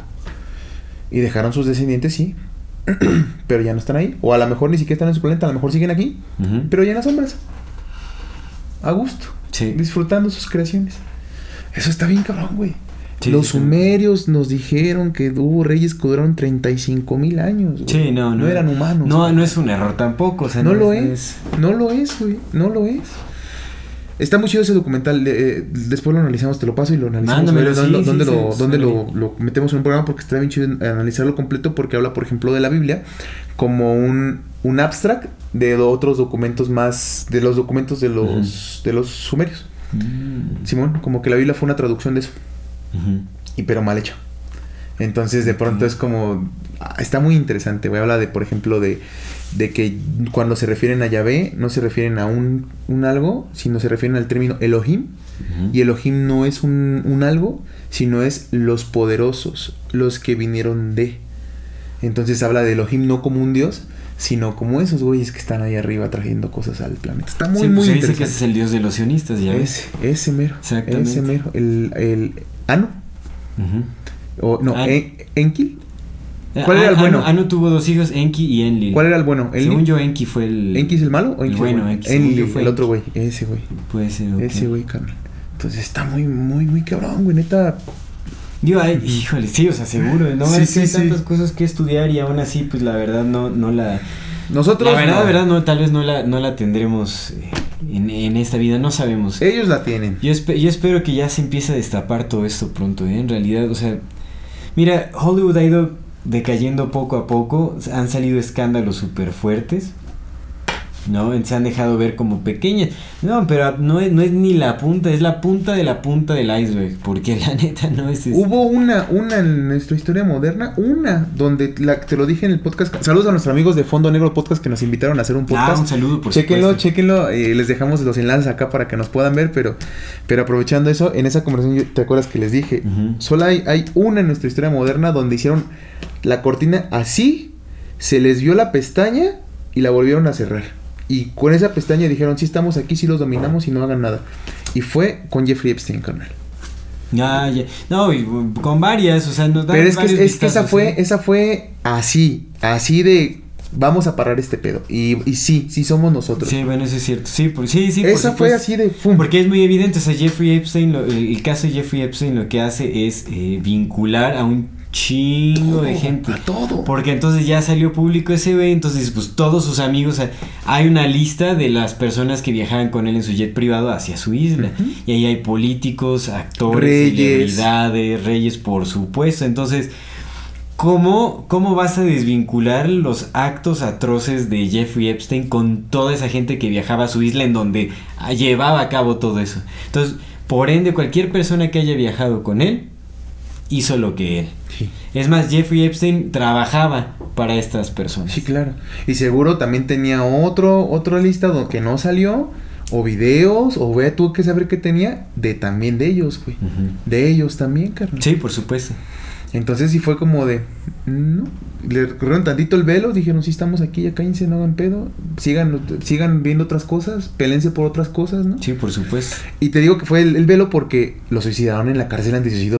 Y dejaron sus descendientes, sí. <clears throat> pero ya no están ahí. O a lo mejor ni siquiera están en su planeta, a lo mejor siguen aquí. Pero ya en las sombras. A gusto. Sí. Disfrutando sus creaciones. Eso está bien cabrón, güey. Sí, Los sí, sumerios nos dijeron que hubo reyes que duraron 35 mil años. güey. Sí, no, no. No eran humanos. No, güey. no es un error tampoco. O sea, No lo es- es. No lo es, güey. No lo es. Está muy chido ese documental. eh, después lo analizamos, te lo paso y lo analizamos. Mándamelo, sí, sí, lo, lo metemos en un programa porque está bien chido analizarlo completo porque habla, por ejemplo, de la Biblia como un, un abstract de otros documentos más, de los documentos de los, de los sumerios. Mm. Simón, como que la Biblia fue una traducción de eso, y pero mal hecha. Entonces, de pronto es como. ah, Está muy interesante, güey. Habla de, por ejemplo, de, de que cuando se refieren a Yahvé, no se refieren a un, un algo, sino se refieren al término Elohim. Y Elohim no es un, un algo, sino es los poderosos, los que vinieron de. Entonces habla de Elohim no como un dios, sino como esos güeyes que están ahí arriba trayendo cosas al planeta. Está muy, Sí, muy pues se dice que ese es el dios de los sionistas, ya ves. Ese, ese mero. Exactamente. Ese mero. El, el Anu. Ujú. O, no, An- En- Enki. ¿Cuál era el Anu- bueno? Anu tuvo dos hijos, Enki y Enlil. ¿Cuál era el bueno? ¿Enlil? Según yo, Enki fue el. ¿Enki es el malo o el Enki es bueno, Enki, según Enlil, fue el otro güey. Ese güey. Puede ser. ok. Ese güey, carnal. Entonces está muy, muy, muy cabrón, güey. Neta. Digo, ay, híjole, sí, o sea, seguro. No Sí, es sí, que hay sí. tantas cosas que estudiar y aún así, pues la verdad no, no la. Nosotros. la verdad, no. la verdad, no, tal vez no la, no la tendremos eh, en, en esta vida, no sabemos. Ellos la tienen. Yo, espe- yo espero que ya se empiece a destapar todo esto pronto, ¿eh? En realidad, o sea, mira, Hollywood ha ido decayendo poco a poco, han salido escándalos súper fuertes, ¿no? Se han dejado ver como pequeñas. No, pero no es, no es ni la punta, es la punta de la punta del iceberg, porque la <laughs> neta no es... este- Hubo una, una en nuestra historia moderna, una, donde la, te lo dije en el podcast. Saludos a nuestros amigos de Fondo Negro Podcast que nos invitaron a hacer un podcast. Ah, un saludo, por Chéquenlo, supuesto. chéquenlo. eh, les dejamos los enlaces acá para que nos puedan ver, pero, pero aprovechando eso, en esa conversación, yo- ¿te acuerdas que les dije? Solo hay, hay una en nuestra historia moderna donde hicieron la cortina así, se les vio la pestaña y la volvieron a cerrar. Y con esa pestaña dijeron, sí estamos aquí, sí los dominamos y no hagan nada. Y fue con Jeffrey Epstein, carnal. Ya. No, y, uh, con varias, o sea, nos dan Pero es que, es que esa fue, ¿eh? esa fue así, así de vamos a parar este pedo. Y, y sí, sí somos nosotros. Sí, bueno, eso es cierto. Sí, por, sí, sí. por esa fue así de pum. Porque es muy evidente, o sea, Jeffrey Epstein, lo- el, el caso de Jeffrey Epstein lo que hace es eh, vincular a un chingo Todo, de gente. a todo. Porque entonces ya salió público ese güey, entonces pues todos sus amigos, hay una lista de las personas que viajaban con él en su jet privado hacia su isla. Y ahí hay políticos, actores, Reyes. celebridades, reyes, por supuesto. Entonces, ¿Cómo, ¿Cómo vas a desvincular los actos atroces de Jeffrey Epstein con toda esa gente que viajaba a su isla en donde llevaba a cabo todo eso? Entonces, por ende, cualquier persona que haya viajado con él hizo lo que él. Sí. Es más, Jeffrey Epstein trabajaba para estas personas. Sí, claro. Y seguro también tenía otro, otra lista donde que no salió. O videos, o ve tú que saber qué tenía, de también de ellos, güey. De ellos también, carnal. Sí, por supuesto. Entonces sí fue como de, no, le corrieron tantito el velo, dijeron, sí estamos aquí, ya cállense, no hagan pedo, sigan, sigan viendo otras cosas, pelense por otras cosas, ¿no? Sí, por supuesto. Y te digo que fue el, el velo porque lo suicidaron en la cárcel antes de suicidio.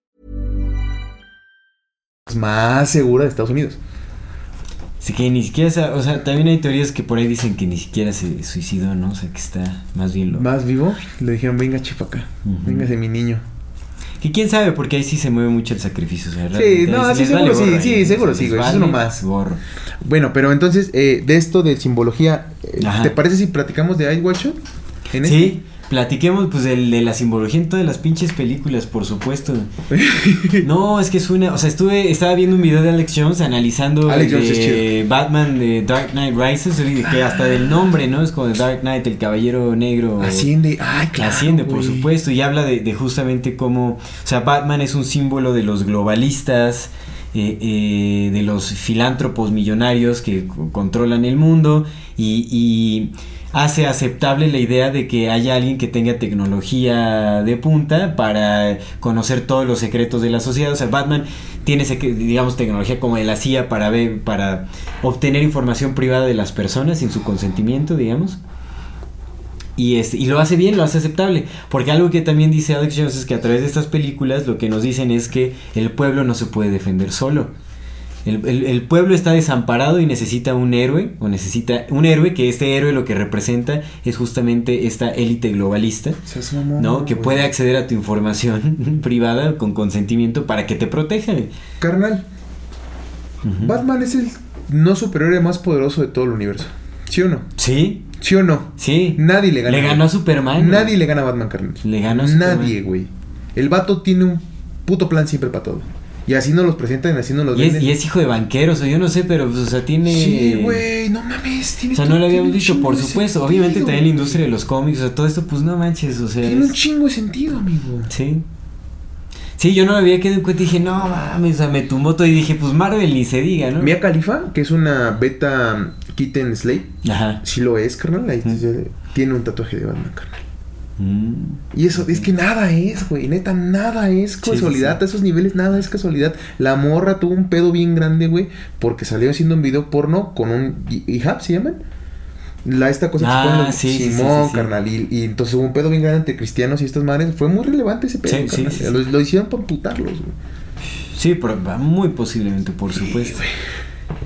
Más segura de Estados Unidos. Así que ni siquiera, o sea, también hay teorías que por ahí dicen que ni siquiera se suicidó, ¿no? O sea, que está más bien lo... Más vivo, le dijeron, venga, chifa acá. Véngase, mi niño. Que quién sabe, porque ahí sí se mueve mucho el sacrificio. O sea, Sí, no, sí, seguro sí, sí, seguro sí, güey, eso es vale lo más. Gorro. Bueno, pero entonces, eh, de esto de simbología, eh. ¿te parece si platicamos de Ice Watch Shot? ¿En este? Platiquemos pues del- de la simbología en todas las pinches películas, por supuesto. <laughs> No, es que es una, o sea, estuve, estaba viendo un video de Alex Jones analizando Alex Jones. Batman de Dark Knight Rises, que hasta del nombre, ¿no? Es como de Dark Knight, el caballero negro. Asciende, ay, claro. Asciende, por supuesto, y habla de, de justamente cómo, o sea, Batman es un símbolo de los globalistas, eh, eh, de los filántropos millonarios que co- controlan el mundo y, y hace aceptable la idea de que haya alguien que tenga tecnología de punta para conocer todos los secretos de la sociedad. O sea, Batman tiene, digamos, tecnología como de la CIA para, ver, para obtener información privada de las personas sin su consentimiento, digamos. Y, este, y lo hace bien, lo hace aceptable. Porque algo que también dice Alex Jones es que a través de estas películas lo que nos dicen es que el pueblo no se puede defender solo. El, el- el pueblo está desamparado y necesita un héroe, o necesita un héroe, que este héroe lo que representa es justamente esta élite globalista, mamón, ¿no? Que puede acceder a tu información <laughs> privada con consentimiento para que te proteja. Carnal. Batman es el no superhéroe más poderoso de todo el universo. ¿Sí o no? Sí, ¿Sí o no? sí. Nadie le gana. Le ganó a Superman. Nadie le gana a Batman, carnal. Le ganó a Superman. Nadie, güey. El vato tiene un puto plan siempre para todo. Y así nos los presentan, así nos los Y es, y es hijo de banqueros, o yo no sé, pero, pues, o sea, tiene... Sí, güey, no mames. Tiene O sea, no lo habíamos dicho, por supuesto. sentido, Obviamente también la industria de los cómics, o sea, todo esto, pues no manches, o sea. Tiene un chingo de sentido, amigo. Sí. Sí, yo no lo había quedado en cuenta y dije, no mames, o sea, me tumbó todo y dije, pues Marvel ni se diga, ¿no? Mia Khalifa, que es una beta kitten slave, Ajá. sí lo es, carnal. Ahí Mm. Tiene un tatuaje de Batman, carnal. Mm. Y eso, es que nada es, güey. Neta, nada es casualidad. sí. A esos niveles, nada es casualidad. La morra tuvo un pedo bien grande, güey. Porque salió haciendo un video porno con un hi- hijab, ¿se llaman? La, esta cosa que Ah, los- sí, Simón, carnal. Y, y entonces hubo un pedo bien grande entre cristianos y estas madres. Fue muy relevante ese pedo, Sí, sí, carnal. sí, lo, lo hicieron para putarlos, güey. Sí, pero muy posiblemente, por supuesto.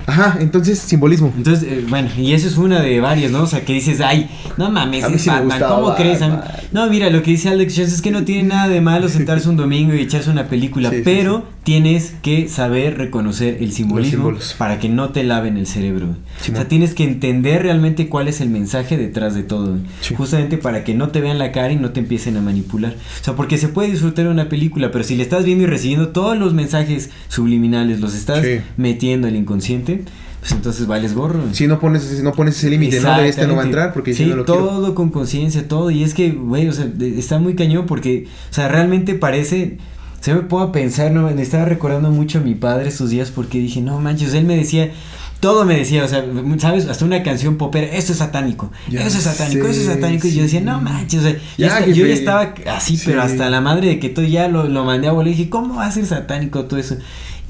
Ajá, entonces, simbolismo. Entonces, eh, bueno, y eso es una de varias, ¿no? O sea, que dices, ay, no mames, A mí es sí me Batman, gustaba ¿cómo crees? Mí-. No, mira, lo que dice Alex Jones es que no tiene nada de malo <laughs> sentarse un domingo y echarse una película, Sí, pero. Tienes que saber reconocer el simbolismo para que no te laven el cerebro. o sea, tienes que entender realmente cuál es el mensaje detrás de todo. Sí. justamente para que no te vean la cara y no te empiecen a manipular. O sea, porque se puede disfrutar una película, pero si le estás viendo y recibiendo todos los mensajes subliminales, los estás Sí. metiendo al inconsciente, pues entonces vales gorro. Si no pones, ese- no pones ese límite, ¿no? De este no va a entrar porque sí, si no lo todo quiero. con conciencia, todo. Y es que, güey, o sea, está muy cañón porque, o sea, realmente parece. Se me pongo a pensar, ¿no? Me estaba recordando mucho a mi padre estos días porque dije, no manches, él me decía. Todo me decía, o sea, ¿sabes? Hasta una canción popera, esto es satánico, Ya eso es satánico, eso es satánico. Y yo decía, no manches, o sea, Ya, yo ya estaba así, Sí. pero hasta la madre de que todo ya lo, lo mandé a volar. Y dije, ¿cómo va a ser satánico todo eso?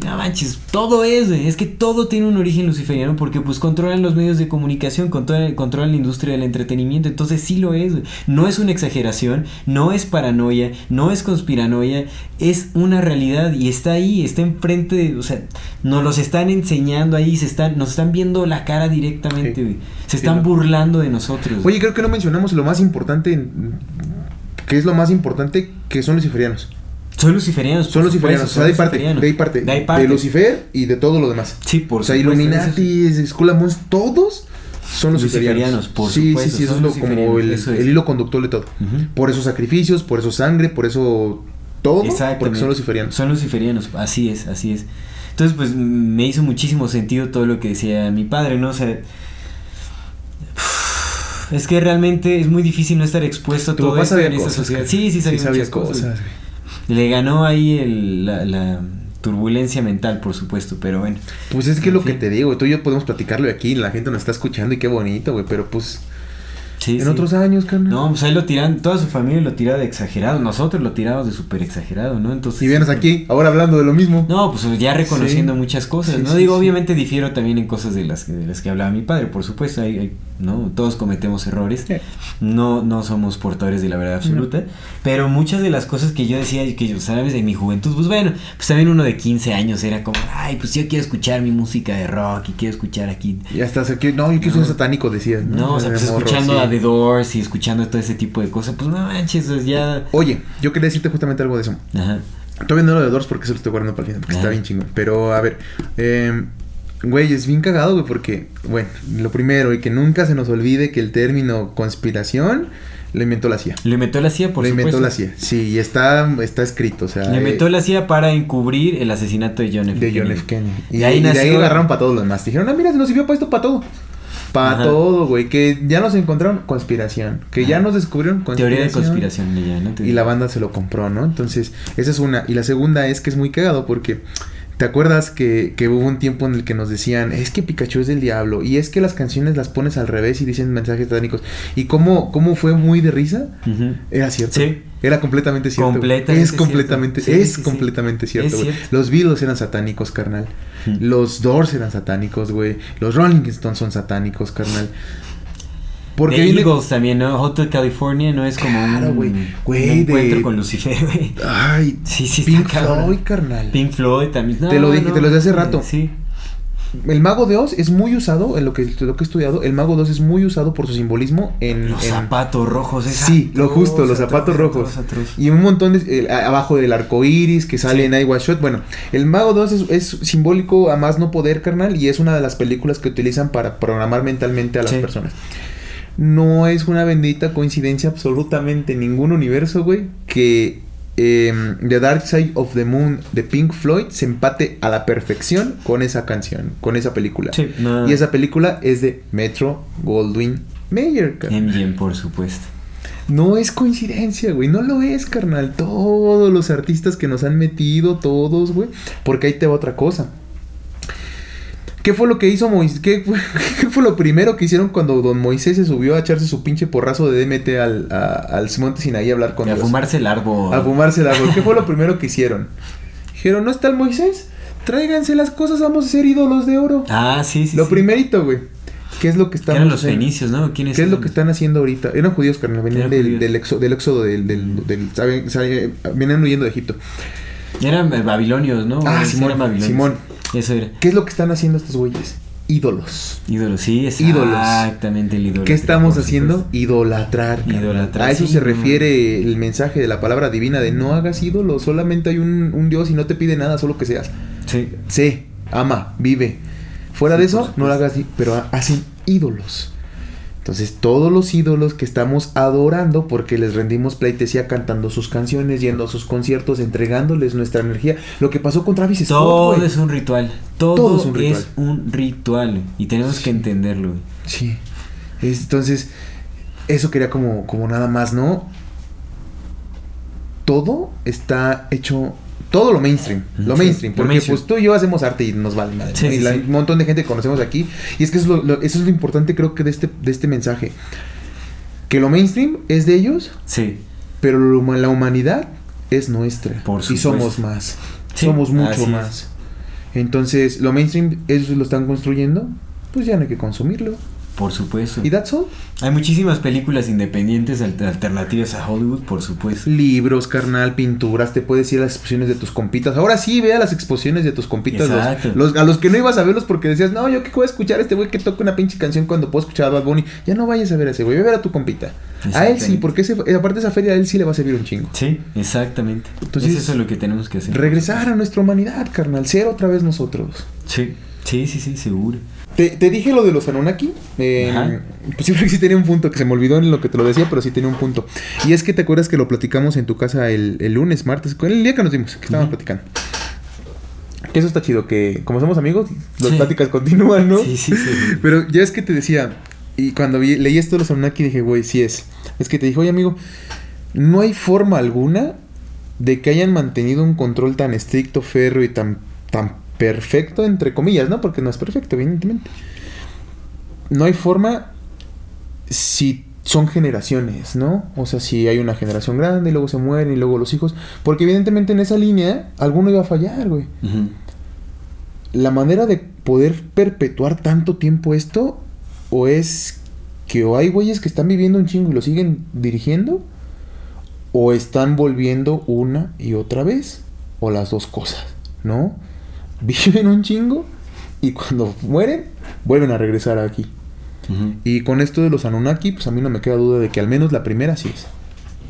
No manches, todo es, güey, es que todo tiene un origen luciferiano porque pues controlan los medios de comunicación, controlan, controlan la industria del entretenimiento, entonces sí lo es, güey. no es una exageración, no es paranoia, no es conspiranoia, es una realidad y está ahí, está enfrente, de, o sea, nos los están enseñando ahí, se están, nos están viendo la cara directamente, Sí. güey. se Sí, están no. burlando de nosotros. Oye, creo que no mencionamos lo más importante. que es lo más importante? Que son luciferianos. Son luciferianos, Son luciferianos. supuesto, o sea, de ahí son parte. luciferianos. De ahí parte. De ahí parte. De Lucifer y de todo lo demás. Sí, por o sea, supuesto, Illuminati, and Bones, todos son luciferianos. Luciferianos, por sí, supuesto, Sí, sí, eso es lo, como el, es. el hilo conductor de todo. Por esos sacrificios, por eso sangre, por eso todo. Porque son luciferianos. Son luciferianos, así es, así es. Entonces, pues me hizo muchísimo sentido todo lo que decía mi padre, ¿no? O sea, es que realmente es muy difícil no estar expuesto a todo esto en esta sociedad. Sí, sí, sabía, sabía muchas cosas. cosas. Le ganó ahí el- la, la turbulencia mental, por supuesto, pero bueno. Pues es que En lo que te digo, tú y yo podemos platicarlo aquí, la gente nos está escuchando y qué bonito, güey, pero pues Sí, en sí. otros años, carnal. No, pues ahí lo tiran, toda su familia lo tira de exagerado, nosotros lo tiramos de súper exagerado, ¿no? Entonces... Y vienes aquí, ahora hablando de lo mismo. No, pues ya reconociendo Sí. muchas cosas, ¿no? Digo, obviamente difiero también en cosas de las, que- de las que hablaba mi padre, por supuesto, hay, hay- ¿no? Todos cometemos errores, no, no somos portadores de la verdad absoluta, pero muchas de las cosas que yo decía, que yo, sabes, en mi juventud, pues bueno, pues también uno de 15 años era como, ay, pues yo quiero escuchar mi música de rock y quiero escuchar aquí Y hasta aquí, no, yo quiero ser No. satánico, decías. No, No, o sea, De pues escuchando. A The Doors y escuchando todo ese tipo de cosas, pues no manches, pues ya... Oye, yo quería decirte justamente algo de eso. Ajá. Todavía no lo de Doors porque se lo estoy guardando para el final, porque Ajá. está bien chingón. Pero, a ver, eh, güey, es bien cagado, güey, porque, bueno, lo primero, y que nunca se nos olvide que el término conspiración lo inventó la CIA. Lo inventó la CIA, por lo inventó supuesto. la CIA, sí, y está, está escrito, o sea. Lo inventó eh, la CIA para encubrir el asesinato de John F. de John Kennedy. F. Kennedy. Y, Y ahí y de ahí nació- agarraron para todos los demás. Dijeron, ah, mira, se nos sirvió para esto, para todo. Para Ajá. todo, güey. Que ya nos encontraron conspiración. Que ya nos descubrieron conspiración. Teoría de conspiración de ¿no? Y la banda se lo compró, ¿no? Entonces, esa es una. Y la segunda es que es muy cagado porque. ¿Te acuerdas que, que hubo un tiempo en el que nos decían, es que Pikachu es del diablo? Y es que las canciones las pones al revés y dicen mensajes satánicos. ¿Y cómo, cómo fue muy de risa? Era cierto. Sí. Era completamente cierto. Completamente es completamente, cierto. Es sí, sí. completamente cierto, güey. Los Beatles eran satánicos, carnal. Los Doors eran satánicos, güey. Los Rolling Stones son satánicos, carnal. Porque The viene. Eagles también, ¿no? Hotel California no es como Claro, un, de- encuentro con Lucifer, <laughs> güey. Ay, Sí, sí, Pink. Floyd, carnal. Pink Floyd también. No, Te lo dije, no, te lo dije hace rato. Sí. El mago de Oz es muy usado, en lo que, lo que he estudiado, el mago de Oz es muy usado por su simbolismo en... Los en- zapatos rojos, es Sí, lo justo, los zapatos atroz, rojos. atroz. Y un montón de... eh, abajo del arco iris que sale Sí. en I Was Shot. Bueno, el mago de Oz es, es simbólico a más no poder, carnal, y es una de las películas que utilizan para programar mentalmente a las Sí. personas. No es una bendita coincidencia absolutamente en ningún universo, güey, que em, The Dark Side of the Moon de Pink Floyd se empate a la perfección con esa canción, con esa película. Sí, no. Y esa película es de Metro Goldwyn Mayer. MGM, por supuesto. No es coincidencia, güey. No lo es, carnal. Todos los artistas que nos han metido, todos, güey. Porque ahí te va otra cosa. ¿Qué fue lo que hizo Moisés? ¿Qué, fue- <laughs> qué fue lo primero que hicieron cuando don Moisés se subió a echarse su pinche porrazo de DMT al, a- al monte Sinaí a hablar con a Dios? fumarse el árbol. A fumarse el árbol. ¿Qué fue lo primero que hicieron? Dijeron, ¿no está el Moisés? Tráiganse las cosas, vamos a ser ídolos de oro. Ah, sí, sí. lo sí. primerito, güey. ¿Qué es lo que eran los fenicios, ¿no? ¿Quiénes ¿Qué es lo que están haciendo ahorita? Eran judíos, carnal. Venían del, judíos. del, exo- del éxodo del... del, del- saben- saben- venían huyendo de Egipto. Eran babilonios, ¿no? Ah, Simón, eran babilonios. Simón. Eso era. ¿Qué es lo que están haciendo estos güeyes? Ídolos. Ídolos, sí, Ídolos. exactamente el ídolo. ¿Qué estamos haciendo? Idolatrar. A eso sí, se no. refiere el mensaje de la palabra divina de no hagas ídolos, solamente hay un, un Dios y no te pide nada, solo que seas. Sí. Sé, ama, vive. Fuera Sí, de eso, no lo hagas, pero ha- hacen ídolos. Entonces, todos los ídolos que estamos adorando porque les rendimos pleitesía cantando sus canciones, yendo a sus conciertos, entregándoles nuestra energía. Lo que pasó con Travis Scott, Todo güey. es un ritual. Todo, Todo es es un un ritual. ritual. Y tenemos que entenderlo. güey. Sí. Es- Entonces, eso quería como, como nada más, ¿no? Todo está hecho. Todo lo mainstream. Lo Sí, mainstream. lo Porque mainstream. pues tú y yo hacemos arte y nos vale madre. Sí, ¿no? y sí, un montón de gente que conocemos aquí. Y es que eso es lo, lo- eso es lo importante, creo que, de este, de este mensaje. Que lo mainstream es de ellos, Sí. pero lo la humanidad es nuestra. Por y somos más. Somos mucho es. más. Entonces, lo mainstream, ellos lo están construyendo. Pues ya no hay que consumirlo. Por supuesto. ¿Y that's all? Hay muchísimas películas independientes alter- alternativas a Hollywood, por supuesto. Libros, carnal, pinturas, te puedes ir a las exposiciones de tus compitas. Ahora sí, ve a las exposiciones de tus compitas. los- Exacto. los- a los que no ibas a verlos porque decías, no, yo qué voy a escuchar a este güey que toca una pinche canción cuando puedo escuchar a Bad Bunny. Ya no vayas a ver a ese güey, ve a ver a tu compita. A él sí, porque ese, eh, aparte de esa feria, a él sí le va a servir un chingo. Sí, exactamente. Entonces, es eso lo que tenemos que hacer. Regresar a nuestra humanidad, carnal, ser otra vez nosotros. Sí, sí, sí, sí, seguro. Te, te dije lo de los Anunnaki. eh, pues <laughs> sí, sí tenía un punto que se me olvidó en lo que te lo decía, pero sí tenía un punto. Y es que te acuerdas que lo platicamos en tu casa el, el lunes, martes, el día que nos vimos, que estábamos platicando. Que eso está chido, que como somos amigos, las Sí. pláticas continúan, ¿no? Sí, sí, sí. <laughs> Pero ya es que te decía, y cuando vi- leí esto de los Anunnaki dije, güey, sí es. Es que te dije, oye amigo, no hay forma alguna de que hayan mantenido un control tan estricto, férreo y tan, tan perfecto, entre comillas, ¿no? Porque no es perfecto, evidentemente. No hay forma si son generaciones, ¿no? O sea, si hay una generación grande y luego se mueren y luego los hijos. Porque evidentemente en esa línea alguno iba a fallar, güey. La manera de poder perpetuar tanto tiempo esto, o es que o hay güeyes que están viviendo un chingo y lo siguen dirigiendo, o están volviendo una y otra vez, o las dos cosas, ¿no? Viven un chingo y cuando mueren, vuelven a regresar aquí. Ujú. Y con esto de los Anunnaki, pues a mí no me queda duda de que al menos la primera sí es.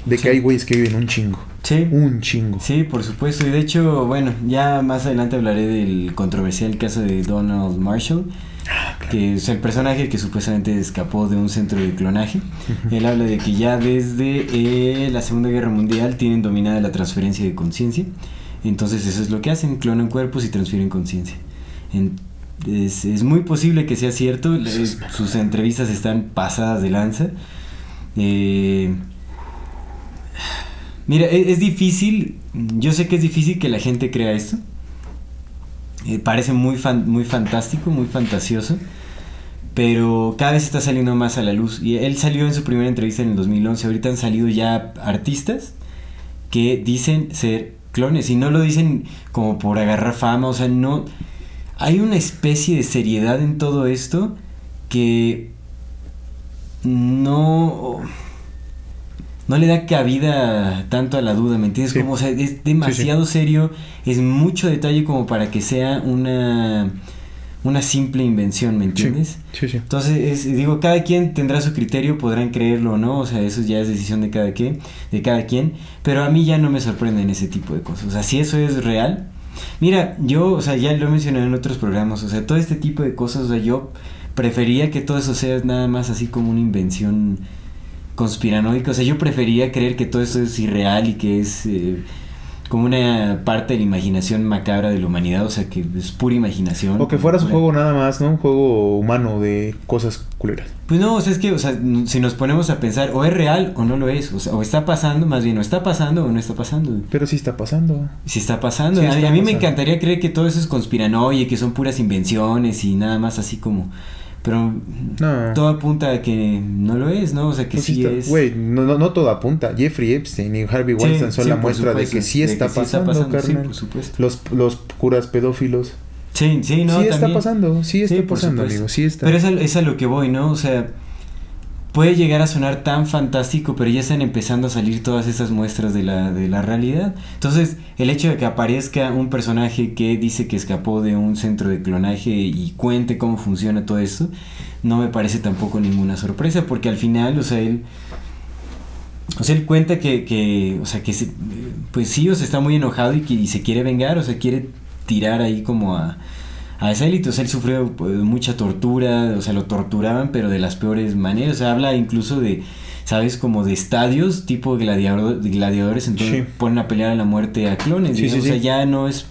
De que Sí. hay güeyes que viven un chingo. Sí. Un chingo. Sí, por supuesto. Y de hecho, bueno, ya más adelante hablaré del controversial caso de Donald Marshall, que es el personaje que supuestamente escapó de un centro de clonaje. Él habla de que ya desde eh, la Segunda Guerra Mundial tienen dominada la transferencia de conciencia. Entonces eso es lo que hacen, clonan cuerpos y transfieren conciencia. En- Es, es muy posible que sea cierto, sus entrevistas están pasadas de lanza. Eh, Mira, e- es, difícil, yo sé que es difícil que la gente crea esto. Eh, parece muy, fan- muy fantástico, muy fantasioso. Pero cada vez está saliendo más a la luz. Y él salió en su primera entrevista en el 2011. Ahorita han salido ya artistas que dicen ser clones. Y no lo dicen como por agarrar fama. O sea, no... Hay una especie de seriedad en todo esto que no no le da cabida tanto a la duda, ¿me entiendes? Sí. Como, o sea, es demasiado serio, es mucho detalle como para que sea una una simple invención, ¿me entiendes? Sí, sí. Entonces, es- digo, cada quien tendrá su criterio, podrán creerlo o no, o sea, eso ya es decisión de cada quien, de cada quien, pero a mí ya no me sorprenden ese tipo de cosas. O sea, si eso es real, mira, yo, o sea, ya lo he mencionado en otros programas, o sea, todo este tipo de cosas, o sea, yo prefería que todo eso sea nada más así como una invención conspiranoica, o sea, yo prefería creer que todo eso es irreal y que es eh, como una parte de la imaginación macabra de la humanidad, o sea, que es pura imaginación. O que fuera su juego nada más, ¿no? Un juego humano de cosas culeras. Pues no, o sea, es que, o sea, si nos ponemos a pensar, o es real o no lo es, o sea, o está pasando, más bien, o está pasando o no está pasando. Pero sí está pasando. Si está pasando, Sí a, mí me encantaría creer que todo eso es conspiranoia, que son puras invenciones y nada más así como... Pero No. todo apunta a que no lo es, ¿no? O sea, que Pues sí, está- es... Güey, no, no, no todo apunta. Jeffrey Epstein y Harvey Sí, Weinstein son sí, la muestra de supuesto, que sí de que está sí está pasando, pasando, sí, carnal. por supuesto. Los, los curas pedófilos. Sí, sí, no, sí está también. pasando, sí está pasando, amigo, sí está. Pero es a, es a lo que voy, ¿no? O sea, puede llegar a sonar tan fantástico, pero ya están empezando a salir todas esas muestras de la, de la realidad. Entonces, el hecho de que aparezca un personaje que dice que escapó de un centro de clonaje y cuente cómo funciona todo esto, no me parece tampoco ninguna sorpresa, porque al final, o sea, él... O sea, él cuenta que, que o sea, que se- pues sí, o sea, está muy enojado y que y se quiere vengar, o sea, quiere tirar ahí como a, a esa élite. O sea, él sufrió pues, mucha tortura, o sea, lo torturaban, pero de las peores maneras. O sea, habla incluso de, ¿sabes? Como de estadios tipo gladiador, gladiadores, entonces Sí. ponen a pelear a la muerte a clones. Sí, sí, O sea, ya no es...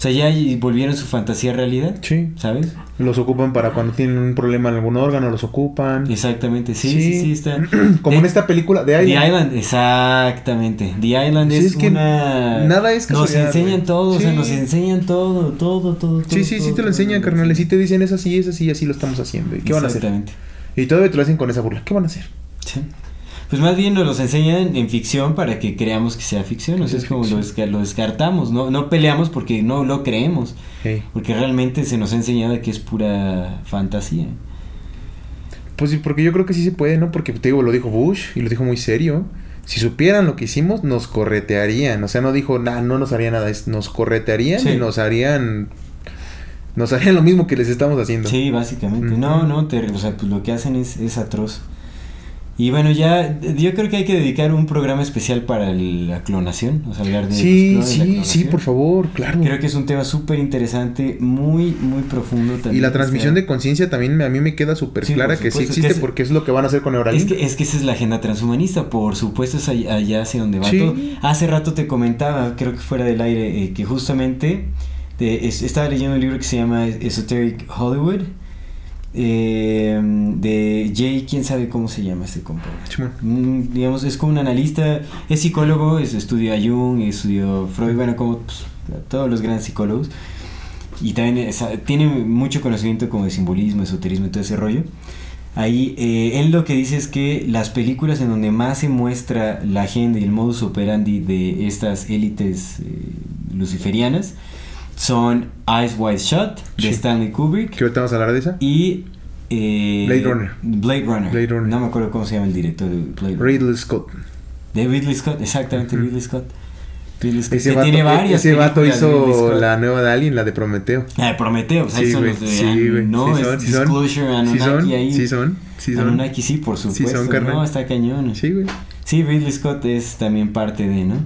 O sea, ya volvieron su fantasía realidad, Sí. ¿sabes? Los ocupan para cuando tienen un problema en algún órgano, los ocupan. Exactamente, sí, sí, sí, está... <clears throat> Como en esta película de The Island. Island, exactamente. The Island Sí, es, es que una... nada es Nos enseñan todo, o sea, Sí. nos enseñan todo, todo, todo, todo. Sí, sí, sí todo, te lo enseñan, todo, carnales. sí. Sí te dicen es así, es así, así lo estamos haciendo. ¿Y qué van a hacer? Exactamente. Y todavía te lo hacen con esa burla. ¿Qué van a hacer? Sí. Pues más bien nos los enseñan en ficción para que creamos que sea ficción. O sea, es como lo, desca- lo descartamos, ¿no? No peleamos porque no lo creemos. Porque realmente se nos ha enseñado que es pura fantasía. Pues sí, porque yo creo que sí se puede, ¿no? Porque te digo, lo dijo Bush y lo dijo muy serio. Si supieran lo que hicimos, nos corretearían. O sea, no dijo, nah, no nos haría nada. Nos corretearían Sí. y nos harían. Nos harían lo mismo que les estamos haciendo. Sí, básicamente. No, no, te- o sea, pues lo que hacen es, es atroz. Y bueno, ya, yo creo que hay que dedicar un programa especial para la clonación, o sea, hablar de Sí, los clones, la sí, sí, por favor, claro. Creo que es un tema súper interesante, muy, muy profundo también. Y la transmisión sea, de conciencia también me- a mí me queda súper Sí, clara que sí existe que es- porque es lo que van a hacer con Es Neuralink. que, es que esa es la agenda transhumanista, por supuesto, es allá, allá hacia donde va Sí. todo. Hace rato te comentaba, creo que fuera del aire, eh, que justamente de- es- estaba leyendo un libro que se llama Esoteric Hollywood, eh, de Jay, quién sabe cómo se llama este compa. Mm, digamos, es como un analista, es psicólogo, es, estudió a Jung, estudió Freud, bueno, como pues, todos los grandes psicólogos. Y también es- tiene mucho conocimiento como de simbolismo, esoterismo y todo ese rollo. Ahí, eh, él lo que dice es que las películas en donde más se muestra la agenda y el modus operandi de estas élites eh, luciferianas son Eyes Wide Shut de Sí. Stanley Kubrick Que ahorita vamos a hablar de esa. y eh, Blade Runner. Blade Runner. Blade Runner. No me acuerdo cómo se llama el director de Blade Runner. Ridley Scott. De Ridley Scott, exactamente, Ridley Scott. Ridley Scott, Ese que vato, tiene varias ese vato hizo la nueva de Alien, la de Prometeo. Ah, de Prometeo, o sea, Sí, son güey. los de Sí, güey. no, Sí es son, sí son. Disclosure, Sí Anunnaki son, ahí. sí son, sí son. Anunnaki sí, por Sí supuesto. son, carnal. no, está cañón. Sí, güey. Sí, Ridley Scott es también parte de, ¿no?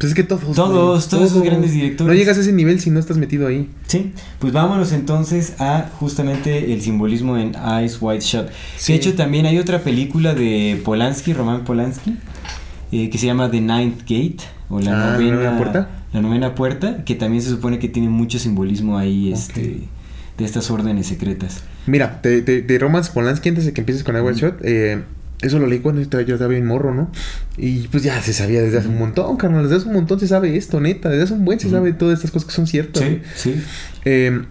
Pues es que todos. Todos, todos esos grandes directores. No llegas a ese nivel si no estás metido ahí. Sí, pues vámonos entonces a justamente el simbolismo en Eyes Wide Shut. Sí. De hecho, también hay otra película de Polanski, Roman Polanski, eh, que se llama The Ninth Gate, o la Ah, ¿La novena, novena puerta? La novena puerta, que también se supone que tiene mucho simbolismo ahí, este, de estas órdenes secretas. Mira, de, de, de Romance Polanski, antes de que empieces con Edward Shot, eh, eso lo leí cuando yo estaba bien morro, ¿no? Y pues ya se sabía desde hace un montón, carnal. Desde hace un montón se sabe esto, neta. Desde hace un buen se sabe todas estas cosas que son ciertas. Sí, sí, Eh,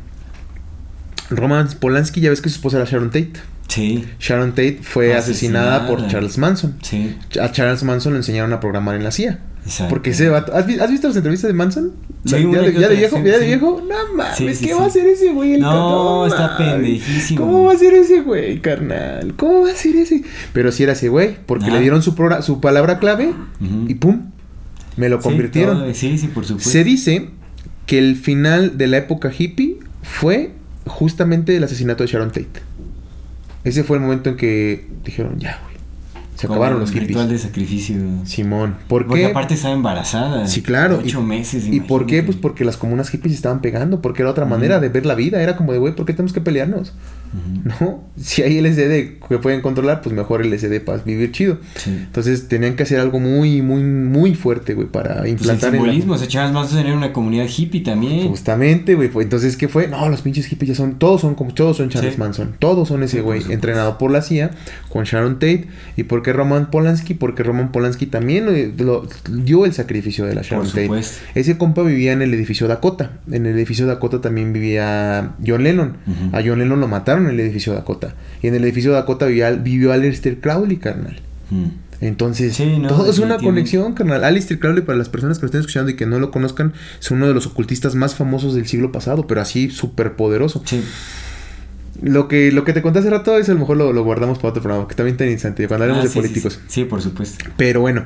Roman Polanski, ya ves que su esposa era Sharon Tate. Sí, Sharon Tate fue asesinada, por. Charles Manson. sí, A Charles Manson le enseñaron a programar en la CIA. exacto. Porque ese vato. ¿Has, vi- has visto las entrevistas de Manson? Sí, La- una ya, de, ya viejo, sí, ya de viejo. No mames, Sí, ¿qué va a hacer ese güey? El No, está pendejísimo. ¿Cómo va a ser ese güey, carnal? ¿Cómo va a ser ese? Pero si era ese güey, porque Ah. le dieron su, su palabra clave y pum, me lo convirtieron. todo- sí, sí, por supuesto. Se dice que el final de la época hippie fue justamente el asesinato de Sharon Tate. Ese fue el momento en que dijeron, ya, güey. Se Como acabaron los hippies. ritual de sacrificio. Simón. ¿Por Porque qué? aparte estaba embarazada. Sí, claro. Ocho y, meses. ¿Y por qué? Pues porque las comunas hippies estaban pegando, porque era otra manera de ver la vida. Era como de, güey, ¿por qué tenemos que pelearnos? ¿No? Si hay LSD que pueden controlar, pues mejor LSD para vivir chido. Sí. Entonces tenían que hacer algo muy, muy, muy fuerte, güey, para Pues el implantar en la- simbolismo, o sea, Charles Manson era una comunidad hippie también. Justamente, güey. pues, Entonces, ¿qué fue? No, los pinches hippies ya son. Todos son como. Todos son Charles Sí. Manson. Todos son ese Sí, güey. entrenado por la CIA con Sharon Tate. ¿Y por qué Roman Polanski? Porque Roman Polanski también eh, lo- dio el sacrificio de la Sharon Tate. supuesto. Ese compa vivía en el edificio Dakota. En el edificio Dakota también vivía John Lennon. A John Lennon lo mataron en el edificio Dakota. Y en el edificio Dakota vivía, vivió Aleister Crowley, carnal. Mm. Entonces, Sí, no, todo es una conexión, carnal. Alistair Crowley, para las personas que lo estén escuchando y que no lo conozcan, es uno de los ocultistas más famosos del siglo pasado, pero así súper poderoso. Sí. Lo que, lo que te conté hace rato, eso a lo mejor lo, lo guardamos para otro programa, que también está interesante, cuando hablemos Ah, de sí, políticos. Sí, Sí, por supuesto. Pero bueno,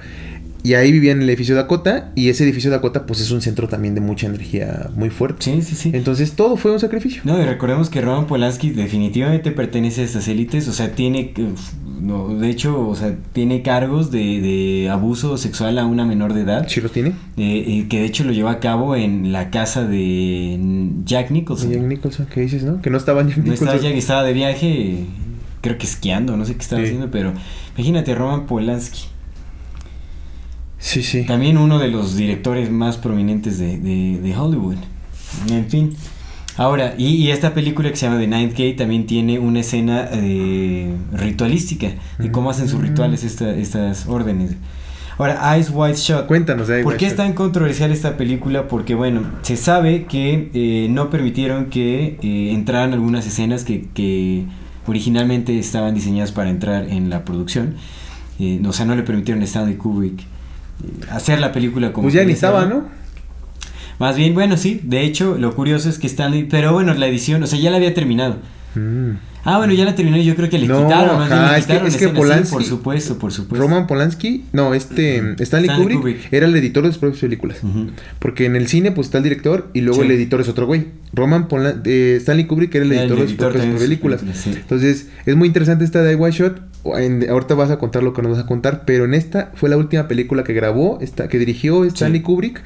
y ahí vivía en el edificio Dakota, y ese edificio Dakota, pues es un centro también de mucha energía muy fuerte. Sí, sí, sí. Entonces, todo fue un sacrificio. No, y recordemos que Roman Polanski definitivamente pertenece a estas élites, o sea, tiene, no, de hecho, o sea, tiene cargos de, de abuso sexual a una menor de edad, ¿Sí lo tiene? eh, eh, que de hecho lo llevó a cabo en la casa de Jack Nicholson. Jack Nicholson, ¿qué dices, no? Que no estaba Jack No Nicholson. estaba Jack, estaba de viaje, creo que esquiando, no sé qué estaba Sí. haciendo, pero imagínate, Roman Polanski, Sí, sí. también uno de los directores más prominentes de, de- de Hollywood. En fin. Ahora, y, y esta película que se llama The Ninth Gate también tiene una escena eh, ritualística de cómo hacen sus rituales esta- estas órdenes. Ahora, Eyes Wide Shut. Cuéntanos de ¿Por qué es tan controversial esta película? Porque, bueno, se sabe que eh, no permitieron que eh, entraran algunas escenas que, que originalmente estaban diseñadas para entrar en la producción. Eh, o sea, no le permitieron a Stanley Kubrick hacer la película como Pues ya ni estaba. ¿no? Más bien, bueno, sí. De hecho, lo curioso es que Stanley... Pero bueno, la edición, o sea, ya la había terminado. Mm. Ah, bueno, ya la terminó y yo creo que le No, quitaron. más bien es que- es que Polanski- por supuesto, por supuesto. Roman Polanski, no, este Stanley, Stanley Kubrick, Kubrick. era el editor de sus propias películas. Porque en el cine pues está el director y luego Sí. el editor es otro güey. Roman Polan- eh, Stanley Kubrick era el Era el editor de sus propias películas. películas, sí. Entonces, es muy interesante esta de White Shot. En- ahorita vas a contar lo que nos vas a contar, pero en esta fue la última película que grabó, esta, que dirigió Stanley Sí. Kubrick,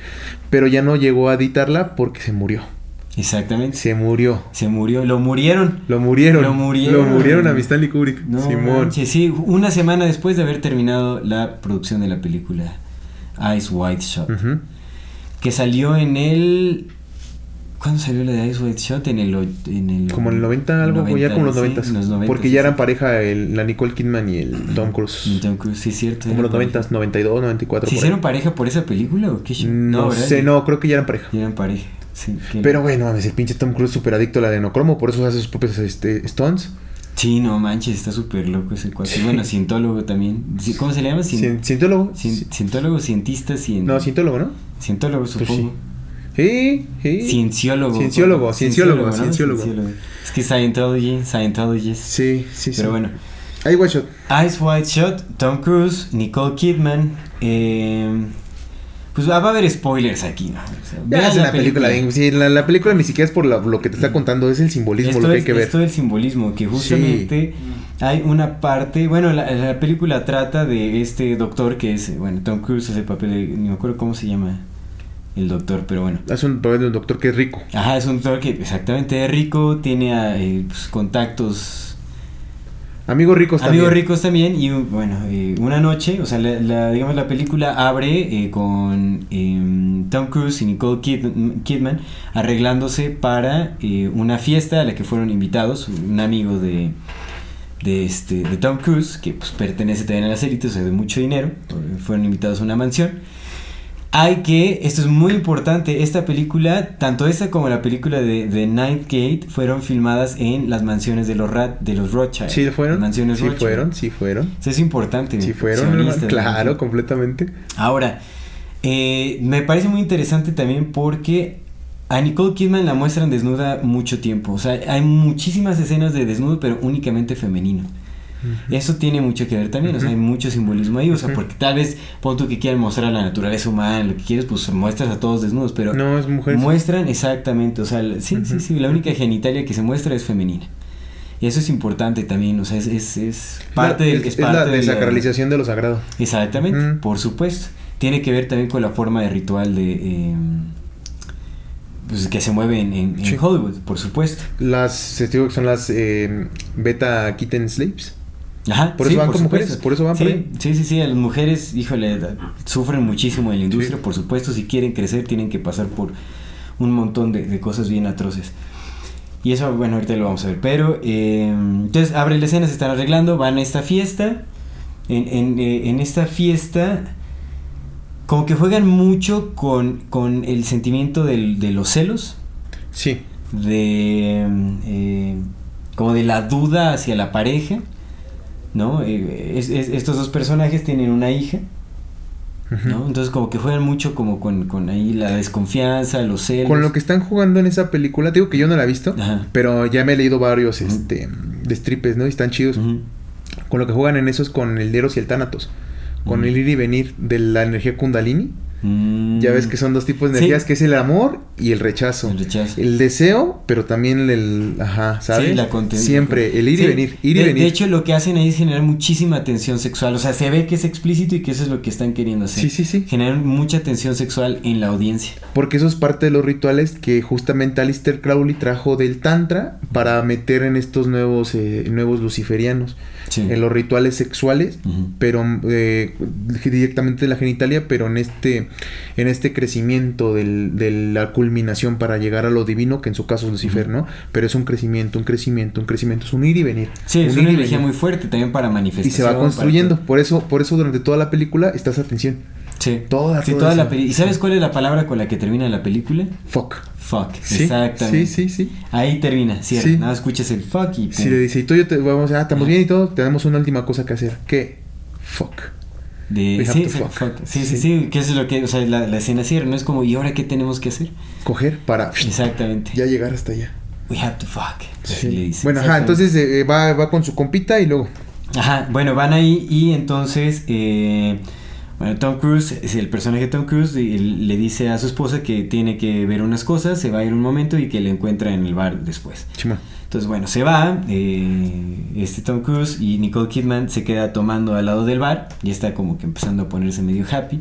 pero ya no llegó a editarla porque se murió. Exactamente. Se murió. Se murió, lo murieron. Lo murieron. Lo murieron. Lo murieron a mi Stanley Kubrick. No, Simón. manches, sí, una semana después de haber terminado la producción de la película Eyes Wide Shut, Ujú. que salió en el ¿Cuándo salió la de Eyes Wide Shut? En el, en el Como en el 90 algo, o ya como los sí, 90. en los 90, porque sí, ya sí. eran pareja el, la Nicole Kidman y el Tom Cruise. Tom Cruise, sí, cierto. Como los 90, pareja. 92, 94. ¿Se hicieron pareja por esa película o qué show? No, ¿verdad? sé, no, creo que ya eran pareja. Ya eran pareja, sí. Pero bueno, mames, el pinche Tom Cruise súper adicto a la adenocromo, por eso hace sus propios este, stunts. Sí, no manches, está súper loco ese cuate. Sí. Bueno, cientólogo también. Sí, ¿Cómo se le llama? Cien- Cien- ¿Cientólogo? cien- cientólogo, cientista, cien- No, cientólogo, ¿no? cientólogo, Pues supongo. Sí, sí. Cienciólogo. Cienciólogo, cienciólogo, ¿no? cienciólogo. Es que Scientology, Scientologist. Sí, sí, sí. Pero bueno. Ahí, White Shot. Ice White Shot, Tom Cruise, Nicole Kidman. eh, pues va va a haber spoilers aquí, ¿no? O sea, vean es una película. bien- Sí, la, la película ni siquiera es por la- lo que te está contando, es el simbolismo Esto lo que hay es, que ver. esto del simbolismo, que justamente hay una parte, bueno, la, la película trata de este doctor que es, bueno, Tom Cruise hace el papel de, ni me acuerdo cómo se llama el doctor, pero bueno. Es un papel de un doctor que es rico. Ajá, es un doctor que exactamente es rico, tiene eh, pues, contactos Amigos ricos también. Amigos ricos también y bueno, eh, una noche, o sea, la, la- digamos la película abre eh, con em, Tom Cruise y Nicole Kid- Kidman arreglándose para eh, una fiesta a la que fueron invitados, un amigo de, de, este, de Tom Cruise, que pues, pertenece también a las élites, o sea, de mucho dinero, fueron invitados a una mansión. Hay que, esto es muy importante, esta película, tanto esta como la película de, de Ninth Gate, fueron filmadas en las mansiones de los, Rat, de los Rothschild. Sí fueron. Mansiones Sí Rothschild. fueron, sí fueron. Eso es importante. Sí fueron, claro, ¿no? completamente. Ahora, eh, me parece muy interesante también porque a Nicole Kidman la muestran desnuda mucho tiempo. O sea, hay muchísimas escenas de desnudo, pero únicamente femenino. Eso tiene mucho que ver también, o sea, hay mucho simbolismo ahí, o sea, porque tal vez pon tú que quieran mostrar la naturaleza humana, lo que quieres, pues muestras a todos desnudos, pero No, es mujer. muestran exactamente, o sea, sí, sí, sí, la única genitalia que se muestra es femenina. Y eso es importante también, o sea, es, es, es parte la, del es, es es parte la de la- desacralización de lo sagrado. Exactamente, por supuesto. Tiene que ver también con la forma de ritual de eh, pues, que se mueve en, en- en Sí. Hollywood, por supuesto. Las, digo que son las eh, beta kitten slaves. Ajá, Por eso van con mujeres, por eso van sí, por ahí. Sí, sí, sí, las mujeres, híjole, sufren muchísimo en la industria, Sí. por supuesto, si quieren crecer tienen que pasar por un montón de, de cosas bien atroces. Y eso, bueno, ahorita lo vamos a ver. Pero, eh, entonces, abre la escena, se están arreglando, van a esta fiesta. En, en, eh, en esta fiesta, como que juegan mucho con, con el sentimiento del- de los celos, Sí. de eh, como de la duda hacia la pareja, ¿no? Eh, es- es- estos dos personajes tienen una hija. ¿no? Entonces como que juegan mucho como con, con ahí la desconfianza, los celos. Con lo que están jugando en esa película, te digo que yo no la he visto, Ajá. pero ya me he leído varios este, destripes, ¿no? Y están chidos. Con lo que juegan en eso es con el Eros y el Thanatos. Con el ir y venir de la energía Kundalini. Mm. Ya ves que son dos tipos de Sí. energías, que es el amor y el rechazo. El rechazo. El deseo, pero también el... Ajá, ¿sabes? Sí, la Siempre, el ir Sí, y venir, ir y de, venir. de hecho, lo que hacen ahí es generar muchísima tensión sexual. O sea, se ve que es explícito y que eso es lo que están queriendo hacer. Sí, sí, sí. Generar mucha tensión sexual en la audiencia. Porque eso es parte de los rituales que justamente Alistair Crowley trajo del Tantra para meter en estos nuevos, eh, nuevos luciferianos. Sí. En los rituales sexuales, pero eh, directamente de la genitalia, pero en este, en este crecimiento del- de la culminación para llegar a lo divino, que en su caso es Lucifer, ¿no? Pero es un crecimiento, un crecimiento, un crecimiento, es un ir y venir. Sí, es un una y energía muy fuerte también para Y manifestación. se va construyendo. Por eso, por eso durante toda la película estás atención. Sí, Toda, sí, toda toda la ¿Y sabes cuál es la palabra con la que termina la película? Fuck. Fuck. Sí, Exactamente. sí, sí, sí. Ahí termina, cierra. Sí. Nada, escuchas el fuck y. Si le dice, y tú y yo te vamos, ah, estamos bien y todo, tenemos una última cosa que hacer. ¿Qué? Fuck. De, sí, fuck. Sí, sí, Sí. sí, que es lo que. O sea, la, la escena cierra, no es como, ¿y ahora qué tenemos que hacer? Coger para Exactamente. ya llegar hasta allá. We have to fuck. Sí. le dice. Bueno, ajá, entonces eh, va, va con su compita y luego. Ajá, bueno, van ahí y entonces, eh, bueno, Tom Cruise, es el personaje de Tom Cruise, le dice a su esposa que tiene que ver unas cosas, se va a ir un momento y que le encuentra en el bar después. Chimón. Entonces, bueno, se va, eh, este Tom Cruise y Nicole Kidman se queda tomando al lado del bar, y está como que empezando a ponerse medio happy.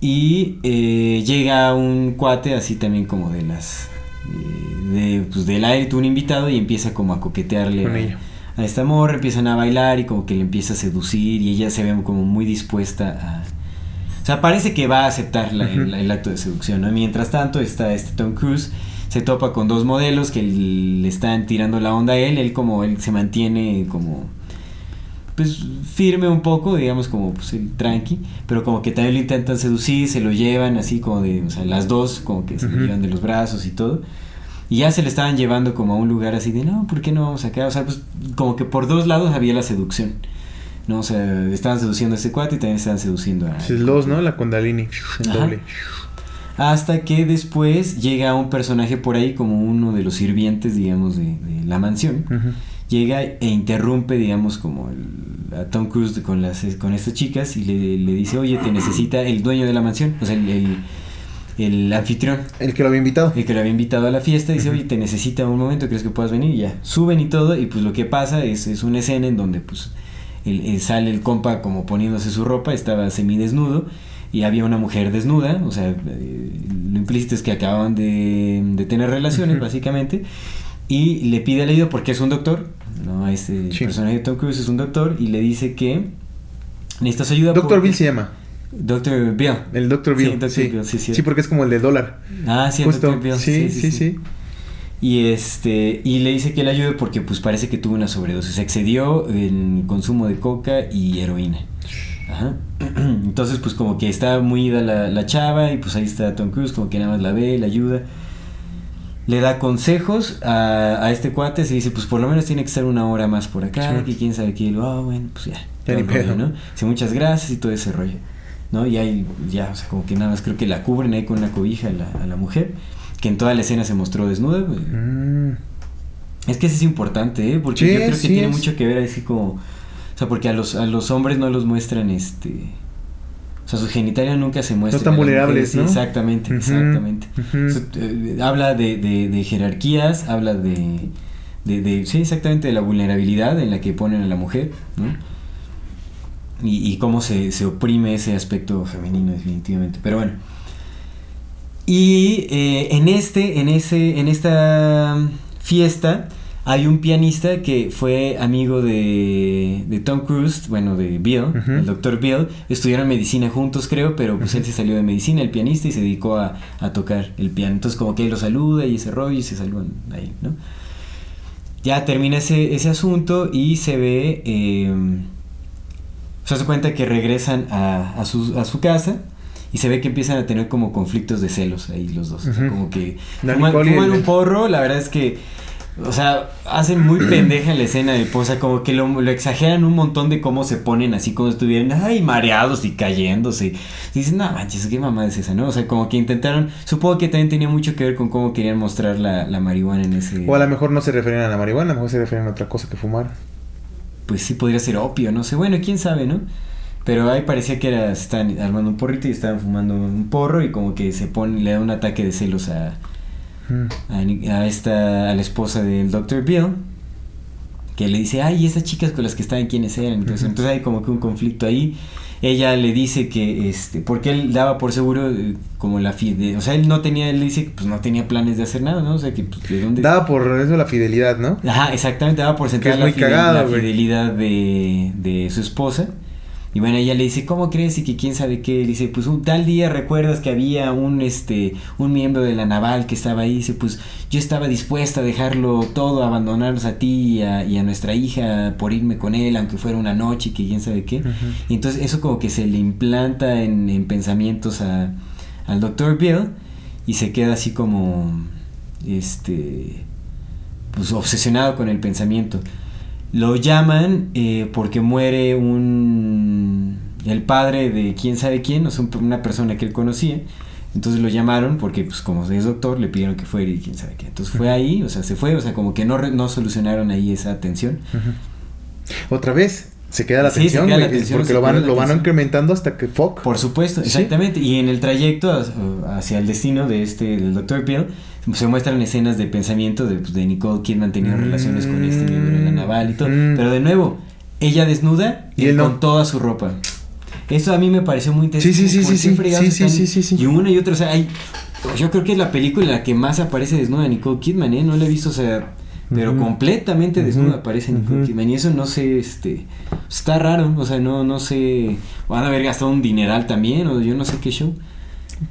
Y eh, llega un cuate así también como de las... eh, de, pues del aire, un invitado y empieza como a coquetearle Con a, ella. a esta morra, empiezan a bailar y como que le empieza a seducir y ella se ve como muy dispuesta a... O sea, parece que va a aceptar la- el, el acto de seducción, ¿no? Mientras tanto está este Tom Cruise, se topa con dos modelos que le están tirando la onda a él, él como él se mantiene como pues firme un poco, digamos como pues el tranqui, pero como que también lo intentan seducir, se lo llevan así como de, o sea, las dos como que se lo Ujú. llevan de los brazos y todo. Y ya se le estaban llevando como a un lugar así de, no, ¿por qué no vamos acá? O sea, pues como que por dos lados había la seducción. ¿no? O sea, estaban seduciendo a ese cuate y también estaban seduciendo a... Es dos, ¿no? La Kundalini. Doble. Hasta que después llega un personaje por ahí como uno de los sirvientes, digamos, de, de la mansión. Llega e interrumpe, digamos, como el- a Tom Cruise con, las, con estas chicas y le, le dice, oye, te necesita el dueño de la mansión, o sea, el, el, el anfitrión, El que lo había invitado. el que lo había invitado a la fiesta, dice, oye, te necesita un momento, ¿crees que puedas venir? Y ya, suben y todo, y pues lo que pasa es, es una escena en donde pues el- el- sale el compa como poniéndose su ropa, estaba semidesnudo, y había una mujer desnuda, o sea, eh, lo implícito es que acababan de, de tener relaciones, básicamente, y le pide el ayuda porque es un doctor, ¿no? Este Sí. personaje de Tom Cruise es un doctor, y le dice que necesitas ayuda. Doctor Bill se llama. Dr. Bill. El Doctor Sí, Bill. Dr. Sí, Bill, sí, sí. Sí, porque es como el de dólar. Ah, sí, el Justo. Bill. Sí, sí, sí. Y este y le dice que le ayude porque pues parece que tuvo una sobredosis, se excedió en consumo de coca y heroína. Ajá. <clears throat> Entonces pues como que está muy ida la, la chava y pues ahí está Tom Cruise como que nada más la ve, la ayuda. Le da consejos a, a este cuate, se dice pues por lo menos tiene que estar una hora más por acá, Sí. que quién sabe qué, y luego, ah bueno pues ya. Todo rollo. ¿no? Dice muchas gracias y todo ese rollo. ¿no? Y ahí ya, o sea, como que nada más creo que la cubren ahí con una cobija a la, a la mujer, que en toda la escena se mostró desnuda. Mm. Es que eso es importante, ¿eh? Porque Sí, yo creo que sí tiene es. mucho que ver así como... O sea, porque a los, a los hombres no los muestran este... O sea, su genitalia nunca se muestra. están a las vulnerables, ¿no? exactamente, exactamente. sea, eh, habla de, de- de jerarquías, habla de, de, de- Sí, exactamente, de la vulnerabilidad en la que ponen a la mujer, ¿no? Y, y cómo se, se oprime ese aspecto femenino, definitivamente. Pero bueno. Y eh, en este, en ese, en esta fiesta hay un pianista que fue amigo de, de Tom Cruise, bueno, de Bill, el doctor Bill. Estudiaron medicina juntos, creo, pero pues él se salió de medicina, el pianista, y se dedicó a, a tocar el piano. Entonces como que él lo saluda y ese rollo y se saludan ahí, ¿no? Ya termina ese, ese asunto y se ve... eh, se hace cuenta que regresan a, a su, a su casa y se ve que empiezan a tener como conflictos de celos ahí los dos. O sea, Ujú. como que fuman, un porro, la verdad es que, o sea, hacen muy pendeja la escena de, o sea, como que lo, lo exageran un montón de cómo se ponen así como estuvieran, ay, mareados y cayéndose. Y dicen, no manches, qué mamá es esa, ¿no? O sea, como que intentaron, supongo que también tenía mucho que ver con cómo querían mostrar la, la marihuana en ese... O a lo mejor no se referían a la marihuana, a lo mejor se referían a otra cosa que fumar. pues sí podría ser opio, no sé, bueno, quién sabe, ¿no? Pero ahí parecía que era, estaban armando un porrito y estaban fumando un porro y como que se pone, le da un ataque de celos a, A, esta, a la esposa del Dr. Bill, que le dice, ay, esas chicas con las que estaban, ¿quiénes eran? Entonces, entonces hay como que un conflicto ahí. Ella le dice que, este, porque él daba por seguro eh, como la fide, o sea, él no tenía, él dice que pues no tenía planes de hacer nada, ¿no? O sea, que pues, de dónde... Daba por eso la fidelidad, ¿no? Ajá, exactamente, daba por sentar la, cagado, la fidelidad de, de su esposa. Y bueno, ella le dice, ¿cómo crees? Y que quién sabe qué. Le dice, pues un tal día recuerdas que había un este un miembro de la naval que estaba ahí. Dice, pues yo estaba dispuesta a dejarlo todo, a abandonarnos a ti y a, y a nuestra hija por irme con él, aunque fuera una noche y que quién sabe qué. Y entonces eso como que se le implanta en, en pensamientos a, al doctor Bill y se queda así como, este, pues obsesionado con el pensamiento. Lo llaman eh, porque muere un el padre de quién sabe quién, o sea, un- una persona que él conocía. Entonces lo llamaron porque, pues, como es doctor, le pidieron que fuera y quién sabe qué. Entonces fue ahí, o sea, se fue, o sea, como que no, re- no solucionaron ahí esa tensión. Otra vez, se queda la Sí, tensión, queda la güey, tensión, porque lo van, lo van incrementando hasta que fuck. Por supuesto, Sí. exactamente. Y en el trayecto hacia- el destino de este, del Dr. Bill, se muestran escenas de pensamiento de, pues, de Nicole Kidman teniendo Mm. relaciones con este miembro de la naval y todo. Mm. Pero de nuevo, ella desnuda y, él con no. toda su ropa. Eso a mí me pareció muy interesante. Sí, sí, sí, ¿Por sí, qué sí, fregados sí, sí, están- sí, sí, sí. Y una y otra, o sea, hay, yo creo que es la película en la que más aparece desnuda Nicole Kidman, ¿eh? No la he visto, o sea, pero completamente desnuda aparece Nicole. Kidman. Y eso no sé, este, está raro, o sea, no, no sé, van a haber gastado un dineral también, o yo no sé qué show.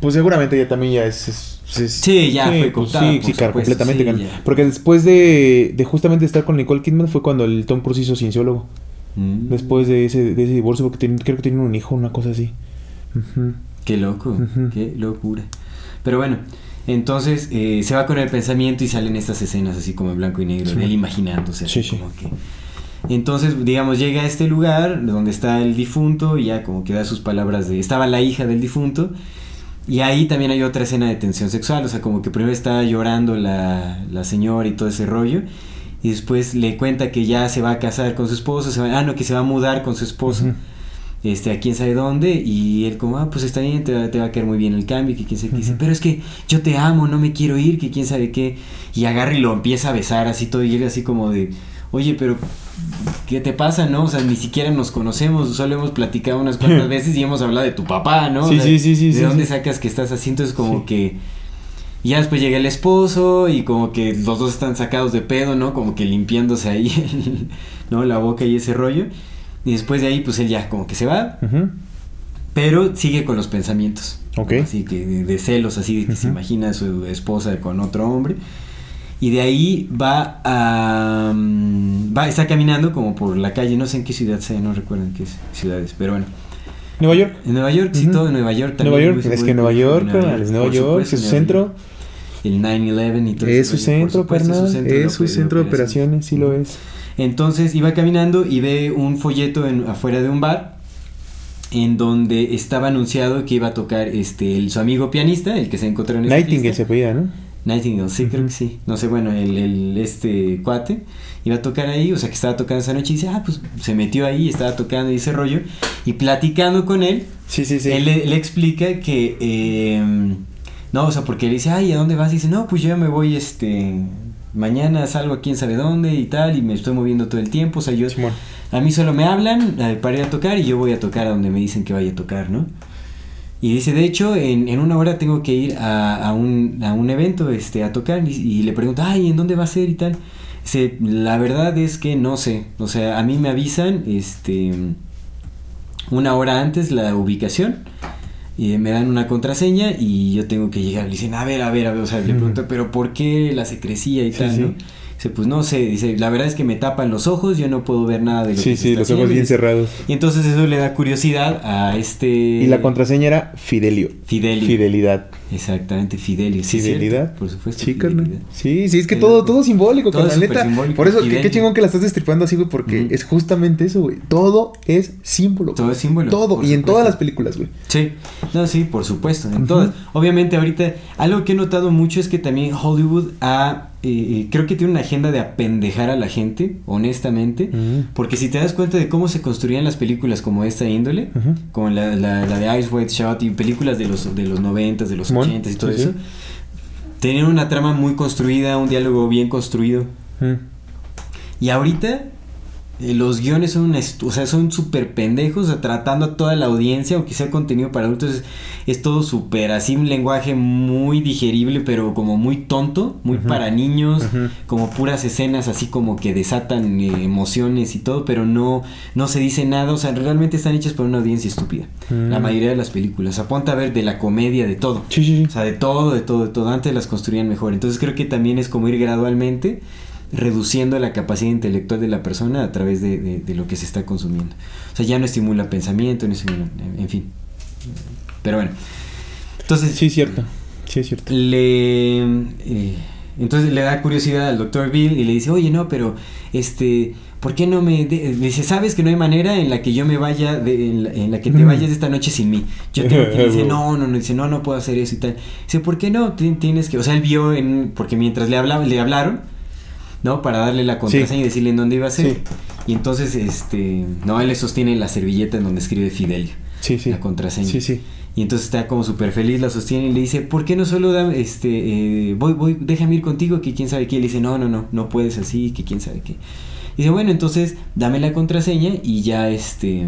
Pues seguramente ya también ya es... es- es- Sí, ya fue pues cooptada, sí, por sí, claro, supuesto, completamente. sí. Porque después de, de justamente estar con Nicole Kidman fue cuando el Tom Cruise hizo cienciólogo. Mm, Después de ese, de ese divorcio, porque tiene- creo que tienen un hijo, una cosa así. Qué loco, qué locura. Pero bueno, Entonces eh, se va con el pensamiento y salen estas escenas así como en blanco y negro, él imaginándose. Sí, como que- Entonces, digamos, llega a este lugar donde está el difunto y ya como que da sus palabras de... Estaba la hija del difunto y ahí también hay otra escena de tensión sexual, o sea, como que primero está llorando la, la señora y todo ese rollo y después le cuenta que ya se va a casar con su esposo, se va, ah, no, que se va a mudar con su esposo. Este, a quién sabe dónde, y él como, ah, pues está bien, te, va- te va a caer muy bien el cambio, que quién sabe qué, dice, pero es que yo te amo, no me quiero ir, que quién sabe qué, y agarra y lo empieza a besar así todo, y llega así como de, oye, pero, ¿qué te pasa, no? O sea, ni siquiera nos conocemos, solo hemos platicado unas cuantas <laughs> veces y hemos hablado de tu papá, ¿no? O Sí, sea, sí, sí, sí, ¿De sí, dónde sí. sacas que estás así? Entonces como que... Y ya después llega el esposo y como que los dos están sacados de pedo, ¿no? Como que limpiándose ahí, <laughs> ¿no? La boca y ese rollo. Y después de ahí, pues él ya como que se va, pero sigue con los pensamientos. Ok. Así que de, de celos, así de que se imagina a su esposa con otro hombre. Y de ahí va a... mm, Va, está caminando como por la calle, no sé en qué ciudad sea, no recuerdo en qué ciudades, pero bueno. Nueva York. En Nueva York, sí, todo en Nueva York también. Nueva York, es que Nueva York, Nueva es York, supuesto, es su centro. El 9-11 y todo Es su centro, Es su centro de operaciones, sí lo es. Entonces iba caminando y ve un folleto en- afuera de un bar en donde estaba anunciado que iba a tocar este el, su amigo pianista, el que se encontró en Nightingale se ¿no? Nightingale, sí, creo que sí. No sé, bueno, el, el- este cuate iba a tocar ahí, o sea que estaba tocando esa noche y dice, ah, pues se metió ahí, estaba tocando y ese rollo. Y platicando con él, Sí, sí, sí. él le, le explica que. eh, no, o sea, porque le dice, ay, ¿a dónde vas? Y dice, no, pues yo ya me voy, este. Mañana salgo a quién sabe dónde y tal, y me estoy moviendo todo el tiempo. O sea, yo. Simón. A mí solo me hablan eh, para ir a tocar y yo voy a tocar a donde me dicen que vaya a tocar, ¿no? Y dice, de hecho, en, en una hora tengo que ir a, a un, a un evento este, a tocar. Y, y le pregunta, ay, ¿en dónde va a ser y tal? Dice, la verdad es que no sé. O sea, a mí me avisan, este una hora antes la ubicación y me dan una contraseña y yo tengo que llegar. Le dicen, a ver, a ver, a ver, o sea, le pregunto, pero ¿por qué la secrecía y Sí, tal, sí. no? Dice, pues no sé, dice, la verdad es que me tapan los ojos, yo no puedo ver nada de lo Sí, que sí, está los ojos haciendo". bien cerrados. Y entonces eso le da curiosidad a este... Y la contraseña era Fidelio. Fidelio. Fidelidad. Exactamente, Fidelio. Sí, Fidelidad. cierto, por supuesto. Sí, fidelidad. Sí, sí, es que todo, todo simbólico, Todo súper neta. simbólico, Por eso, qué, qué chingón que la estás destripando así, güey, porque es justamente eso, güey. Todo es símbolo. Todo es símbolo, Todo. Y en todas las películas, güey. Sí, no, sí, por supuesto, en todas. Obviamente ahorita, algo que he notado mucho es que también Hollywood ha, eh, eh, creo que tiene una agenda de apendejar a la gente, honestamente, porque si te das cuenta de cómo se construían las películas como esta índole, Ujú. como la, la, la de Ice White Shot y películas de los, de los 90, de los Simón, 80 y todo sí, eso, sí. tenían una trama muy construida, un diálogo bien construido. Mm. Y ahorita los guiones son o sea, son súper pendejos, o sea, tratando a toda la audiencia, aunque sea contenido para adultos, es, es todo súper así, un lenguaje muy digerible, pero como muy tonto, muy para niños, como puras escenas así como que desatan eh, emociones y todo, pero no, no se dice nada, o sea, realmente están hechas para una audiencia estúpida. Mm. La mayoría de las películas, apunta a ver de la comedia, de todo. Sí, sí, sí. O sea, de todo, de todo, de todo. Antes las construían mejor. Entonces creo que también es como ir gradualmente reduciendo la capacidad intelectual de la persona a través de, de- de lo que se está consumiendo. O sea, ya no estimula pensamiento, no estimula, en, fin. Pero bueno. Entonces, Sí, es cierto. Sí, es cierto. le eh, entonces le da curiosidad al doctor Bill y le dice, oye, no, pero este, ¿por qué no me de-?" dice, sabes que no hay manera en la que yo me vaya, de- en, la, en la que te vayas esta noche sin mí? Yo tengo que, dice, <laughs> no, no, no, dice, no, no puedo hacer eso y tal. Dice, ¿por qué no? Ti- Tienes que, o sea, él vio en, porque mientras le hablaba, le hablaron, ¿no? Para darle la contraseña y decirle en dónde iba a ser. Y entonces, este, no, él le sostiene la servilleta en donde escribe Fidelio. Sí, sí. La contraseña. Sí, sí. Y entonces está como súper feliz, la sostiene y le dice, ¿por qué no solo da, este, eh, voy, voy, déjame ir contigo, que quién sabe qué? Y le dice, no, no, no, no puedes así, que quién sabe qué. Y dice, bueno, entonces dame la contraseña y ya, este...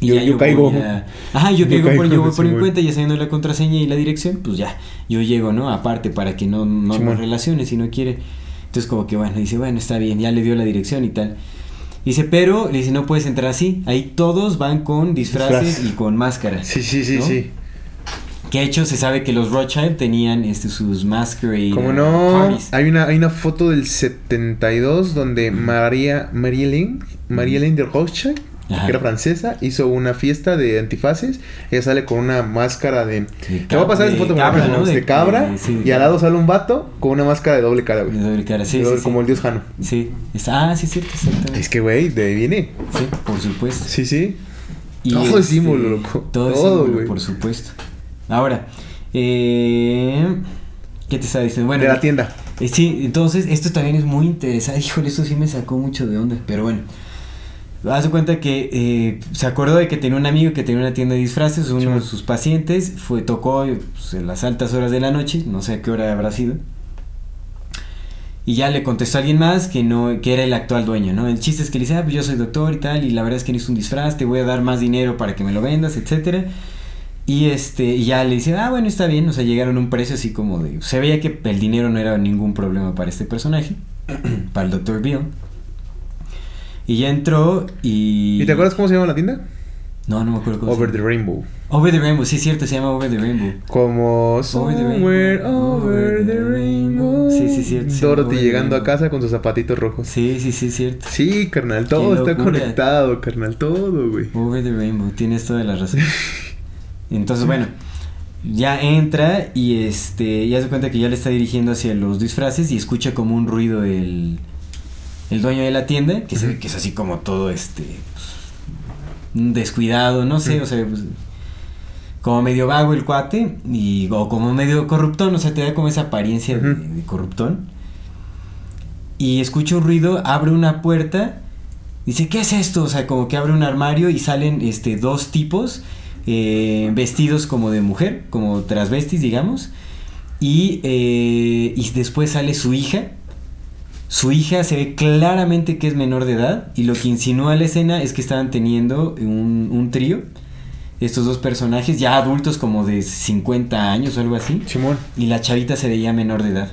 y Yo- ya yo caigo. a- Ajá, yo, Yo caigo por, yo voy por mi cuenta, ya sabiendo la contraseña y la dirección, pues ya, yo llego, ¿no? Aparte, para que no, no nos relacione si no quiere. Entonces como que bueno, dice, bueno, está bien, ya le dio la dirección y tal. Dice, pero, le dice, no puedes entrar así. Ahí todos van con disfraces Disfraz. y con máscaras. Sí, sí, sí, ¿no? sí. Que de hecho se sabe que los Rothschild tenían este, sus masquerade Como no, parties. hay una, hay una foto del 72 donde María, María Ellen de Rothschild Ajá. que era francesa, hizo una fiesta de antifaces. Ella sale con una máscara de. De Te voy a pasar esa foto cabra, de, De- cabra. sí, y al lado sale un vato con una máscara de doble cara, güey. De doble cara, sí, De doble- sí, sí. Como el dios Jano. Sí. Está- ah, sí, es cierto, exactamente. Es que, güey, de ahí viene. Sí, por supuesto. Sí, sí. Y, Todo es símbolo, loco. Todo, Todo, símbolo, güey. por supuesto. Ahora, eh, ¿qué te estaba diciendo? Bueno, de la tienda. eh, sí, entonces esto también es muy interesante. Híjole, esto sí me sacó mucho de onda, pero bueno. Haz de cuenta que eh, se acordó de que tenía un amigo que tenía una tienda de disfraces, uno de sus pacientes, fue, tocó pues, en las altas horas de la noche, no sé a qué hora habrá sido. Y ya le contestó a alguien más que no, que era el actual dueño, ¿no? El chiste es que le dice, ah, pues yo soy doctor y tal, y la verdad es que necesito un disfraz, te voy a dar más dinero para que me lo vendas, etcétera. Y este, y ya le dice, ah, bueno, está bien, o sea, llegaron a un precio así como de. Se veía que el dinero no era ningún problema para este personaje, <clears throat> para el Dr. Bill. Y ya entró y. ¿Y te acuerdas cómo se llama la tienda? No, no me acuerdo cómo se Over the llama. Rainbow. Over the Rainbow, sí es cierto, se llama Over the Rainbow. Como Over the rainbow, over the rainbow. Sí, sí, cierto, Dorothy llegando a casa con sus zapatitos rojos. Sí, sí, sí, es cierto. Sí, carnal, todo está conectado, carnal, todo, güey. Over the Rainbow, tienes toda la razón. <laughs> Entonces, bueno, ya entra y este, ya se cuenta que ya le está dirigiendo hacia los disfraces y escucha como un ruido el, el dueño de la tienda, que se ve que es así como todo este, pues, descuidado, no sé, o sea, pues, como medio vago el cuate y o como medio corruptón, o sea, te da como esa apariencia de corruptón. Y escucha un ruido, abre una puerta, dice, ¿qué es esto? O sea, como que abre un armario y salen este dos tipos eh, vestidos como de mujer, como transvestis, digamos. Y, eh, y después sale su hija. Su hija se ve claramente que es menor de edad y lo que insinúa la escena es que estaban teniendo un, un trío. Estos dos personajes, ya adultos como de 50 años o algo así. Simón. Y la chavita se veía menor de edad.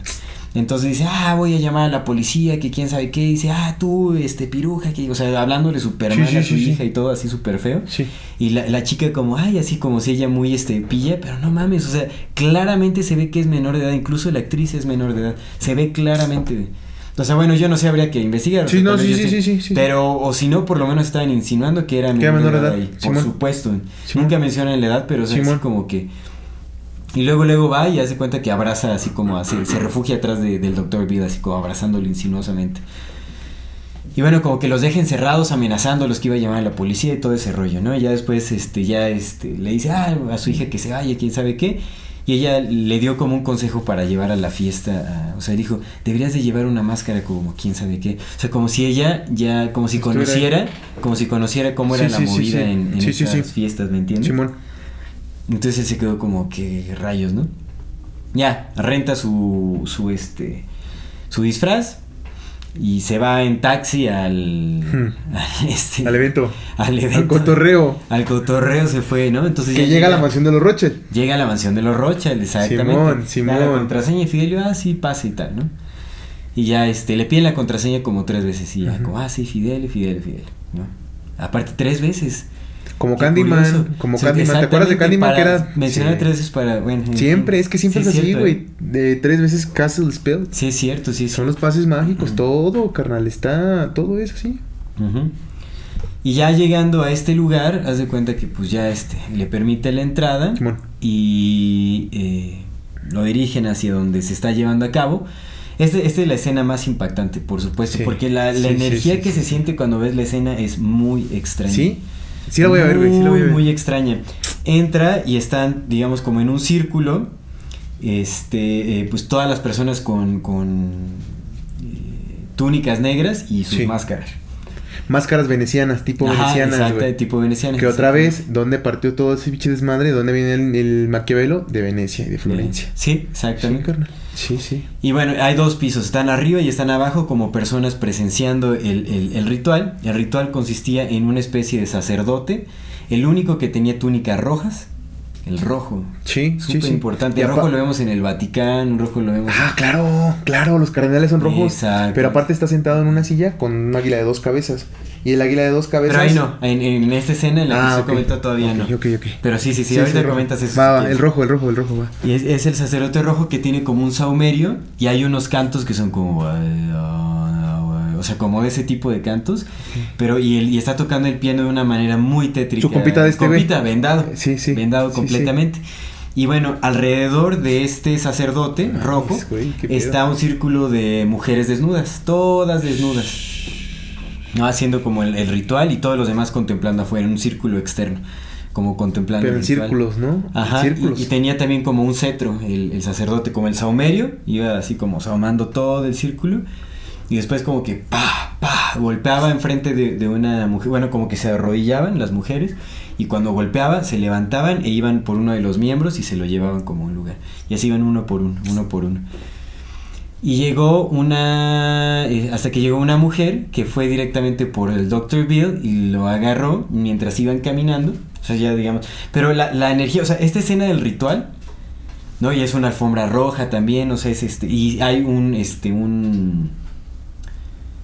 Entonces dice, ah, voy a llamar a la policía, que quién sabe qué. dice, ah, tú, este, piruja, que... O sea, hablándole súper Sí, mal sí, a su sí, hija y todo así súper feo. Sí. Y la, la chica como, ay, así como si ella muy, este, pilla, pero no mames, o sea, claramente se ve que es menor de edad, incluso la actriz es menor de edad, se ve claramente. O sea, bueno, yo no sé, habría que investigar. o Sí, sea, no, sí, sí, sé. sí, sí, sí. Pero, o si no, por lo menos estaban insinuando que era Que menor de edad, ahí, por supuesto. Simón. Nunca mencionan la edad, pero o sea, así como que... Y luego, luego va y hace cuenta que abraza así como así, se refugia atrás de- del doctor Vida, así como abrazándolo insinuosamente. Y bueno, como que los deja encerrados amenazándolos que iba a llamar a la policía y todo ese rollo, ¿no? Y ya después, este, ya, este, le dice ah, a su hija que se vaya, quién sabe qué. Y ella le dio como un consejo para llevar a la fiesta, a- o sea, dijo, deberías de llevar una máscara como quién sabe qué. O sea, como si ella ya, como si Estuviera ahí. conociera, como si conociera cómo era Sí, la movida sí. en, en fiestas, ¿me entiendes? Simón. Entonces él se quedó como que rayos, ¿no? Ya, renta su, su este, su disfraz y se va en taxi al, <laughs> al, este, Hmm. Al evento. al evento. Al cotorreo. Al cotorreo se fue, ¿no? Entonces Que ya llega a la mansión de los Rochel. Llega a la mansión de los Rothschild, exactamente. Simón, Da Simón. la contraseña y Fidelio, ah, sí, pasa y tal, ¿no? Y ya este, le piden la contraseña como tres veces y ya, como, ah, sí, Fidelio, Fidelio, Fidelio, ¿no? Aparte, tres veces. Como Candyman. Como Candyman. ¿Te acuerdas de Candyman? Que era. Mencionar Sí. tres veces para. Bueno, Siempre, es que siempre Sí, es así, güey. De tres veces Castle Spell. Sí, es cierto, sí, sí. Son los pases mágicos, todo, carnal. Está. Todo es así. Ujú. Y ya llegando a este lugar, haz de cuenta que pues ya este le permite la entrada Simón. y eh, lo dirigen hacia donde se está llevando a cabo. Este- Esta es la escena más impactante, por supuesto, Sí, porque la, la sí, sí, energía sí, que sí, se sí. siente cuando ves la escena es muy extraña. ¿Sí? Sí la voy a ver, güey. Sí la voy a Muy, ver. muy extraña. Entra y están, digamos, como en un círculo. Este, eh, pues todas las personas con, con eh, túnicas negras y sus Sí. máscaras. Máscaras venecianas, tipo Ajá, venecianas, exacto, güey. tipo venecianas. Que otra vez, ¿dónde partió todo ese pinche desmadre? ¿Dónde viene el, el Maquiavelo? De Venecia y de Florencia. Sí, Sí, exactamente. carnal. Sí, sí. Y bueno, hay dos pisos, están arriba y están abajo como personas presenciando el, el- el ritual. El ritual consistía en una especie de sacerdote, el único que tenía túnicas rojas, el rojo. Sí, Súper sí. importante. El rojo lo vemos en el Vaticano, rojo lo vemos... Ah, claro, claro, los cardenales son rojos. Exacto. Pero aparte está sentado en una silla con un águila de dos cabezas. Y el águila de dos cabezas. Pero ahí no, en, en esta escena en la que Ah, se comenta todavía no. Pero sí, sí, sí, Sí, ahorita comentas eso. Va, va, el rojo, el rojo, el rojo, va. Y es, es el sacerdote rojo que tiene como un saumerio y hay unos cantos que son como... o sea, como ese tipo de cantos, pero y, él, y está tocando el piano de una manera muy tétrica. Su compita de este. Compita, vendado. Sí, sí. Vendado completamente. Y bueno, alrededor de este sacerdote rojo güey, pedo. está un círculo de mujeres desnudas, todas desnudas. ¿No? Haciendo como el, el ritual y todos los demás contemplando afuera, en un círculo externo, como contemplando Pero el en ritual. círculos, ¿no? Ajá, círculos. Y, y tenía también como un cetro, el, el sacerdote, como el saumerio, iba así como saumando todo el círculo. Y después como que pa, pa, golpeaba enfrente de, de una mujer, bueno, como que se arrodillaban las mujeres. Y cuando golpeaba, se levantaban e iban por uno de los miembros y se lo llevaban como un lugar. Y así iban uno por uno, uno por uno. Y llegó una. eh, hasta que llegó una mujer que fue directamente por el Dr. Bill y lo agarró mientras iban caminando. O sea, ya digamos. Pero la, la energía, o sea, esta escena del ritual, ¿no? Y es una alfombra roja también, o sea, es este. Y hay un. Este, un.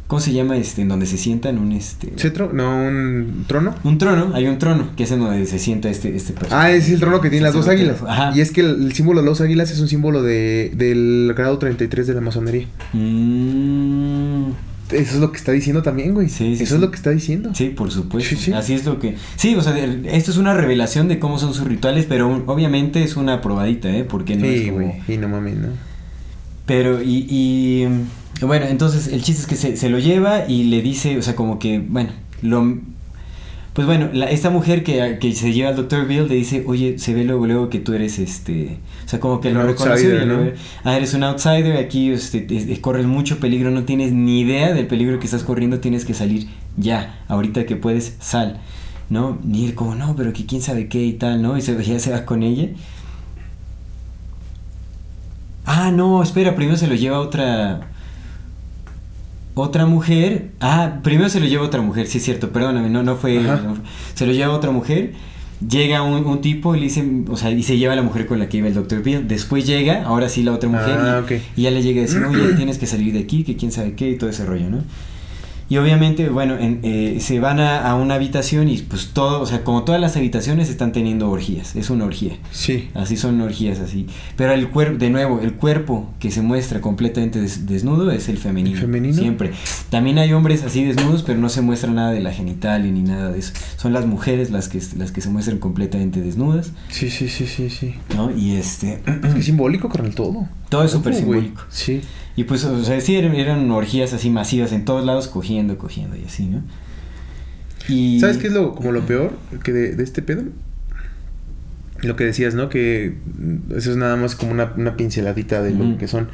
¿Cómo se llama este? En donde se sientan, un este. ¿Cetro? No, un trono. Un trono, hay un trono, que es en donde se sienta este, este personaje. Ah, es el trono que tiene las dos águilas. Ajá. Y es que el, el símbolo de las dos águilas es un símbolo de, del grado 33 de la masonería. Mm. Eso es lo que está diciendo también, güey. Sí, sí, Eso sí. es lo que está diciendo. Sí, por supuesto. Sí, sí. Así es lo que. Sí, o sea, esto es una revelación de cómo son sus rituales, pero obviamente es una probadita, ¿eh? Porque no es Sí, como. güey. Y no mames, ¿no? Pero, y, y, Bueno, entonces el chiste es que se, se lo lleva y le dice, o sea, como que, bueno, lo. Pues bueno, la- esta mujer que, que se lleva al Dr. Bill le dice, oye, se ve luego, luego que tú eres este. O sea, como que lo lo ¿no? Ah, eres un outsider, aquí este, te- te- corres mucho peligro, no tienes ni idea del peligro que estás corriendo, tienes que salir ya, ahorita que puedes, sal. ¿No? Y él como, no, pero que quién sabe qué y tal, ¿no? Y se, ya se va con ella. Ah, no, espera, primero se lo lleva otra. Otra mujer. Ah, primero se lo lleva otra mujer, sí es cierto, perdóname, no, no fue. No se lo lleva otra mujer. Llega un, un tipo y le dice, o sea, y se lleva a la mujer con la que iba el Dr. Bill. Después llega, ahora sí la otra mujer, Ah, y ya le llega a decir, oye, <clears throat> tienes que salir de aquí, que quién sabe qué, y todo ese rollo, ¿no? Y obviamente, bueno, en- eh, se van a, a una habitación y pues todo, o sea, como todas las habitaciones están teniendo orgías, es una orgía. Sí. Así son orgías así. Pero el cuerpo, de nuevo, el cuerpo que se muestra completamente des- desnudo es el femenino. ¿El femenino? Siempre. También hay hombres así desnudos, pero no se muestra nada de la genital ni nada de eso. Son las mujeres las que, las que se muestran completamente desnudas, Sí, sí, sí, sí, sí. ¿no? Y este... Es que es <clears throat> simbólico, carnal, todo. Todo es súper simbólico. Sí. Y pues, o sea, sí, eran, eran orgías así masivas en todos lados, cogiendo, cogiendo y así, ¿no? Y... ¿Sabes qué es lo, como lo peor que de, de este pedo? Lo que decías, ¿no? Que eso es nada más como una, una pinceladita de lo que son.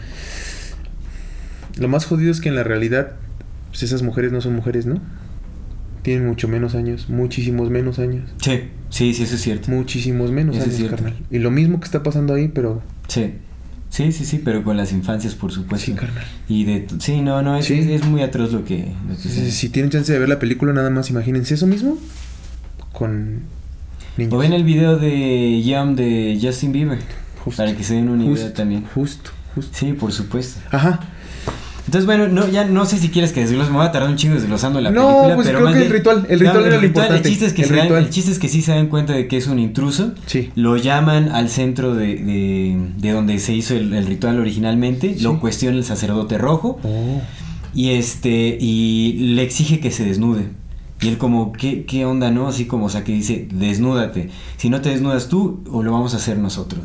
Lo más jodido es que en la realidad, pues esas mujeres no son mujeres, ¿no? Tienen mucho menos años, muchísimos menos años. Sí, sí, sí, eso es cierto. Muchísimos menos Eso años, carnal. Y lo mismo que está pasando ahí, pero Sí. Sí, sí, sí, pero con las infancias, por supuesto. sí, carnal. Y de... Sí, no, no, es, Sí. es, es muy atroz lo que... lo que Si, si tienen chance de ver la película, nada más imagínense eso mismo con niños. O ven el video de Yum de Justin Bieber. Justo. Para que se den una idea Justo, también. Justo, justo. Sí, por supuesto. Ajá. Entonces, bueno, no, ya no sé si quieres que desglose, me voy a tardar un chingo desglosando la No, película, pues pero creo más que el ritual- el ritual era lo importante, El chiste, es que el dan- ritual. el chiste es que sí se dan cuenta de que es un intruso. Sí. Lo llaman al centro de, de- de donde se hizo el, el ritual originalmente. Sí. Lo cuestiona el sacerdote rojo. Oh. Y este, y le exige que se desnude. Y él como, ¿qué, qué onda, no? Así como, o sea, que dice, desnúdate. Si no te desnudas tú, o lo vamos a hacer nosotros.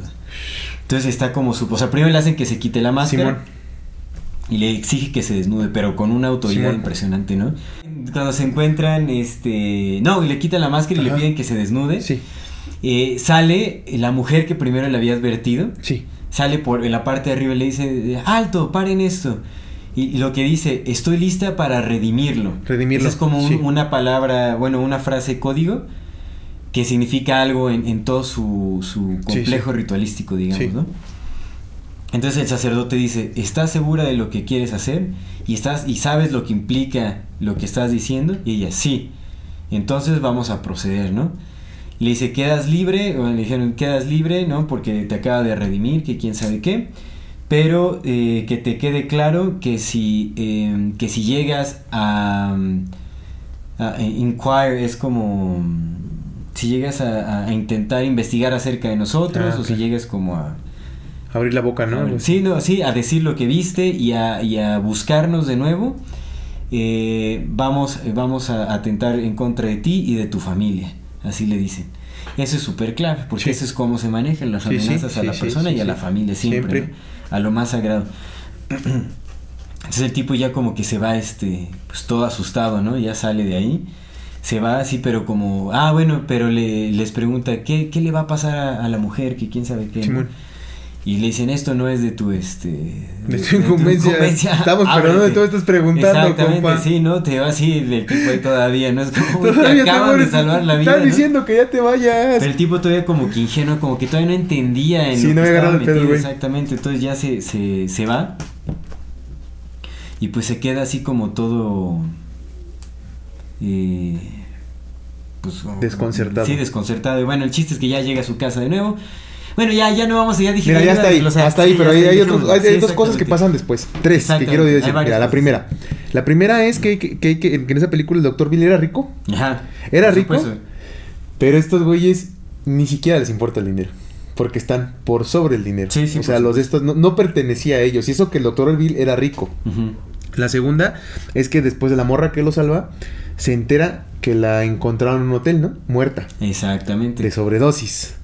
Entonces está como su... O sea, primero le hacen que se quite la máscara. Simón. Y le exige que se desnude, pero con una autoridad impresionante, ¿no? Cuando se encuentran, este... No, y le quita la máscara y le piden que se desnude. Sí, Eh, sale la mujer que primero le había advertido sí. sale por en la parte de arriba y le dice, alto, paren esto. Y, y lo que dice, estoy lista para redimirlo. Redimirlo, Esa es como un- sí. una palabra, bueno, una frase código que significa algo en, en todo su, complejo sí. ritualístico, digamos, Sí. ¿no? Entonces el sacerdote dice, ¿estás segura de lo que quieres hacer? ¿Y, estás, ¿Y sabes lo que implica lo que estás diciendo? Y ella, sí. Entonces vamos a proceder, ¿no? Le dice, quedas libre, o le dijeron, quedas libre, ¿no? Porque te acaba de redimir, que quién sabe qué. Pero eh, que te quede claro que si, eh, que si llegas a, a inquire, es como si llegas a, a intentar investigar acerca de nosotros Ah, o si llegas como a... Abrir la boca, ¿no? Así. Sí, no, sí, a decir lo que viste y a, y a buscarnos de nuevo. eh, vamos, eh, vamos a atentar en contra de ti y de tu familia. Así le dicen. Eso es súper clave, porque Sí. eso es cómo se manejan las Sí, sí, amenazas a la persona y a la familia siempre, Siempre. ¿no? a lo más sagrado. <clears throat> Entonces el tipo ya como que se va, este, pues todo asustado, ¿no? Ya sale de ahí, se va así, pero como, ah, bueno, pero le, les pregunta, ¿qué, qué le va a pasar a, a la mujer? Que quién sabe qué. ¿no? Y le dicen, esto no es de tu, este... De tu incumbencia. Estamos, pero no de todo estás preguntando, Exactamente, compa. sí, ¿no? Te va así del tipo ahí todavía, ¿no? Es como, te acaban de salvar la vida, Estás ¿no? diciendo que ya te vayas. Pero el tipo todavía como que ingenuo, como que todavía no entendía en Sí, lo no que estaba pedo, metido exactamente. Entonces ya se, se, se va. Y pues se queda así como todo... eh, pues, como- Desconcertado. Sí, desconcertado. Y bueno, el chiste es que ya llega a su casa de nuevo. Bueno, ya, ya no vamos, ya dije... Mira, ya está ahí, hasta ahí, pero hay, hay dejémoslo. otros- hay- hay Sí, dos cosas que pasan después. Tres que quiero decir. Mira, la primera. La primera es que, que, que- que en esa película el doctor Bill era rico, Ajá. Era rico. pero estos güeyes ni siquiera les importa el dinero. Porque están por sobre el dinero. Sí, sí, o sea, los de estos no, no pertenecía a ellos. Y eso que el doctor Bill era rico. La segunda es que después de la morra que lo salva, se entera que la encontraron en un hotel, ¿no? Muerta. Exactamente. De sobredosis.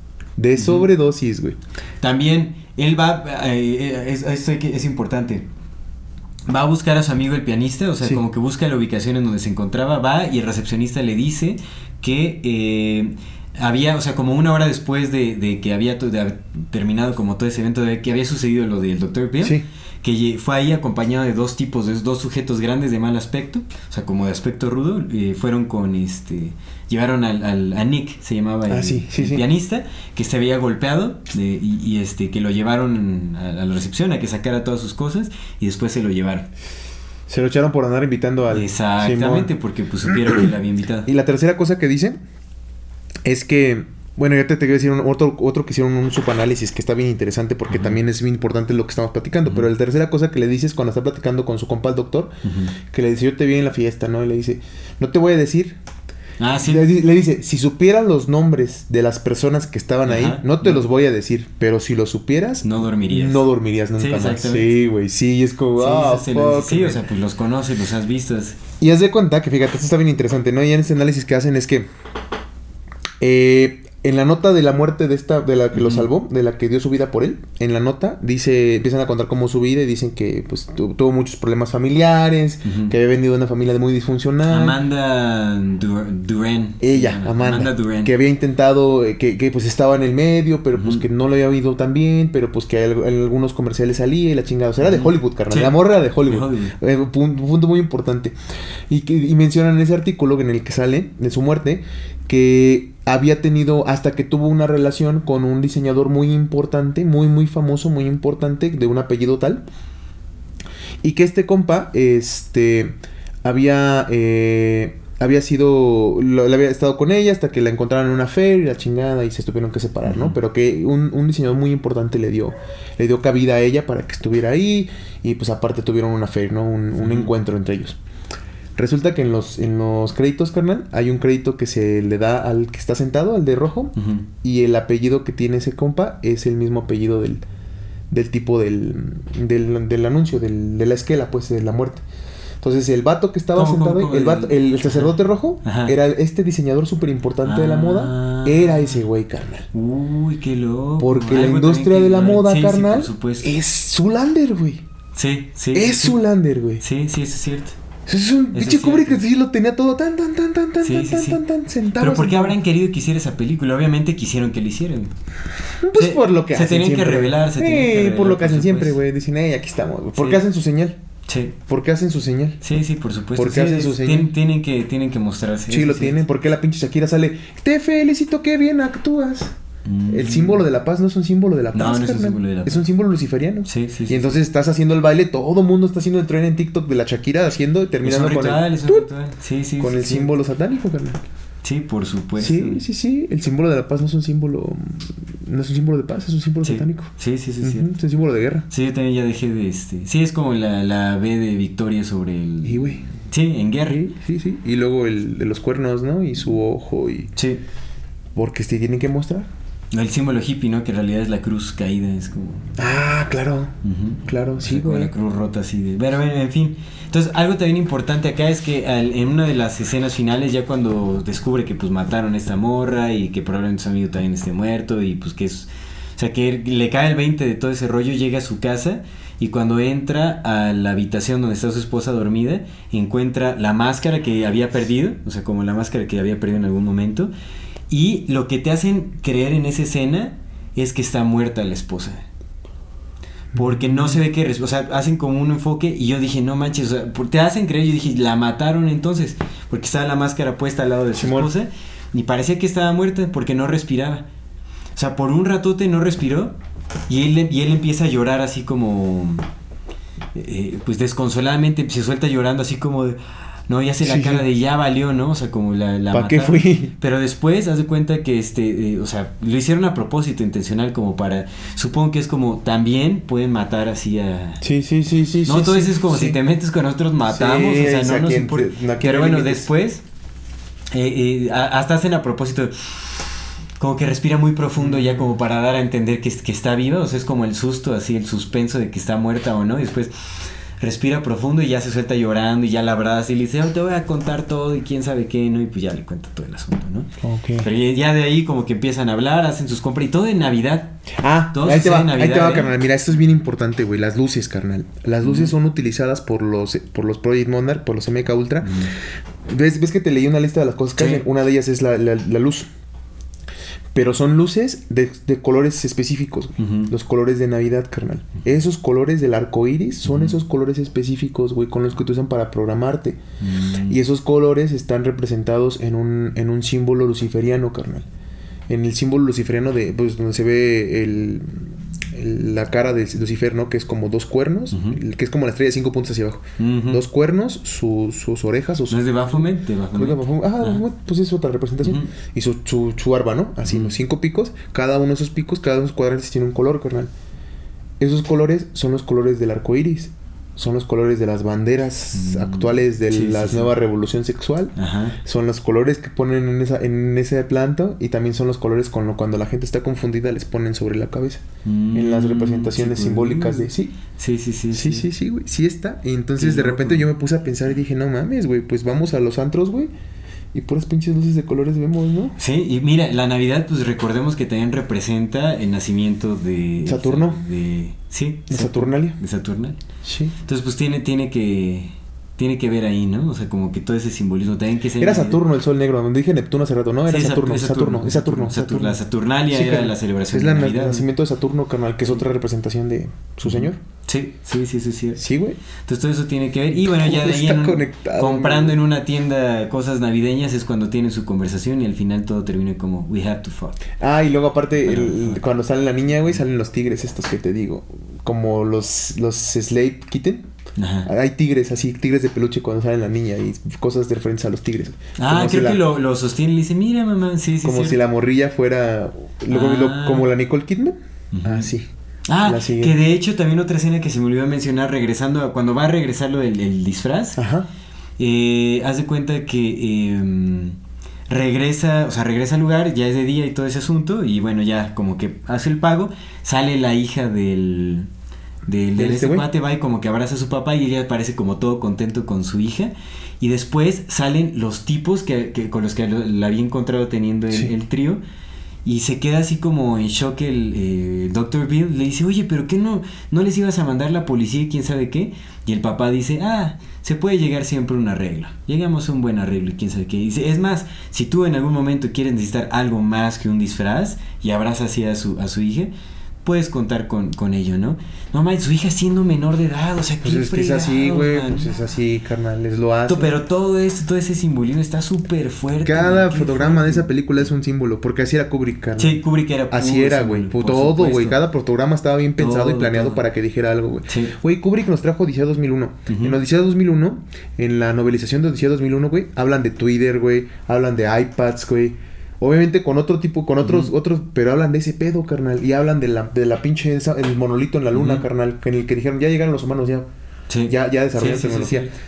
De sobredosis, güey. También él va, eh, es- esto hay que- es importante. Va a buscar a su amigo el pianista, o sea, Sí. como que busca la ubicación en donde se encontraba, va y el recepcionista le dice que eh, había, o sea, como una hora después de, de que había to- de haber terminado como todo ese evento, de que había sucedido lo del Dr. Bill, Sí. Que fue ahí acompañado de dos tipos, de dos sujetos grandes de mal aspecto, o sea, como de aspecto rudo, eh, fueron con este, llevaron al, al- a Nick, se llamaba el, Ah, sí, sí, el sí. pianista, que se había golpeado de- y, y, este, que lo llevaron a, a la recepción a que sacara todas sus cosas y después se lo llevaron. Se lo echaron por andar invitando al. Exactamente, Simón. porque pues supieron que le había invitado. Y la tercera cosa que dice es que, bueno, ya te, te a decir un- otro, otro que hicieron un subanálisis que está bien interesante porque también es bien importante lo que estamos platicando. Pero la tercera cosa que le dice es cuando está platicando con su compa el doctor, que le dice, yo te vi en la fiesta, ¿no? Y le dice, no te voy a decir. Ah, sí. Le, di- le dice, si supieras los nombres de las personas que estaban ahí, no te los voy a decir, pero si los supieras, No dormirías. no dormirías nunca Sí, más. Sí, güey, sí, y es como, Sí, lo dice. fuck, Sí, o sea, pues los conoces, los has visto. Y haz de cuenta que, fíjate, esto está bien interesante, ¿no? Y en este análisis que hacen es que eh, en la nota de la muerte de esta, de la que lo salvó, de la que dio su vida por él, en la nota dice, empiezan a contar cómo su vida y dicen que pues tu- tuvo muchos problemas familiares, que había venido de una familia muy disfuncional. Amanda Dur- Duran. Ella, Amanda, Duran. que había intentado, eh, que, que, pues estaba en el medio, pero pues que no le había ido tan bien, pero pues que en algunos comerciales salía y la chingada. O sea, era de. Hollywood, carnal. Sí. La morra era de Hollywood. De Eh, pun- punto muy importante. Y, que, y mencionan en ese artículo en el que sale de su muerte que había tenido, hasta que tuvo una relación con un diseñador muy importante, muy, muy famoso, muy importante, de un apellido tal. Y que este compa, este, había, eh, había sido, lo- le había estado con ella hasta que la encontraron en una feria y la chingada y se tuvieron que separar, ¿no? Pero que un, un diseñador muy importante le dio, le dio cabida a ella para que estuviera ahí y pues aparte tuvieron una feria, ¿no? Un, un encuentro entre ellos. Resulta que en los, en los créditos, carnal, hay un crédito que se le da al que está sentado, al de rojo, y el apellido que tiene ese compa es el mismo apellido del, del tipo del, del, del anuncio, del, de la esquela, pues, de la muerte. Entonces, el vato que estaba ¿Cómo, sentado cómo, el, vato- el, sacerdote rojo, Ajá. era este diseñador súper importante de la moda, Ah. era ese güey, carnal. Uy, qué loco. Porque la industria de la moda, sí, sí, carnal, supuesto. es Zulander, güey. Sí, sí. es sí. Zulander, güey. Sí, sí, eso es cierto. Es un pinche Kubrick que sí lo tenía todo tan, tan, tan, tan, tan, Sí, tan, sí, tan, sí. tan, tan sentado. Pero ¿por qué habrán querido que hiciera esa película? Obviamente quisieron que la hicieran. Pues Se- por lo que se hacen tenían que revelar, se Sí, tenían que revelar, por lo que hacen siempre, güey. Dicen, hey, aquí estamos. güey. ¿Por qué hacen su señal? Sí. ¿Por qué hacen su señal? Sí, sí, por supuesto. ¿Por qué Sí, hacen su señal? tien- tienen, que, tienen que mostrarse. Sí, lo tienen. ¿Por qué la pinche Shakira sale? Te felicito, qué bien actúas. Mm. El símbolo de la paz no es un símbolo de la No, paz, no es un símbolo de la Es paz. un símbolo luciferiano. Sí, sí, Y sí. entonces estás haciendo el baile, todo mundo está haciendo el tren en TikTok de la Shakira haciendo y Es terminando un con ritual, el, es un. Sí, sí. con sí, el sí. símbolo satánico, carnal. Sí, por supuesto. Sí, sí, sí. El símbolo de la paz no es un símbolo. No es un símbolo de paz, es un símbolo Sí. satánico. Sí, sí, sí, Ujú, sí. Es un símbolo de guerra. Sí, yo también ya dejé de este. Sí, es como la, la B de victoria sobre el. Y, güey. Sí, en guerra. Sí, sí, sí. Y luego el de los cuernos, ¿no? Y su ojo y... Sí. Porque se tienen que mostrar. El símbolo hippie, ¿no? Que en realidad es la cruz caída, es como... Ah, claro. Claro, O sí, sea, como güey. la cruz rota así de... Pero bueno, en fin. Entonces, algo también importante acá es que al- en una de las escenas finales, ya cuando descubre que pues mataron a esta morra y que probablemente su amigo también esté muerto y pues que es... O sea, que le cae el 20 de todo ese rollo, llega a su casa y cuando entra a la habitación donde está su esposa dormida, encuentra la máscara que había perdido, o sea, como la máscara que había perdido en algún momento. Y lo que te hacen creer en esa escena es que está muerta la esposa. Porque no se ve que, o sea, hacen como un enfoque y yo dije, no manches, o sea, por- te hacen creer, yo dije, la mataron entonces, porque estaba la máscara puesta al lado de su Simón. esposa y parecía que estaba muerta porque no respiraba. O sea, por un ratote no respiró y él, y él empieza a llorar así como, eh, pues desconsoladamente, se suelta llorando así como de, no, ya hace la Sí. cara de ya valió, ¿no? O sea, como la... la ¿Pa' qué fui? Pero después, haz de cuenta que, este, eh, o sea, lo hicieron a propósito, intencional, como para, supongo que es como, también pueden matar así a... Sí, sí, sí, sí. No, eso es como si te metes con nosotros matamos, o sea, no nos importa. no, Pero bueno, después, eh, eh, hasta hacen a propósito, como que respira muy profundo ya como para dar a entender que, que está viva, o sea, es como el susto, así, el suspenso de que está muerta o no, y después respira profundo y ya se suelta llorando y ya la abraza y le dice, "Oh, te voy a contar todo y quién sabe qué, ¿no? Y pues ya le cuenta todo el asunto, ¿no? Ok. Pero ya- de ahí como que empiezan a hablar, hacen sus compras y todo en Navidad. Ah, Todo ahí te va, en ahí Navidad, te va, ¿eh? carnal. Mira, esto es bien importante, güey. Las luces, carnal. Las luces son utilizadas por los por los Project Monarch, por los MK Ultra. ¿Ves, ves que te leí una lista de las cosas que Sí. hacen? Una de ellas es la, la- la luz. Pero son luces de, de colores específicos, güey. Los colores de Navidad, carnal. Esos colores del arco iris son esos colores específicos, güey, con los que te usan para programarte. Mm. Y esos colores están representados en un, en un símbolo luciferiano, carnal. En el símbolo luciferiano de, pues, donde se ve el- la cara de Lucifer, ¿no? Que es como dos cuernos, que es como la estrella de cinco puntos hacia abajo. Dos cuernos, su- sus orejas, sus... ¿No es de Baphomet? De Baphomet. Ah. Baphomet, pues es otra representación. Y su, su, su barba, ¿no? Así, los cinco picos. Cada uno de esos picos, cada uno de esos cuadrantes tiene un color, carnal. Esos colores son los colores del arco iris. Son los colores de las banderas Mm. actuales de Sí, la sí, sí. nueva revolución sexual. Ajá. Son los colores que ponen en, esa, en ese planto y también son los colores con lo, cuando la gente está confundida les ponen sobre la cabeza. en las Mm, representaciones pues, simbólicas mm. de sí. Sí, sí, sí. Sí, sí, sí, güey. Sí está. Y entonces de repente loco. yo me puse a pensar y dije, no mames, güey, pues vamos a los antros, güey. Y puras pinches luces de colores vemos, ¿no? Sí, y mira, la Navidad, pues recordemos que también representa el nacimiento de... Saturno. De, sí. De Saturnalia. De Saturnalia. Sí. Entonces, pues tiene, tiene que... Tiene que ver ahí, ¿no? O sea, como que todo ese simbolismo también que se... Era Saturno el sol negro, donde dije Neptuno hace rato, ¿no? Era Sí, Saturno, Saturno, Saturno, Satur- Saturno. La Saturnalia Sí, era la celebración Es de la- el Navidad. ¿no? nacimiento de Saturno, carnal, que es otra representación de su señor. Sí, sí, sí, sí, sí. Sí, güey. Entonces todo eso tiene que ver. Y bueno, ya de ahí Está en un- conectado, comprando en una tienda cosas navideñas es cuando tienen su conversación y al final todo termina como we have to fuck. Ah, y luego aparte, el- cuando sale la niña, güey, salen los tigres estos que te digo. Como los, los Slave Kitten. Ajá. Hay tigres así, tigres de peluche cuando sale la niña y cosas de referencia a los tigres. Ah, Como creo si que lo, lo sostiene y le dice, mira mamá, sí, sí, Como sí. si la morrilla fuera. Ah. lo- como la Nicole Kidman. Ah, sí. Ah, que de hecho también otra escena que se me olvidó mencionar, regresando a cuando va a regresar lo del el disfraz, Ajá. eh, haz de cuenta que eh, regresa, o sea, regresa al lugar, ya es de día y todo ese asunto, y bueno, ya como que hace el pago, sale la hija del... Del, ¿De este cuate va y como que abraza a su papá y ella parece como todo contento con su hija y después salen los tipos que, que- con los que la había encontrado teniendo el, Sí. el trío y se queda así como en shock el eh, Dr. Bill. Le dice, oye, pero ¿qué no, no les ibas a mandar la policía y quién sabe qué? Y el papá dice, ah, se puede llegar siempre a un arreglo. Llegamos a un buen arreglo y quién sabe qué. Y dice, es más, si tú en algún momento quieres necesitar algo más que un disfraz y abrazas así a su, a su hija, puedes contar con, con ello, ¿no? No mames, su hija siendo menor de edad, o sea, Pues qué es que es así, güey. Pues es así, carnal. Es lo hace. Pero todo esto, todo ese simbolismo está súper fuerte. Cada man, fotograma de esa película es un símbolo. Porque así era Kubrick, carnal. Sí, Kubrick era Así era, güey. Todo, güey. Cada fotograma estaba bien pensado y planeado todo. para que dijera algo, güey. Sí. Güey, Kubrick nos trajo Odisea 2001. Ujú. En Odisea 2001, en la novelización de Odisea 2001, güey, hablan de Twitter, güey. Hablan de iPads, güey. Obviamente con otro tipo, con otros, otros, pero hablan de ese pedo, carnal. Y hablan de la, de la pinche, esa- el monolito en la luna, Ujú. carnal. En el que dijeron, ya llegaron los humanos, ya. Sí. Ya, ya desarrollaron Sí, sí, sí, tecnología.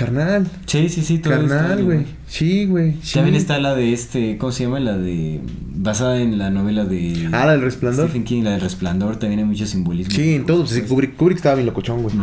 Carnal. Sí, sí, sí, todo Carnal, güey. Sí, güey. sí. También está la de este, ¿cómo se llama? La de. basada en la novela de. Ah, la del Resplandor. Stephen King, la del Resplandor, también hay mucho simbolismo. Sí, en todo. Sí, supuesto. Kubrick, Kubrick estaba bien locochón, güey.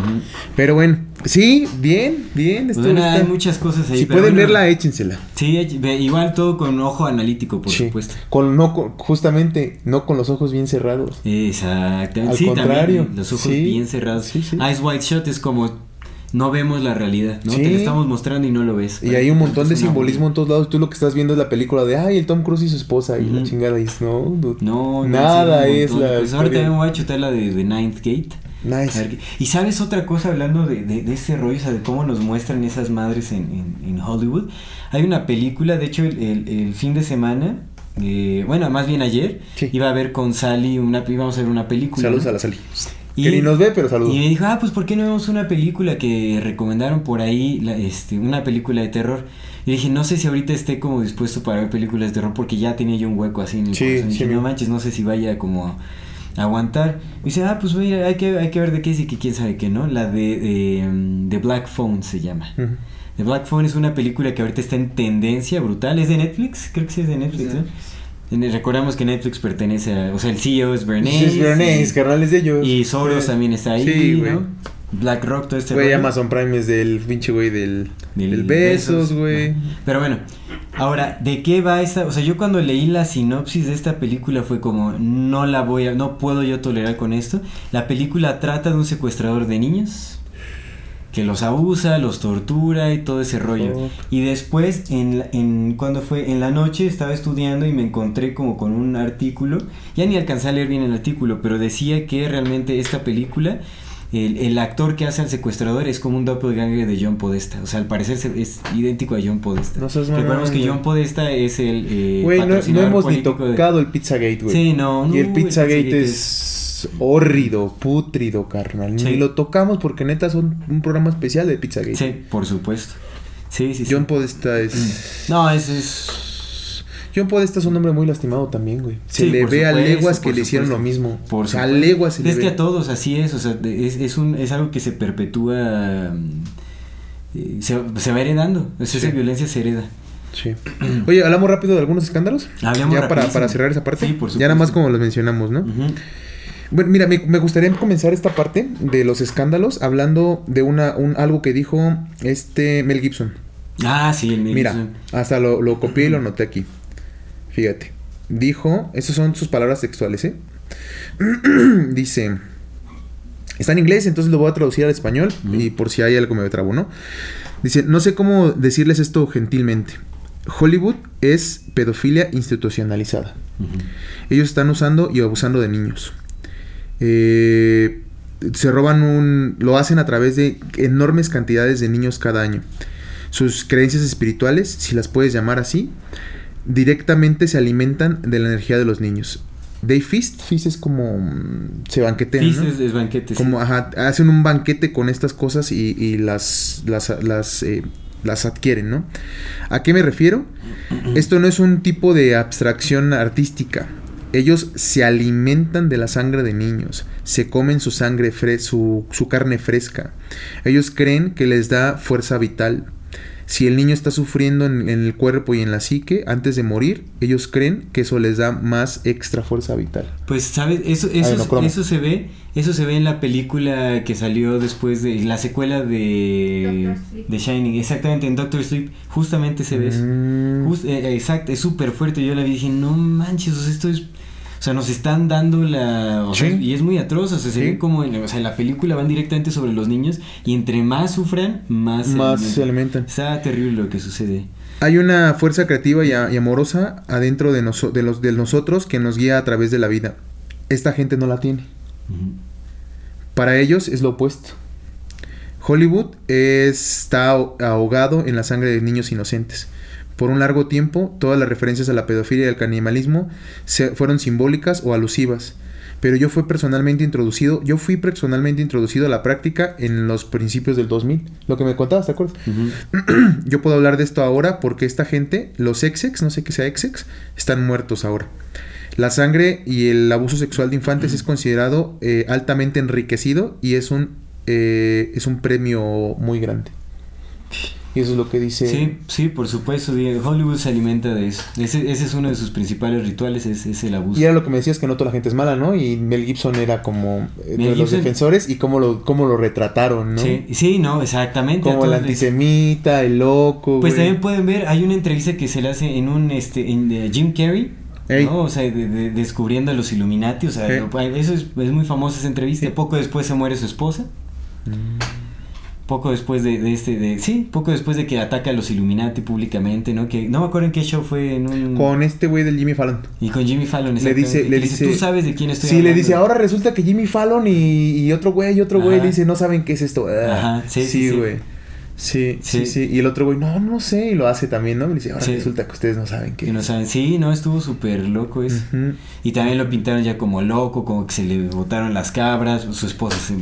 Pero bueno, sí, bien, bien. Pues estuvo- bueno, hay muchas cosas ahí. Si pueden bueno, verla, échensela. Sí, igual todo con ojo analítico, por Sí. supuesto. Con, no, con- justamente, no con los ojos bien cerrados. Exactamente. Al sí, contrario, también, los ojos bien cerrados. Sí, sí. Eyes Wide Shut es como no vemos la realidad, ¿no? Sí. Te la estamos mostrando y no lo ves. Y hay un montón de simbolismo en todos lados. Tú lo que estás viendo es la película de, ay, el Tom Cruise y su esposa. Y la chingada. Y no, dude, No, no, nada es la. Pues ahora también voy a chutar la de The Ninth Gate. Nice. ver Y sabes otra cosa hablando de, de, de ese rollo, o sea, de cómo nos muestran esas madres en, en- en Hollywood. Hay una película, de hecho, el, el- el fin de semana, eh, bueno, más bien ayer, Sí. iba a ver con Sally, una, íbamos a ver una película. Saludos ¿no? a la Sally. Y- que ni nos ve, pero saludos. Y me dijo, ah, pues ¿por qué no vemos una película que recomendaron por ahí, la- este, una película de terror? Y dije, no sé si ahorita esté como dispuesto para ver películas de terror porque ya tenía yo un hueco así en el Sí, corazón. Y sí, dije, no manches, no sé si vaya como a aguantar. Y dice, ah, pues mira, hay que, hay que ver de qué es y que quién sabe qué, ¿no? La de, de, mm, The Black Phone se llama. Ujú. The Black Phone es una película que ahorita está en tendencia brutal. ¿Es de Netflix? Creo que sí es de Netflix, ¿no? Recordamos que Netflix pertenece a... O sea, el CEO es Bernays. Es Bernays, y- carnales de ellos. y Soros Sí. también está ahí, Sí, güey. ¿no? BlackRock, todo este Güey. Amazon Prime es del pinche güey del, Del del Besos, güey. Pero bueno, ahora, ¿de qué va esta? O sea, yo cuando leí la sinopsis de esta película fue como, no la voy a, no puedo yo tolerar con esto. La película trata de un secuestrador de niños que los abusa, los tortura y todo ese rollo. Fuck. Y después, en, en cuando fue en la noche, estaba estudiando y me encontré como con un artículo. Ya ni alcancé a leer bien el artículo, pero decía que realmente esta película, el, el actor que hace al secuestrador es como un doppelganger de John Podesta. O sea, al parecer se- es idéntico a John Podesta. No Recordemos que. John Podesta es el eh, Güey, no, no patrocinador hemos ni político de- tocado el Pizzagate, güey. Sí, no, Y no, el el Pizzagate Pizzagate es hórrido, putrido, carnal. Sí. Ni lo tocamos porque neta son un programa especial de Pizzagate. Sí, por supuesto. Sí, sí, sí. John Podesta es... No, es, es John Podesta es un hombre muy lastimado también, güey. Se Sí, le ve a supuesto, leguas que le hicieron lo supuesto. mismo. Por o sea, a supuesto. leguas se le Es que ve. a todos así es, o sea, es, es, un, es algo que se perpetúa, mm, eh, se, se va heredando, es esa violencia se hereda. Sí. <clears throat> Oye, hablamos rápido de algunos escándalos. Hablemos ya para, para cerrar esa parte. Sí, por ya nada más supuesto. como los mencionamos, ¿no? Ujú. Bueno, mira, me, me gustaría comenzar esta parte de los escándalos hablando de una, un, algo que dijo este Mel Gibson. Ah, sí, el Mel Mira, Gibson. hasta lo, lo copié y lo noté aquí. Fíjate. Dijo, esas son sus palabras textuales, ¿eh? <clears throat> Dice, está en inglés, entonces lo voy a traducir al español y por si hay algo me trabo, ¿no? Dice, no sé cómo decirles esto gentilmente. Hollywood es pedofilia institucionalizada. Ellos están usando y abusando de niños. Eh, se roban un... Lo hacen a través de enormes cantidades de niños cada año. Sus creencias espirituales, si las puedes llamar así, directamente se alimentan de la energía de los niños. They feast, feast es como... mm, se banquetean, Feast ¿no? es, es banquete. sí. Como, ajá, hacen un banquete con estas cosas y, y las, las, las, eh, las adquieren, ¿no? ¿A qué me refiero? Esto no es un tipo de abstracción artística. Ellos se alimentan de la sangre de niños, se comen su sangre, su, su carne fresca. Ellos creen que les da fuerza vital. Si el niño está sufriendo en, en el cuerpo y en la psique antes de morir, ellos creen que eso les da más extra fuerza vital. Pues, ¿sabes? Eso, eso, eso se ve, eso se ve en la película que salió después de la secuela de, de Shining. Exactamente, en Doctor Sleep, justamente se ve eso. Mm. Just- eh, exacto, es súper fuerte. Yo la vi y dije, no manches, esto es. O sea, nos están dando la. O sea, Sí. y es muy atroz. O sea, se Sí. ve como. en- o sea, en la película van directamente sobre los niños. Y entre más sufran, más. Más se alimentan. Está terrible lo que sucede. Hay una fuerza creativa y, a- y amorosa adentro de, noso- de, los, de nosotros que nos guía a través de la vida. Esta gente no la tiene. Para ellos es lo opuesto. Hollywood está aho- ahogado en la sangre de niños inocentes. Por un largo tiempo, todas las referencias a la pedofilia y al canibalismo se- fueron simbólicas o alusivas. Pero yo fui personalmente introducido, yo fui personalmente introducido a la práctica en los principios del 2000. Lo que me contabas, ¿te acuerdas? <clears throat> Yo puedo hablar de esto ahora porque esta gente, los exex, no sé qué sea exex, están muertos ahora. La sangre y el abuso sexual de infantes es considerado eh, altamente enriquecido y es un, eh, es un premio muy grande. Y eso es lo que dice. Sí, sí, por supuesto. Hollywood se alimenta de eso. Ese, ese es uno de sus principales rituales, es, es el abuso. Y era lo que me decías que no toda la gente es mala, ¿no? Y Mel Gibson era como eh, de los defensores y cómo lo, cómo lo retrataron, ¿no? Sí, sí, no, exactamente. Como el antisemita, el loco. Pues güey. también pueden ver, hay una entrevista que se le hace en un, este, en eh, Jim Carrey, Ey. ¿no? O sea, de- de- descubriendo a los Illuminati, o sea, lo- eso es, es muy famosa esa entrevista. Sí. Poco después se muere su esposa. Poco después de, de este, de, sí, poco después de que ataca a los Illuminati públicamente, ¿no? Que no me acuerdo en qué show fue, en un... Con este güey del Jimmy Fallon. Y con Jimmy Fallon, Le dice, le dice, tú sabes de quién estoy Sí, le hablando. dice, ahora resulta que Jimmy Fallon y, y otro güey y otro güey le dice, no saben qué es esto. Ah, Ajá, sí, sí, sí. güey. Sí, sí, Sí. sí, Y el otro güey, no, no sé, y lo hace también, ¿no? Y le dice, ahora Sí. resulta que ustedes no saben qué Que no es. saben, sí, no, estuvo súper loco eso. Y también lo pintaron ya como loco, como que se le botaron las cabras, su esposa se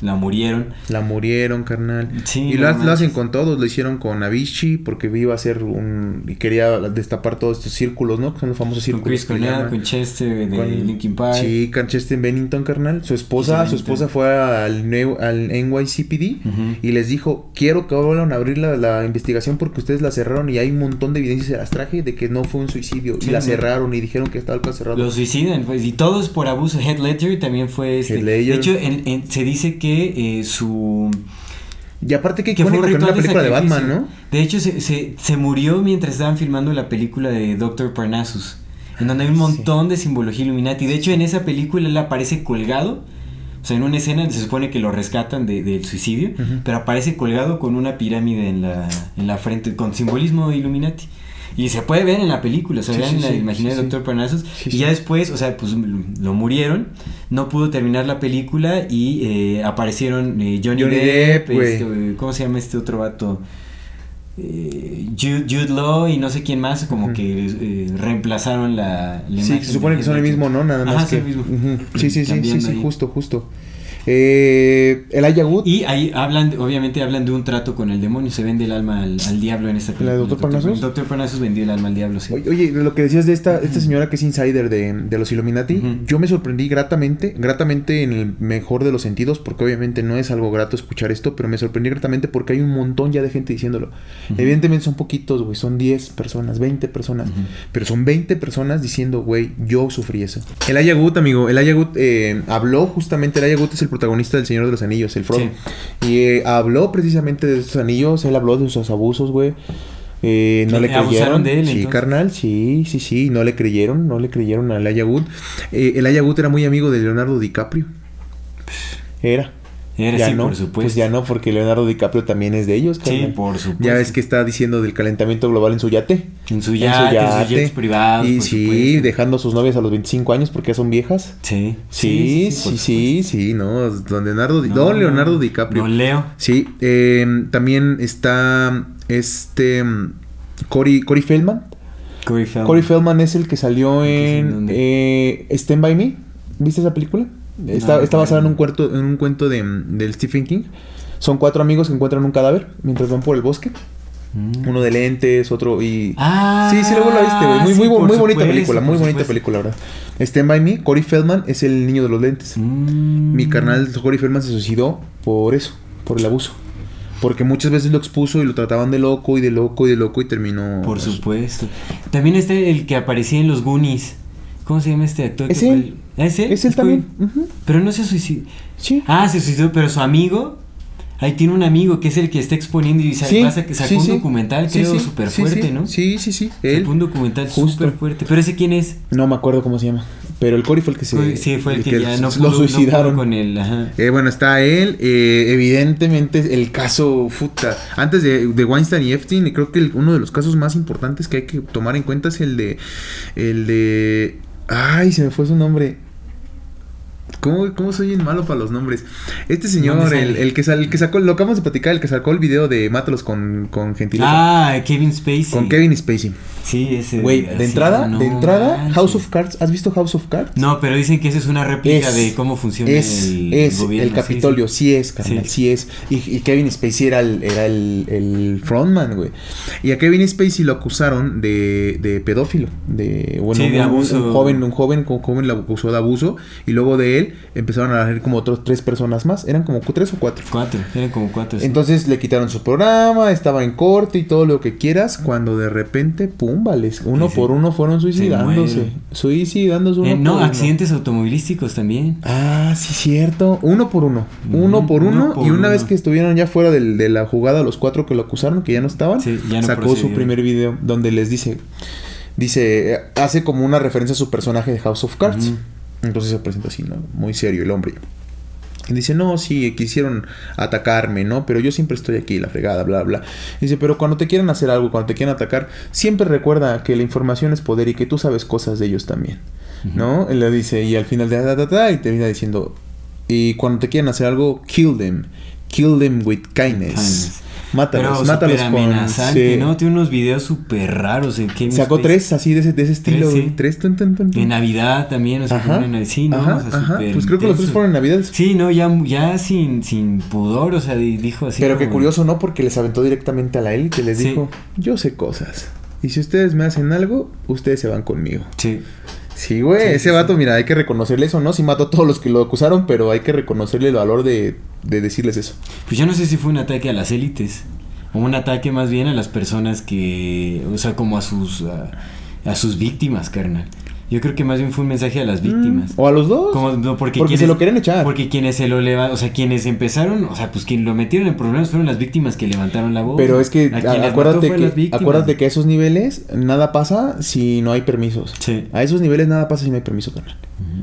la murieron. La murieron, carnal. Sí, y lo, lo hacen con todos. Lo hicieron con Avicii porque iba a hacer un... Y quería destapar todos estos círculos, ¿no? Que son los famosos Con círculos. Chris que le Cornell, con Chester de Con- Linkin Park. Sí, con Chester Bennington, carnal. Su esposa, su esposa fue al, al NYCPD Ujú. y les dijo, quiero que vuelvan a abrir la, la investigación porque ustedes la cerraron y hay un montón de evidencias, se las traje de que no fue un suicidio. Sí, y la cerraron y dijeron que estaba cerrado. Lo suicidan, pues, y todos por abuso. Head Ledger también fue este. Ledger. De hecho, en- en- se dice que eh, su. Y aparte que que fue un la película de Batman. ¿no? De hecho, se, se, se murió mientras estaban filmando la película de Doctor Parnassus. En donde hay un montón de simbología Illuminati. De hecho, en esa película él aparece colgado. O sea, en una escena se supone que lo rescatan de- del suicidio. Pero aparece colgado con una pirámide en la, en la frente. Con simbolismo Illuminati. Y se puede ver en la película, o sea, Sí, vean sí, la sí, imaginaria sí, de sí. Doctor Parnassus. Sí, y sí. ya después, o sea, pues lo murieron. No pudo terminar la película y eh, aparecieron eh, Johnny, Johnny Depp, este, ¿cómo se llama este otro vato? Eh, Jude, Jude Law y no sé quién más, como que eh, reemplazaron la, la Sí, imagen se supone que son el mismo. ¿no? Nada más Ajá, que... el mismo. Sí, sí, sí, sí, sí, justo, justo. Eh, Elijah Wood. Y ahí hablan, obviamente hablan de un trato con el demonio, se vende el alma al, al diablo en esta película. ¿La de Dr. Parnassus? Doctor Parnassus vendió el alma al diablo, sí. Oye, lo que decías de esta, esta señora que es insider de, de los Illuminati, yo me sorprendí gratamente, gratamente en el mejor de los sentidos, porque obviamente no es algo grato escuchar esto, pero me sorprendí gratamente porque hay un montón ya de gente diciéndolo. Evidentemente son poquitos, güey, son 10 personas, 20 personas, pero son 20 personas diciendo, güey, yo sufrí eso. El Ayagut, amigo, el Ayagut eh, habló justamente, el Ayagut es el protagonista del Señor de los Anillos, el Frodo. Sí. Y eh, habló precisamente de estos anillos, él habló de sus abusos, güey. Eh, no ¿Le creyeron. de él, sí, entonces? carnal, sí, sí, sí. No le creyeron, no le creyeron al Ayagut. Eh, el Ayagut era muy amigo de Leonardo DiCaprio. Era. Ya sí, no, por supuesto. Pues ya no, porque Leonardo DiCaprio también es de ellos, Sí, por supuesto. Ya ves que está diciendo del calentamiento global en su yate. En su yate, en sus jets privados, Y sí, supuesto. dejando a sus novias a los 25 años porque ya son viejas. Sí, Sí, sí, sí, sí, no. Don Leonardo, supuesto. Don No, Leonardo no. DiCaprio. Don Leo. Sí, eh, también está este mm, Corey, Corey Feldman. Corey Feldman. Es el que salió ¿En en eh, Stand By Me. ¿Viste esa película? Está, No, está basada en un, cuento, en un cuento de, del Stephen King. Son cuatro amigos que encuentran un cadáver mientras van por el bosque. Mm. Uno de lentes, otro y... Ah, sí, sí, luego la viste, güey. Muy, sí, muy, muy bonita película, muy bonita supuesto. película, ¿verdad? Stand By Me, Corey Feldman es el niño de los lentes. Mm. Mi carnal Corey Feldman se suicidó por eso, por el abuso. Porque muchas veces lo expuso y lo trataban de loco y de loco y de loco y terminó. Por supuesto. También está el que aparecía en los Goonies. ¿Cómo se llama este actor? Es que él. el- ¿Es él? También. Pero no se suicidó. Sí. Ah, se suicidó, pero su amigo. Ahí tiene un amigo que es el que está exponiendo y Sí, pasa que sacó sí, un sí. documental, creo, súper fuerte. ¿no? Sí, sí, sí. Él. Sacó un documental súper fuerte. Pero ese quién es? No me acuerdo cómo se llama. Pero el Corey fue el que se. Fue- sí, fue el que, ya no lo pudo, no pudo suicidaron. con él. Ajá. Eh, bueno, está él. eh, evidentemente, el caso. Futa. Antes de, de Weinstein y Epstein, creo que el- uno de los casos más importantes que hay que tomar en cuenta es el de. El de. Ay, se me fue su nombre. ¿Cómo, ¿Cómo soy bien malo para los nombres? Este señor, ¿Dónde el, el que sal- el que sacó, lo acabamos de platicar, el que sacó el video de Mátalos con, con gentileza. Ah, Kevin Spacey. con Kevin Spacey. Sí, ese. Güey, sí, de entrada, no de entrada. House of Cards. ¿Has visto House of Cards? No, pero dicen que esa es una réplica Es- de cómo funciona es, el es gobierno. el Capitolio, sí, sí, es, carnal, Sí. sí, es. Y, y Kevin Spacey era el, era el, el frontman, güey. Y a Kevin Spacey lo acusaron de, de pedófilo, de bueno, Sí, de un, abuso. un joven, un joven, un joven lo acusó de abuso y luego de él, empezaron a salir como otros tres personas más. Eran como tres o cuatro. Cuatro, eran como cuatro. sí. Entonces le quitaron su programa, estaba en corte y todo lo que quieras, cuando de repente, pum, uno Sí, por uno fueron suicidándose. Suicidándose uno Eh, no, por uno. accidentes automovilísticos también. Ah, sí, cierto. Uno por uno. Uno por uno uno. por y una uno. vez que estuvieron ya fuera del- de la jugada, los cuatro que lo acusaron, que ya no estaban, Sí, ya no sacó su primer video donde les dice, dice, hace como una referencia a su personaje de House of Cards. Entonces se presenta así, ¿no? Muy serio el hombre. Dice, no, sí, quisieron atacarme, ¿no? Pero yo siempre estoy aquí, la fregada, bla, bla. Dice, pero cuando te quieran hacer algo, cuando te quieran atacar, siempre recuerda que la información es poder y que tú sabes cosas de ellos también, ¿no? Él le dice, y al final de ta, ta, ta, y termina diciendo, y cuando te quieran hacer algo, kill them, kill them with kindness. Kindness. Mátalos, Pero mátalos amenazante, sí. ¿no? Tiene unos videos súper raros. Kevin Sacó tres así de ese, de ese estilo, Tres, sí. Tres, tun, tun, tun, tun. De Navidad también, o sea, Ajá, en- sí, ¿no? ajá, O sea, ajá. Pues creo que los tres fueron en Navidad. Sí, no, ya, ya sin, sin pudor, o sea, di- dijo así. Pero qué como- curioso, ¿no? Porque les aventó directamente a la élite les Sí. dijo, yo sé cosas. Y si ustedes me hacen algo, ustedes se van conmigo. Sí. Sí, güey, Sí, ese sí, vato, mira, hay que reconocerle eso, ¿no? Sí mató a todos los que lo acusaron, pero hay que reconocerle el valor de, de decirles eso. Pues yo no sé si fue un ataque a las élites. O un ataque más bien a las personas que. O sea, como a sus. a, a sus víctimas, carnal. Yo creo que más bien fue un mensaje a las víctimas. O a los dos. Como, no, porque, Porque se quienes- lo querían echar. Porque quienes se lo leva, o sea, quienes empezaron, o sea, pues quien lo metieron en problemas fueron las víctimas que levantaron la voz. Pero es que A quienes acuérdate que, acuérdate que a esos niveles nada pasa si no hay permisos. Sí. A esos niveles nada pasa si no hay permiso, carnal.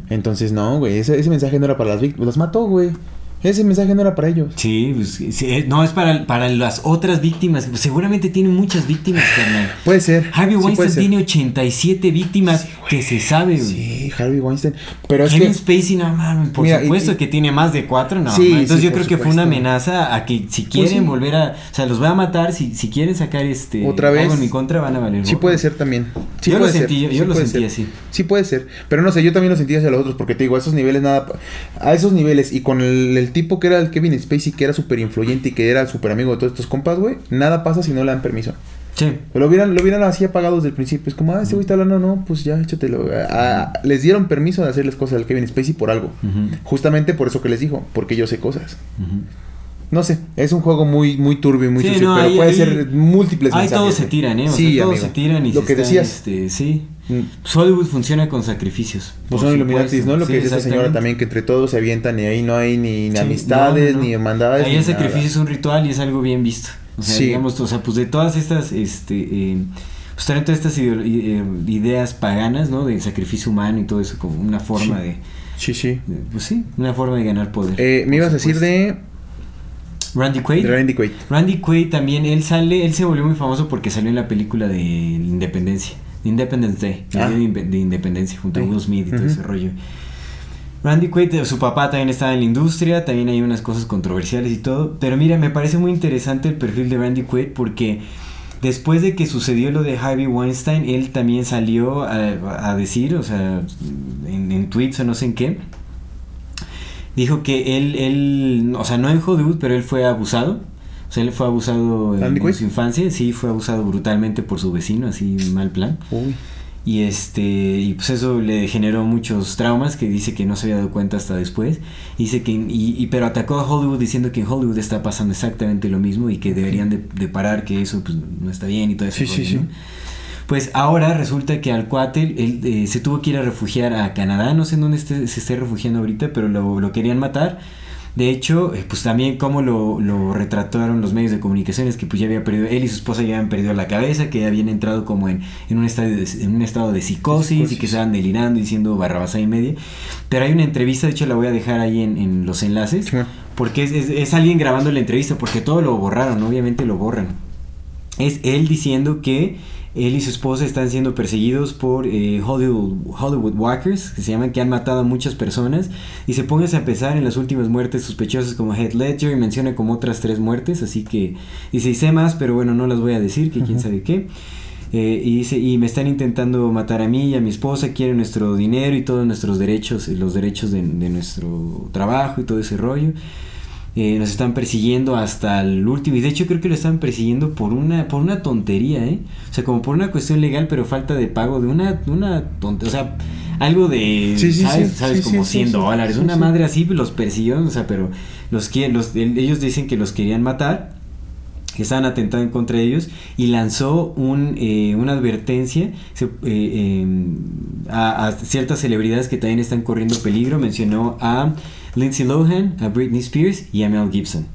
Entonces, no, güey, ese, ese mensaje no era para las víctimas. Las mató, güey. Ese mensaje no era para ellos. Sí, pues, sí, eh, no, es para, para las otras víctimas. Pues, seguramente tiene muchas víctimas, carnal. Puede ser. Harvey sí Weinstein ser. tiene 87 víctimas que se sabe, güey. Sí, Harvey Weinstein. Pero es Kevin que... Spacey, no mames, por Mira, supuesto y- que tiene más de cuatro, no. Entonces yo creo que fue una amenaza a que si quieren sí. volver a, o sea, los va a matar, si, si quieren sacar este Otra vez. algo en mi contra van a valer. Sí puede ser también. Yo lo sentí, yo- lo sentí así. Sí puede ser. Pero no sé, yo también lo sentí hacia los otros porque te digo, a esos niveles nada... A esos niveles y con el, el tipo que era el Kevin Spacey, que era súper influyente y que era súper amigo de todos estos compas, güey, nada pasa si no le dan permiso. Sí. Lo hubieran, lo hubieran así apagado desde el principio. Es como, ah, este güey está hablando, no, pues ya, échatelo. Ah, les dieron permiso de hacerles cosas al Kevin Spacey por algo. Justamente por eso que les dijo, porque yo sé cosas. Ujú. No sé, es un juego muy, muy turbio y muy Sí, sucio, no, pero ahí- puede ahí- ser múltiples Ahí mensajes, todos se tiran, ¿eh? O Sí, sea, todos amigo. se tiran y Lo se que están, decías. este, sí. Mm. Pues Hollywood funciona con sacrificios. Pues son Illuminatis. ¿no? Lo Sí, que dice esta señora también, que entre todos se avientan y ahí no hay ni, Sí, amistades, no, no, no. ni hermandades. Ahí el sacrificio nada. es un ritual y es algo bien visto. O sea, Sí. digamos, o sea, pues de todas estas, este, eh, pues traen todas estas eh, ideas paganas, ¿no? Del sacrificio humano y todo eso como una forma de, Sí, sí. de- pues sí, una forma de ganar poder. Eh, me ibas a decir de, Randy Quaid. de Randy Quaid. Randy Quaid también, él sale, él se volvió muy famoso porque salió en la película de Independencia, de Independence Day, Ah. de, Independencia, junto a. Will Smith y todo ese rollo. Randy Quaid, eh, su papá también estaba en la industria, también hay unas cosas controversiales y todo, pero mira, me parece muy interesante el perfil de Randy Quaid porque después de que sucedió lo de Harvey Weinstein, él también salió a, a decir, o sea, en, en tweets o no sé en qué, dijo que él, él, o sea, no en Hollywood, pero él fue abusado. O sea, él fue abusado en, su infancia, sí, fue abusado brutalmente por su vecino, así mal plan. Uy. Y este, y pues eso le generó muchos traumas que dice que no se había dado cuenta hasta después. Dice que, y, y- pero atacó a Hollywood diciendo que en Hollywood está pasando exactamente lo mismo y que deberían de, de parar, que eso pues no está bien y todo eso. Sí, sí, sí. Pues ahora resulta que al cuate él, eh, se tuvo que ir a refugiar a Canadá, no sé en dónde esté- se esté refugiando ahorita, pero lo, lo querían matar. De hecho, eh, pues también como lo, lo retrataron los medios de comunicación es que pues ya había perdido, él y su esposa ya habían perdido la cabeza, que habían entrado como en, en, un, estado de, en un estado de psicosis, y que estaban delirando diciendo barrabasada y media. Pero hay una entrevista, de hecho la voy a dejar ahí en, en los enlaces, porque es, es- es alguien grabando la entrevista, porque todo lo borraron, obviamente lo borran es él diciendo que él y su esposa están siendo perseguidos por eh, Hollywood, Hollywood Walkers, que se llaman, que han matado a muchas personas. Y se póngase a pensar en las últimas muertes sospechosas como Heath Ledger y menciona como otras tres muertes. Así que dice, y sé más, pero bueno, no las voy a decir, que quién sabe qué. Eh, y dice, y me están intentando matar a mí y a mi esposa, quieren nuestro dinero y todos nuestros derechos, los derechos de, de nuestro trabajo y todo ese rollo. Eh, nos están persiguiendo hasta el último. Y de hecho creo que lo están persiguiendo por una, por una tontería, ¿eh? O sea, como por una cuestión legal, pero falta de pago de una, una tontería. O sea, algo de, Sí, sí, ¿sabes? sí, ¿Sabes? como sí, 100 sí, sí. dólares. Una madre así los persiguió, o sea, pero los, quieren- los ellos dicen que los querían matar, que estaban atentando en contra de ellos, y lanzó un, eh, una advertencia se- eh, eh, a, a ciertas celebridades que también están corriendo peligro. Mencionó a Lindsay Lohan, a Britney Spears y a Mel Gibson.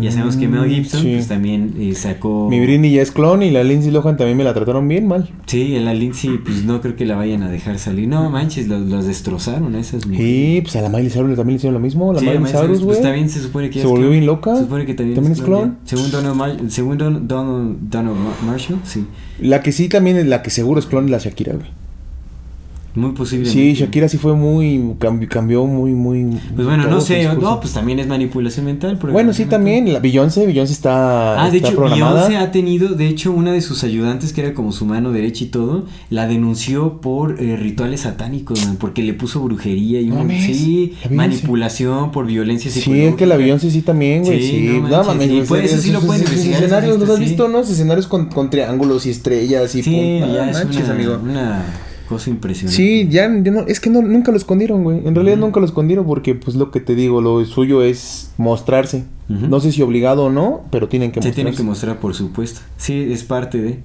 Ya sabemos que Mel Mm, Gibson sí. pues también eh, sacó... Mi Britney ya es clon y la Lindsay Lohan también me la trataron bien mal. Sí, la Lindsay, pues no creo que la vayan a dejar salir. No manches, los, los destrozaron esas mujeres. Y pues a la Miley Cyrus también le hicieron lo mismo. La Sí, Miley Cyrus, Cyrus, güey. Pues también se supone que Se volvió bien loca. Se supone que también, También es clon. Según Donald, Mar- según Don- Donald, Donald Mar- Marshall, sí. La que sí también es la que seguro es clon es la Shakira, güey. Muy posible. Sí, Shakira sí fue muy. cambi- cambió muy, muy. Pues bueno, no sé. No, pues también es manipulación mental. Bueno, sí, también. La Beyoncé, Beyoncé está. Ah, de está hecho, programada. Beyoncé ha tenido, de hecho, una de sus ayudantes, que era como su mano derecha y todo, la denunció por eh, rituales satánicos, man, porque le puso brujería y un- Mames, sí, manipulación por violencia Sí, psicológica. es que la Beyoncé sí también, güey. Sí, Sí, no no, mames, y güey, pues eso sí lo pueden investigar, escenarios, ¿los has sí. visto, no? Escenarios con, triángulos y estrellas y Sí, ya es una, amigo. una cosa impresionante. Sí, ya, no, es que no, nunca lo escondieron, güey. En realidad nunca lo escondieron porque, pues, lo que te digo, lo suyo es mostrarse. No sé si obligado o no, pero tienen que Se mostrarse. tiene que mostrar, por supuesto. Sí, es parte de.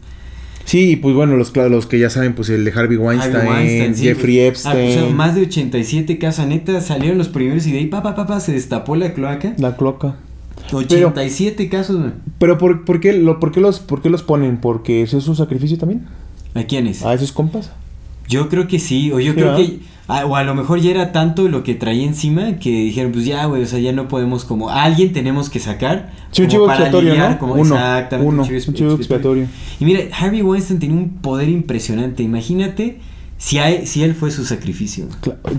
Sí, y pues bueno, los, los que ya saben, pues el de Harvey Weinstein, Harvey Weinstein, sí, Jeffrey ah, Epstein, pues, más de 87 casos, neta, salieron los primeros y de ahí, pa, pa, pa, pa, se destapó la cloaca. la cloaca. 87 casos, man. Pero ¿por, por, qué, lo, por, qué los, ¿por qué los ponen? ¿Porque eso es su sacrificio también? ¿A quiénes? ¿A esos compas? Yo creo que sí, o yo Sí, creo ¿verdad? que, ah, o a lo mejor ya era tanto lo que traía encima que dijeron, pues ya, güey, o sea, ya no podemos como, a alguien tenemos que sacar. Sí, un como chivo para expiatorio, como- Uno, exactamente, uno, expi- un chivo expiatorio. Y mira, Harvey Weinstein tenía un poder impresionante, imagínate si, hay, si él fue su sacrificio.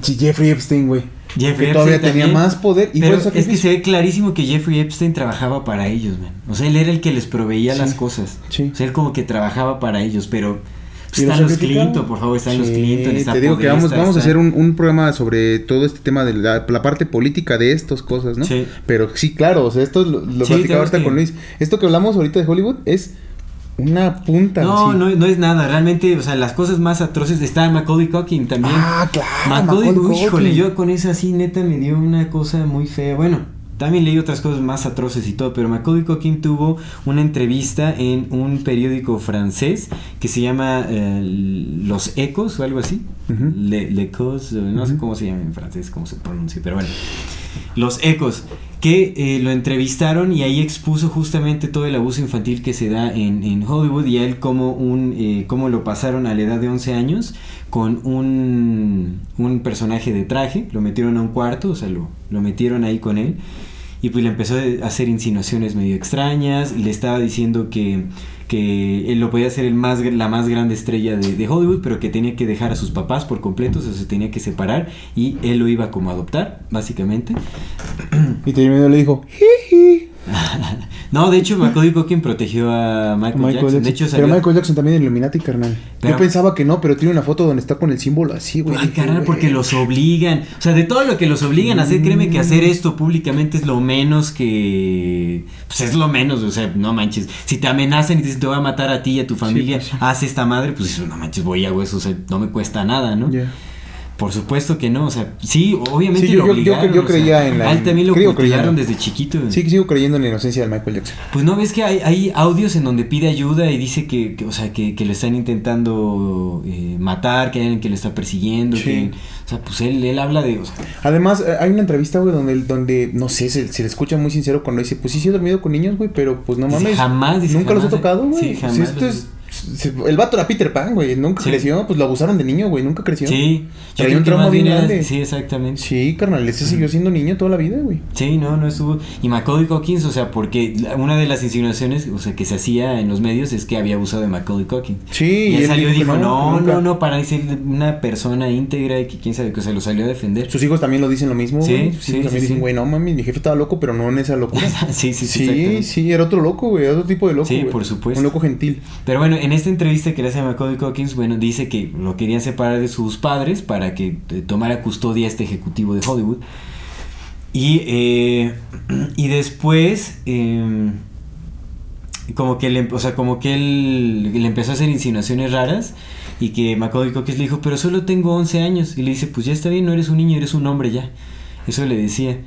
Jeffrey Epstein, güey. Jeffrey que todavía Epstein tenía también. más poder y Pero fue es que se ve clarísimo que Jeffrey Epstein trabajaba para ellos, man. O sea, él era el que les proveía Sí, las cosas. sí. O sea, él como que trabajaba para ellos, pero ¿Y están los los? Clinton, por favor, están los Sí, Clinton, está Te digo que vamos, vamos a hacer un, un programa sobre todo este tema de la, la parte política de estas cosas, ¿no? Sí. Pero sí, claro, o sea, esto lo, lo Sí, platicaba ahorita que- con Luis. Esto que hablamos ahorita de Hollywood es una punta. No, así. no, no es nada, realmente, o sea, las cosas más atroces está Macaulay Culkin también. Ah, claro. Macaulay, Macaulay uy, híjole, Culkin. yo con esa así neta me dio una cosa muy fea. Bueno, también leí otras cosas más atroces y todo, pero Macaulay Culkin tuvo una entrevista en un periódico francés que se llama eh, Los Ecos o algo así. Le, Le Ecos, eh, no sé cómo se llama en francés, cómo se pronuncia, pero bueno. Los Ecos, que eh, lo entrevistaron y ahí expuso justamente todo el abuso infantil que se da en, en Hollywood y a él como un eh, cómo lo pasaron a la edad de 11 años con un, un personaje de traje, lo metieron a un cuarto, o sea, lo, lo metieron ahí con él y pues le empezó a hacer insinuaciones medio extrañas, le estaba diciendo que, que él lo podía ser el más, la más grande estrella de, Hollywood, pero que tenía que dejar a sus papás por completo, o sea, se tenía que separar y él lo iba como a adoptar, básicamente. Y terminó le dijo, "Jiji". <laughs> No, de hecho, Macaulay Culkin protegió a Michael, Michael Jackson. Jackson. De hecho, Pero. Michael Jackson también en Illuminati, carnal. Pero- Yo pensaba que no, pero tiene una foto donde está con el símbolo así, güey. Ay, carnal, porque los obligan. O sea, de todo lo que los obligan a hacer, créeme que hacer esto públicamente es lo menos que. Pues es lo menos, o sea, no manches. Si te amenazan y te dicen te voy a matar a ti y a tu familia, pues sí. haz esta madre, pues no manches, voy a eso, o sea, no me cuesta nada, ¿no? Ya. Por supuesto que no, o sea, sí, obviamente Sí, yo- lo yo- yo- obligaron. yo o sea, creía en la- A él también lo creyendo. desde chiquito. Sí, sigo creyendo en la inocencia de Michael Jackson. Pues no ves que hay, hay audios en donde pide ayuda y dice que, que, o sea, que, que le están intentando eh, matar, que hay alguien que le está persiguiendo, Sí. que, o sea, pues él, él habla de, o sea, Además, eh, hay una entrevista, güey, donde, donde no sé, se, se le escucha muy sincero cuando dice, pues sí, sí he dormido con niños, güey, pero pues no mames. jamás, dice, Nunca los he tocado, güey. sí, jamás Pues esto es- el vato era Peter Pan, güey. Nunca Sí. creció, pues lo abusaron de niño, güey. Nunca creció. Sí, Traía un trauma bien era- grande. Sí, exactamente. Sí. Sí, carnal, ese siguió siendo niño toda la vida, güey. no, no estuvo. Y Macaulay Culkin, o sea, porque una de las insinuaciones, o sea, que se hacía en los medios es que había abusado de Macaulay Culkin. Sí, y él salió y dijo, no, nunca. no, no, para ser una persona íntegra y que quién sabe, que se lo salió a defender. Sus hijos también lo dicen lo mismo, Sí, güey. Sus sí, hijos sí, también sí. dicen, güey, no mami, mi jefe estaba loco, pero no en esa locura. <laughs> sí, sí, sí, Sí, sí, era otro loco, güey, otro tipo de loco. Sí, por supuesto. Un loco gentil. Pero bueno, en esta entrevista que le hace a Macaulay Culkin, bueno, dice que lo querían separar de sus padres para que eh, tomara custodia este ejecutivo de Hollywood. Y, eh, <clears throat> y después, eh, como que le, o sea, como que él le empezó a hacer insinuaciones raras y que Macaulay Culkin le dijo, pero solo tengo 11 años. Y le dice, pues ya está bien, no eres un niño, eres un hombre ya. Eso le decía.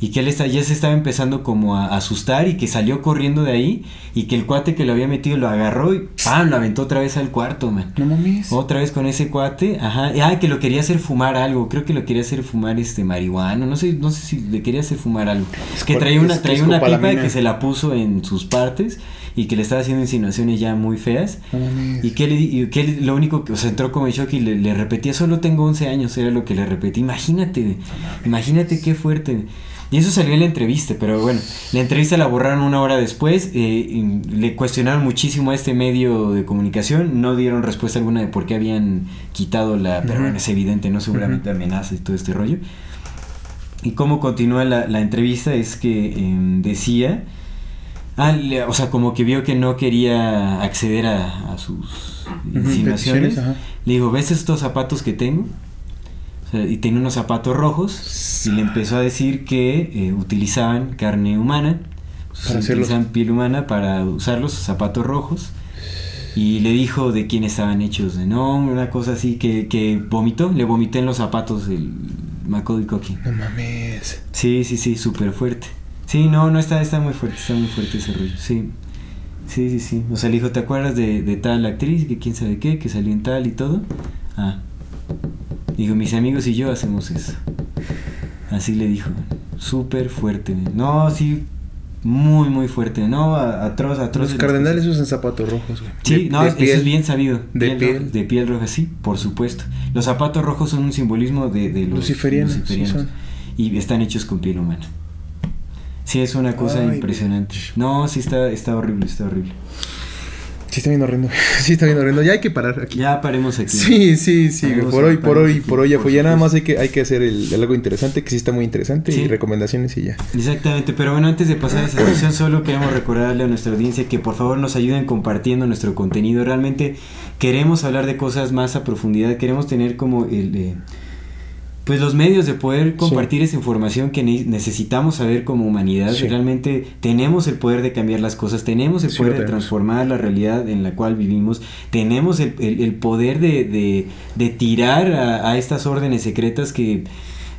Y que él está, ya se estaba empezando como a asustar y que salió corriendo de ahí y que el cuate que lo había metido lo agarró y ¡pam! lo aventó otra vez al cuarto, man. No mames. Otra vez con ese cuate, ajá. Ah, que lo quería hacer fumar algo. Creo que lo quería hacer fumar este marihuana. No sé, no sé si le quería hacer fumar algo. Es que traía una, traía una pipa que se la puso en sus partes y que le estaba haciendo insinuaciones ya muy feas. No mames. Y que, él, y que él lo único que, o sea, entró como en shock y le, le repetía, solo tengo 11 años, era lo que le repetí. Imagínate, imagínate qué fuerte. Y eso salió en la entrevista, pero bueno, la entrevista la borraron una hora después, eh, le cuestionaron muchísimo a este medio de comunicación, no dieron respuesta alguna de por qué habían quitado la, pero bueno, es evidente, ¿no? Seguramente amenazas y todo este rollo. Y cómo continúa la, la entrevista es que em, decía, ah, le- o sea, como que vio que no quería acceder a, a sus insinuaciones. Le dijo, ¿ves estos zapatos que tengo? O sea, y tenía unos zapatos rojos y le empezó a decir que eh, utilizaban carne humana, Para utilizaban piel humana para usar los zapatos rojos. Y le dijo de quién estaban hechos, de no, una cosa así que, que vomitó, le vomité en los zapatos el Macaulay Culkin. No mames. Sí, sí, sí, súper fuerte. Sí, no, no está, está muy fuerte, está muy fuerte ese rollo, sí. Sí, sí, sí. O sea, le dijo, ¿te acuerdas de, de tal actriz? Que quién sabe qué, que salió en tal y todo. Ah. Dijo, mis amigos y yo hacemos eso. Así le dijo. Súper fuerte. No, sí, muy, muy fuerte. No, atroz, atroz. Los cardenales usan zapatos rojos, güey. Sí, De- no, de eso es bien sabido. De piel. roja- de piel roja, sí, por supuesto. Los zapatos rojos son un simbolismo de, de los Luciferianos, y están hechos con piel humana. Sí, es una cosa Ay, impresionante. No, sí está, está horrible, está horrible. Sí está bien horrendo. <laughs> Sí está bien horrendo. Ya hay que parar aquí. Ya paremos aquí. Sí, sí, sí. Paremos Por hoy, por hoy, aquí, por hoy ya fue. Ya nada más hay que, hay que hacer el algo interesante, que sí está muy interesante, Sí. y recomendaciones y ya. Exactamente, pero bueno, antes de pasar a esa sección, solo queremos recordarle a nuestra audiencia que por favor nos ayuden compartiendo nuestro contenido. Realmente queremos hablar de cosas más a profundidad, queremos tener como el... eh, pues los medios de poder compartir esa información que ne- necesitamos saber como humanidad. Sí. Realmente tenemos el poder de cambiar las cosas, tenemos el Sí, poder de transformar la realidad en la cual vivimos, tenemos el, el- el poder de, de- de tirar a, a estas órdenes secretas que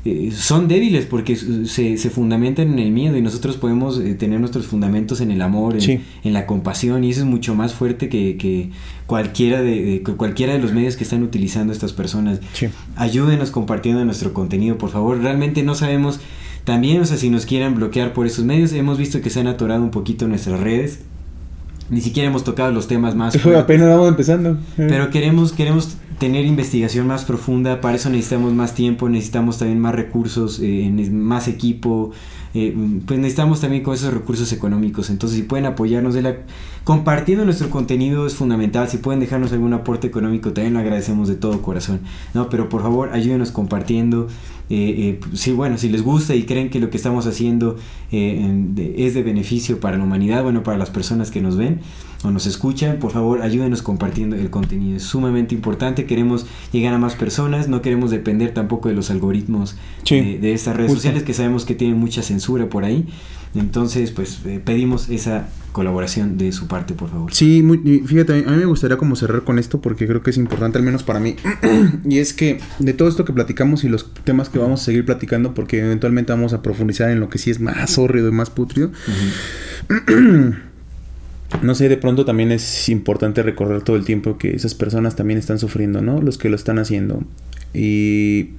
eh, son débiles porque se, se fundamentan en el miedo y nosotros podemos eh, tener nuestros fundamentos en el amor, en, Sí. en la compasión y eso es mucho más fuerte que, que cualquiera de, cualquiera de los medios que están utilizando estas personas. Sí. Ayúdenos compartiendo nuestro contenido, por favor. Realmente no sabemos también, o sea, si nos quieran bloquear por esos medios. Hemos visto que se han atorado un poquito nuestras redes. Ni siquiera hemos tocado los temas más <laughs> fuertes. Apenas vamos empezando. Pero queremos, queremos tener investigación más profunda, para eso necesitamos más tiempo, necesitamos también más recursos, eh, más equipo, eh, pues necesitamos también con esos recursos económicos. Entonces, si pueden apoyarnos de compartiendo nuestro contenido es fundamental. Si pueden dejarnos algún aporte económico, también lo agradecemos de todo corazón. No, pero por favor, ayúdenos compartiendo. Eh, eh, sí, bueno, si les gusta y creen que lo que estamos haciendo eh, es de beneficio para la humanidad, bueno, para las personas que nos ven o nos escuchan, por favor, ayúdenos compartiendo el contenido. Es sumamente importante. Queremos llegar a más personas, no queremos depender tampoco de los algoritmos Sí, de, de estas redes justo. sociales que sabemos que tienen mucha censura por ahí. Entonces, pues eh, pedimos esa colaboración de su parte, por favor. Sí, muy- fíjate, a mí me gustaría como cerrar con esto porque creo que es importante, al menos para mí. <clears throat> y es que de todo esto que platicamos y los temas que vamos a seguir platicando, porque eventualmente vamos a profundizar en lo que sí es más hórrido y más putrido. <clears throat> No sé, de pronto también es importante recordar todo el tiempo que esas personas también están sufriendo, ¿no? Los que lo están haciendo. Y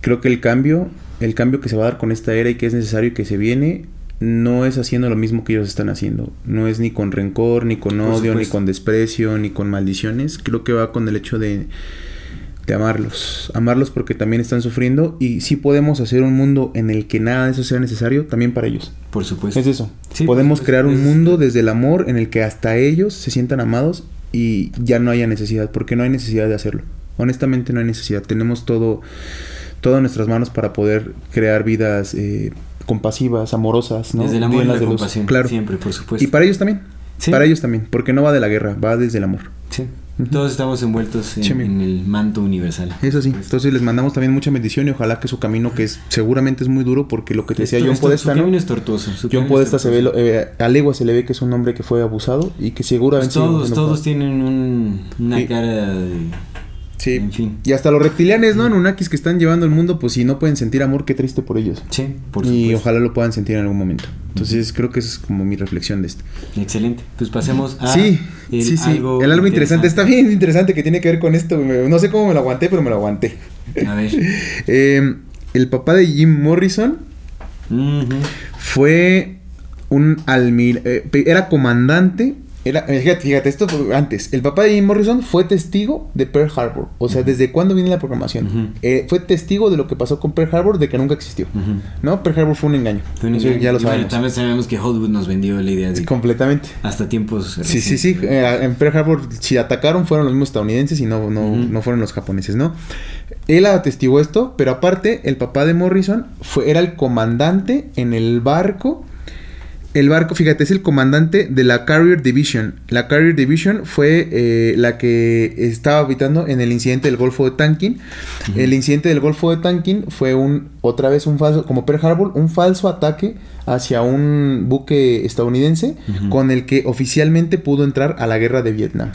creo que el cambio, el cambio que se va a dar con esta era y que es necesario y que se viene, no es haciendo lo mismo que ellos están haciendo. No es ni con rencor, ni con odio, ni con desprecio, ni con maldiciones. Creo que va con el hecho de, de amarlos. Amarlos porque también están sufriendo y sí podemos hacer un mundo en el que nada de eso sea necesario también para ellos. Por supuesto. Es eso. Sí, Podemos crear un mundo desde el amor en el que hasta ellos se sientan amados y ya no haya necesidad, porque no hay necesidad de hacerlo. Honestamente no hay necesidad. Tenemos todo, todo en nuestras manos para poder crear vidas eh, compasivas, amorosas, ¿no? Desde el amor y la de compasión. Claro. Siempre, por supuesto. Y para ellos también. Sí. Para ellos también, porque no va de la guerra, va desde el amor. Todos estamos envueltos en, en el manto universal. Eso sí, entonces les mandamos también mucha bendición y ojalá que su camino, que es, seguramente es muy duro, porque lo que te decía John Podesta, es tortuoso. John Podesta se ve, eh, a legua se le ve que es un hombre que fue abusado y que Pues seguramente... todos, sigue todos siendo- tienen un- una Sí. cara de... Sí. En fin. Y hasta los reptilianes, ¿no? Anunnakis que están llevando el mundo, pues si no pueden sentir amor, qué triste por ellos. Sí, por y supuesto. ojalá lo puedan sentir en algún momento. Entonces creo que esa es como mi reflexión de esto. Excelente. Pues pasemos a... sí, el sí, sí. algo el algo interesante. Está bien interesante que tiene que ver con esto. No sé cómo me lo aguanté, pero me lo aguanté. A ver. <laughs> Eh, el papá de Jim Morrison fue un almir... eh, era comandante... Era, fíjate, fíjate, esto fue antes. El papá de Jim Morrison fue testigo de Pearl Harbor. O sea, ¿desde cuándo viene la programación? Eh, fue testigo de lo que pasó con Pearl Harbor, de que nunca existió. ¿No? Pearl Harbor fue un engaño. Ya lo bueno, sabemos. también sabemos que Hollywood nos vendió la idea de... Sí, completamente. Hasta tiempos... Sí, sí, sí. eh, en Pearl Harbor, si atacaron, fueron los mismos estadounidenses y no, no, no fueron los japoneses, ¿no? Él atestiguó esto, pero aparte, el papá de Morrison fue, era el comandante en el barco. El barco, fíjate, es el comandante de la Carrier Division. La Carrier Division fue eh, la que estaba habitando en el incidente del Golfo de Tonkin. El incidente del Golfo de Tonkin fue un, otra vez un falso, como Pearl Harbor, un falso ataque hacia un buque estadounidense con el que oficialmente pudo entrar a la guerra de Vietnam.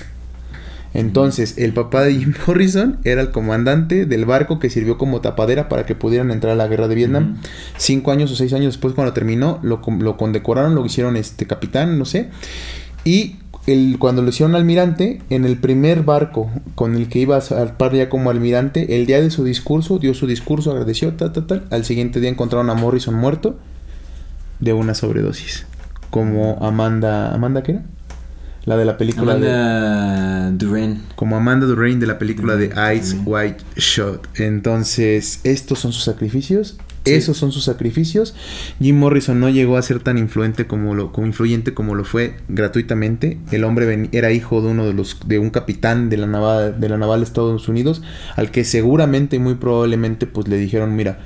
Entonces, el papá de Jim <laughs> Morrison era el comandante del barco que sirvió como tapadera para que pudieran entrar a la guerra de Vietnam. Cinco años o seis años después, cuando terminó, lo, lo condecoraron, lo hicieron este capitán, no sé. Y el, cuando lo hicieron almirante, en el primer barco con el que iba a zarpar ya como almirante, el día de su discurso, dio su discurso, agradeció, tal, tal, tal. Al siguiente día encontraron a Morrison muerto de una sobredosis. Como Amanda. ¿Amanda qué era? La de la película de Amanda Duran. como Amanda Durain de la película de Ice. White Shot. Entonces, estos son sus sacrificios. Sí. Esos son sus sacrificios. Jim Morrison no llegó a ser tan influente como lo, como influyente como lo fue gratuitamente. El hombre ven- era hijo de uno de los, de un capitán de la naval, de la naval de Estados Unidos, al que seguramente y muy probablemente, pues le dijeron, mira,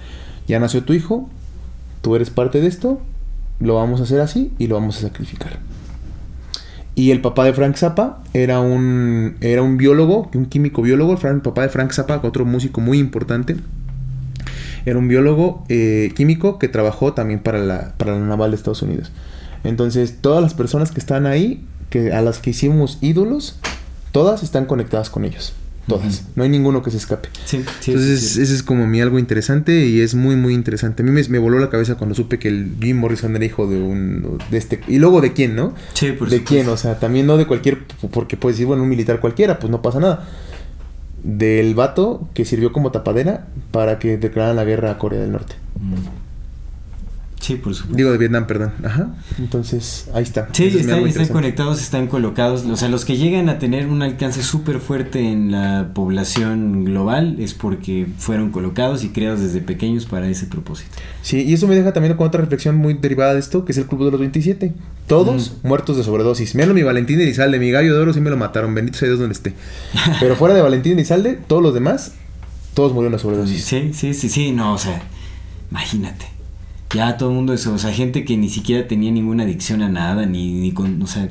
ya nació tu hijo, tú eres parte de esto, lo vamos a hacer así y lo vamos a sacrificar. Y el papá de Frank Zappa era un, era un biólogo, un químico biólogo. El papá de Frank Zappa, otro músico muy importante. Era un biólogo eh, químico que trabajó también para la, para la naval de Estados Unidos. Entonces, todas las personas que están ahí, que, a las que hicimos ídolos, todas están conectadas con ellos. Todas. No hay ninguno que se escape. Sí, sí. Entonces, sí, ese es como mi algo interesante y es muy, muy interesante. A mí me, me voló la cabeza cuando supe que el Jim Morrison era hijo de un. de este. Y luego de quién, ¿no? Sí, por ¿De supuesto. quién? O sea, también no de cualquier. Porque puedes decir, bueno, un militar cualquiera, pues no pasa nada. Del vato que sirvió como tapadera para que declararan la guerra a Corea del Norte. Sí, por supuesto. Digo, de Vietnam, perdón. Ajá. Entonces, ahí está. Sí, están, conectados, están colocados. O sea, los que llegan a tener un alcance súper fuerte en la población global es porque fueron colocados y creados desde pequeños para ese propósito. Sí, y eso me deja también con otra reflexión muy derivada de esto, que es el Club de los 27. Todos muertos de sobredosis. Menos mi Valentín Elizalde, mi gallo de oro sí me lo mataron, bendito sea Dios donde esté. Pero fuera de Valentín Elizalde, todos los demás, todos murieron de sobredosis. Sí, sí, sí, sí, no, o sea, imagínate. Ya todo el mundo eso, o sea, gente que ni siquiera tenía ninguna adicción a nada, ni, ni, con, o sea,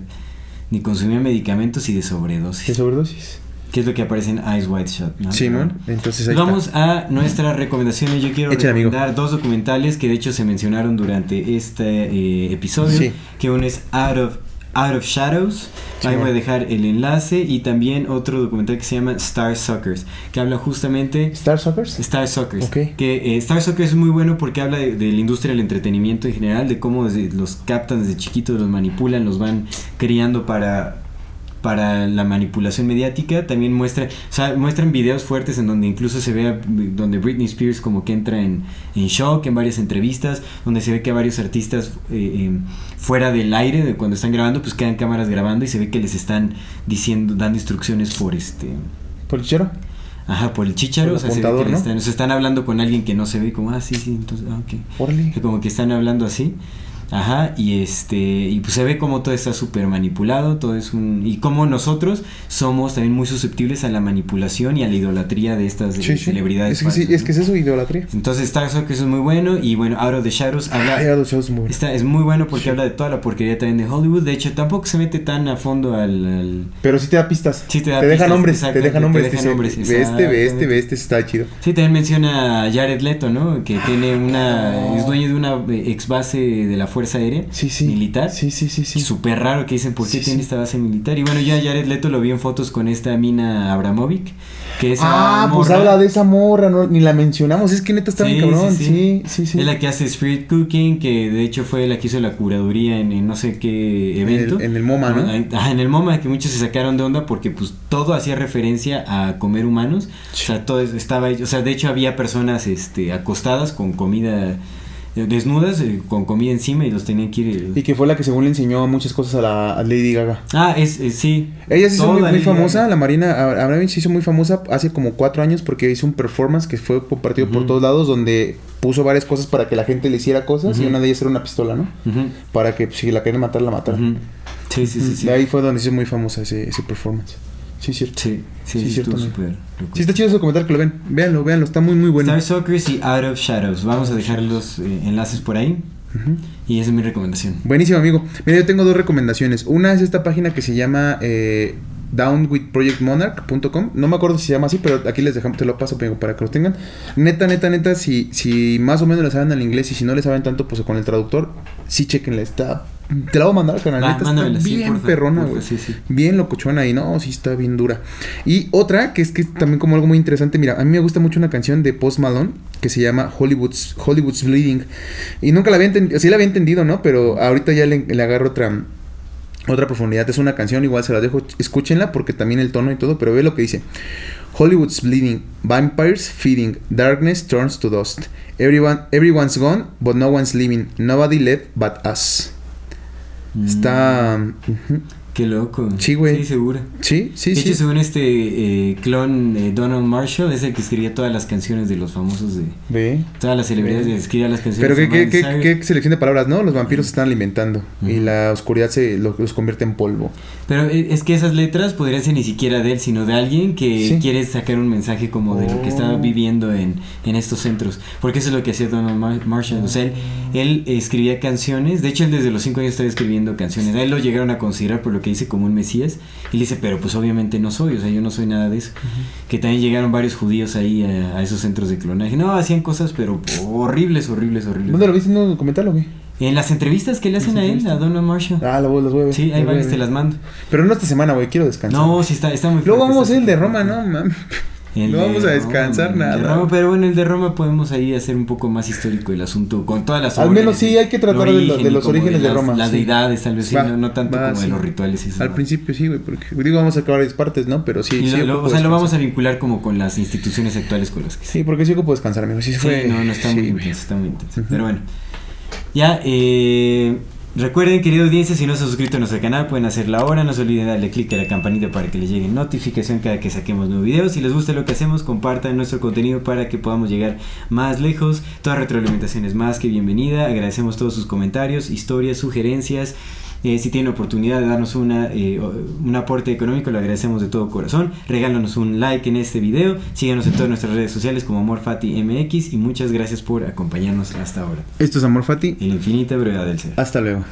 ni consumía medicamentos y de sobredosis. De sobredosis. Que es lo que aparece en Eyes Wide Shot, ¿no? Sí, man. Entonces ahí vamos está. a nuestras recomendaciones. Yo quiero Échale, amigo. recomendar dos documentales que de hecho se mencionaron durante este eh, episodio. Sí. Que uno es Out of, Out of Shadows. Sí, Ahí voy a dejar el enlace. Y también otro documental que se llama Star Suckers. Que habla justamente... ¿Star Suckers? Star Suckers. Ok. Que eh, Star Suckers es muy bueno porque habla de, de la industria del entretenimiento en general, de cómo desde los captan desde chiquitos, los manipulan, los van criando para para la manipulación mediática también muestra o sea, muestran videos fuertes en donde incluso se ve donde Britney Spears como que entra en, en shock en varias entrevistas donde se ve que varios artistas eh, eh, fuera del aire de cuando están grabando pues quedan cámaras grabando y se ve que les están diciendo dando instrucciones por este ¿Polichero? Ajá, por el chicharo, Por o el sea, se, ve que ¿no? están, se están hablando con alguien que no se ve como, ah, sí, sí, entonces, ah, ok. Como que están hablando así. Ajá, y este, y pues se ve como todo está súper manipulado, todo es un, y como nosotros somos también muy susceptibles a la manipulación y a la idolatría de estas Sí, sí. celebridades. Es que, sí, falsas, es que es eso, idolatría. Entonces está eso que eso es muy bueno, y bueno, Out of the Shadows habla, Ay, los shows muy está, es muy bueno porque habla de toda la porquería también de Hollywood, de hecho tampoco se mete tan a fondo al, al- Pero sí te da pistas. Sí, te da deja pistas, nombres, te deja nombres. te deja nombres, ve este, ve este, ve este, está chido. Sí, también menciona a Jared Leto, ¿no? Que tiene una. Es dueño de una ex base de la Fuerza Aérea Sí, sí. militar. Sí, sí, sí, sí. Súper raro que dicen por qué Sí, tiene esta base militar. Y bueno, ya Jared Leto lo vi en fotos con esta mina Abramovic. Que es Ah, pues habla de esa morra, no, ni la mencionamos. Es que neta está bien cabrón. Sí, sí, sí. Es la que hace Street Cooking, que de hecho fue la que hizo la curaduría en, en no sé qué evento. en el MoMA, ¿no? Ah, en el MoMA, que muchos se sacaron de onda porque pues todo hacía referencia a comer humanos. O sea, todo es- estaba o sea, de hecho había personas este acostadas con comida desnudas eh, con comida encima y los tenían que ir eh, Y que fue la que según le enseñó muchas cosas a la a Lady Gaga. Ah, es, es- sí. Ella se hizo Toda muy, muy famosa, Gaga. la Marina Ab- Abramovich se hizo muy famosa hace como cuatro años porque hizo un performance que fue compartido por todos lados donde puso varias cosas para que la gente le hiciera cosas y una de ellas era una pistola, ¿no? Para que pues, si la querían matar, la matara. ujú. Sí, sí, sí, sí. De ahí fue donde se hizo muy famosa ese, ese performance. Sí, cierto. Sí, sí, cierto, loco. Sí, está chido ese documental que lo ven. Véanlo, véanlo, está muy, muy bueno. Star Soccer y Out of Shadows. Vamos a dejar los eh, enlaces por ahí. Y esa es mi recomendación. Buenísimo, amigo. Mira, yo tengo dos recomendaciones. Una es esta página que se llama eh, downwithprojectmonarch.com. No me acuerdo si se llama así, pero aquí les dejamos, te lo paso amigo, para que lo tengan. Neta, neta, neta, si, si más o menos le saben al inglés y si no le saben tanto, pues con el traductor, sí chequenla. Está. Te la voy a mandar. Va, neta, está sí, bien porfa, perrona, güey. sí, sí. Bien locochona y no, sí está bien dura. Y otra, que es que es también como algo muy interesante, mira, a mí me gusta mucho una canción de Post Malone que se llama Hollywood's, Hollywood's Bleeding. Y nunca la había entendido, sí la había entendido, ¿no? Pero ahorita ya le, le agarro otra, otra profundidad. Es una canción, igual se la dejo, escúchenla porque también el tono y todo, pero ve lo que dice. Hollywood's bleeding, vampires feeding, darkness turns to dust. Everyone, everyone's gone, but no one's living. Nobody left but us. Está... ujú. Qué loco. Sí, güey. Sí, seguro. Sí, sí, de sí. hecho, según este eh, clon eh, Donald Marshall, es el que escribía todas las canciones de los famosos de. Ve. Todas las celebridades que escribían las canciones. Pero qué, de qué, qué, Cyrus. qué selección de palabras, ¿no? Los vampiros se están alimentando y la oscuridad se lo- los convierte en polvo. Pero eh, es que esas letras podrían ser ni siquiera de él, sino de alguien que Sí. quiere sacar un mensaje como de lo que estaba Oh. viviendo en, en estos centros. Porque eso es lo que hacía Donald Mar- Marshall. O sea, él, él escribía canciones. De hecho, él desde los 5 años estaba escribiendo canciones. A él lo llegaron a considerar por lo que dice como un mesías. Y le dice, pero pues obviamente no soy. O sea, yo no soy nada de eso. Que también llegaron varios judíos ahí a, a esos centros de clonaje. No, hacían cosas, pero horribles, horribles, horribles. ¿Dónde lo viste en un documental o qué? En las entrevistas que le hacen a él, a Donald Marshall. Ah, los voy a ver. Sí, ahí varias te las mando. Pero no esta semana, güey, quiero descansar. No, sí está, está muy Luego vamos a el de Roma. ¿no? Mam. El No vamos a descansar Roma, el de nada. Roma, pero bueno, el de Roma podemos ahí hacer un poco más histórico el asunto, con todas las Al menos sí, hay que tratar de lo- de los orígenes de las- Roma, Las sí. deidades, tal vez sí, Va, no, no tanto va, como de los rituales. y eso, Al ¿no? principio sí, güey, porque digo, vamos a acabar varias partes, ¿no? Pero sí, Y sí. lo- lo- ocupo o sea, lo vamos a vincular como con las instituciones actuales con las que Sí, porque sí ocupo descansar, amigo. Sí, Sí, fue. no, no está sí, muy intenso, está muy intenso. Pero bueno. Ya, eh, recuerden, querida audiencia, si no se han suscrito a nuestro canal, pueden hacerlo ahora. No se olviden darle click a la campanita para que les llegue notificación cada que saquemos nuevos videos. Si les gusta lo que hacemos, compartan nuestro contenido para que podamos llegar más lejos. Toda retroalimentación es más que bienvenida. Agradecemos todos sus comentarios, historias, sugerencias. Eh, si tienen oportunidad de darnos una, eh, un aporte económico, lo agradecemos de todo corazón. Regálanos un like en este video. Síganos en todas nuestras redes sociales como AmorFatiMX y muchas gracias por acompañarnos hasta ahora. Esto es Amor Fati. En la infinita brevedad del ser. Hasta luego.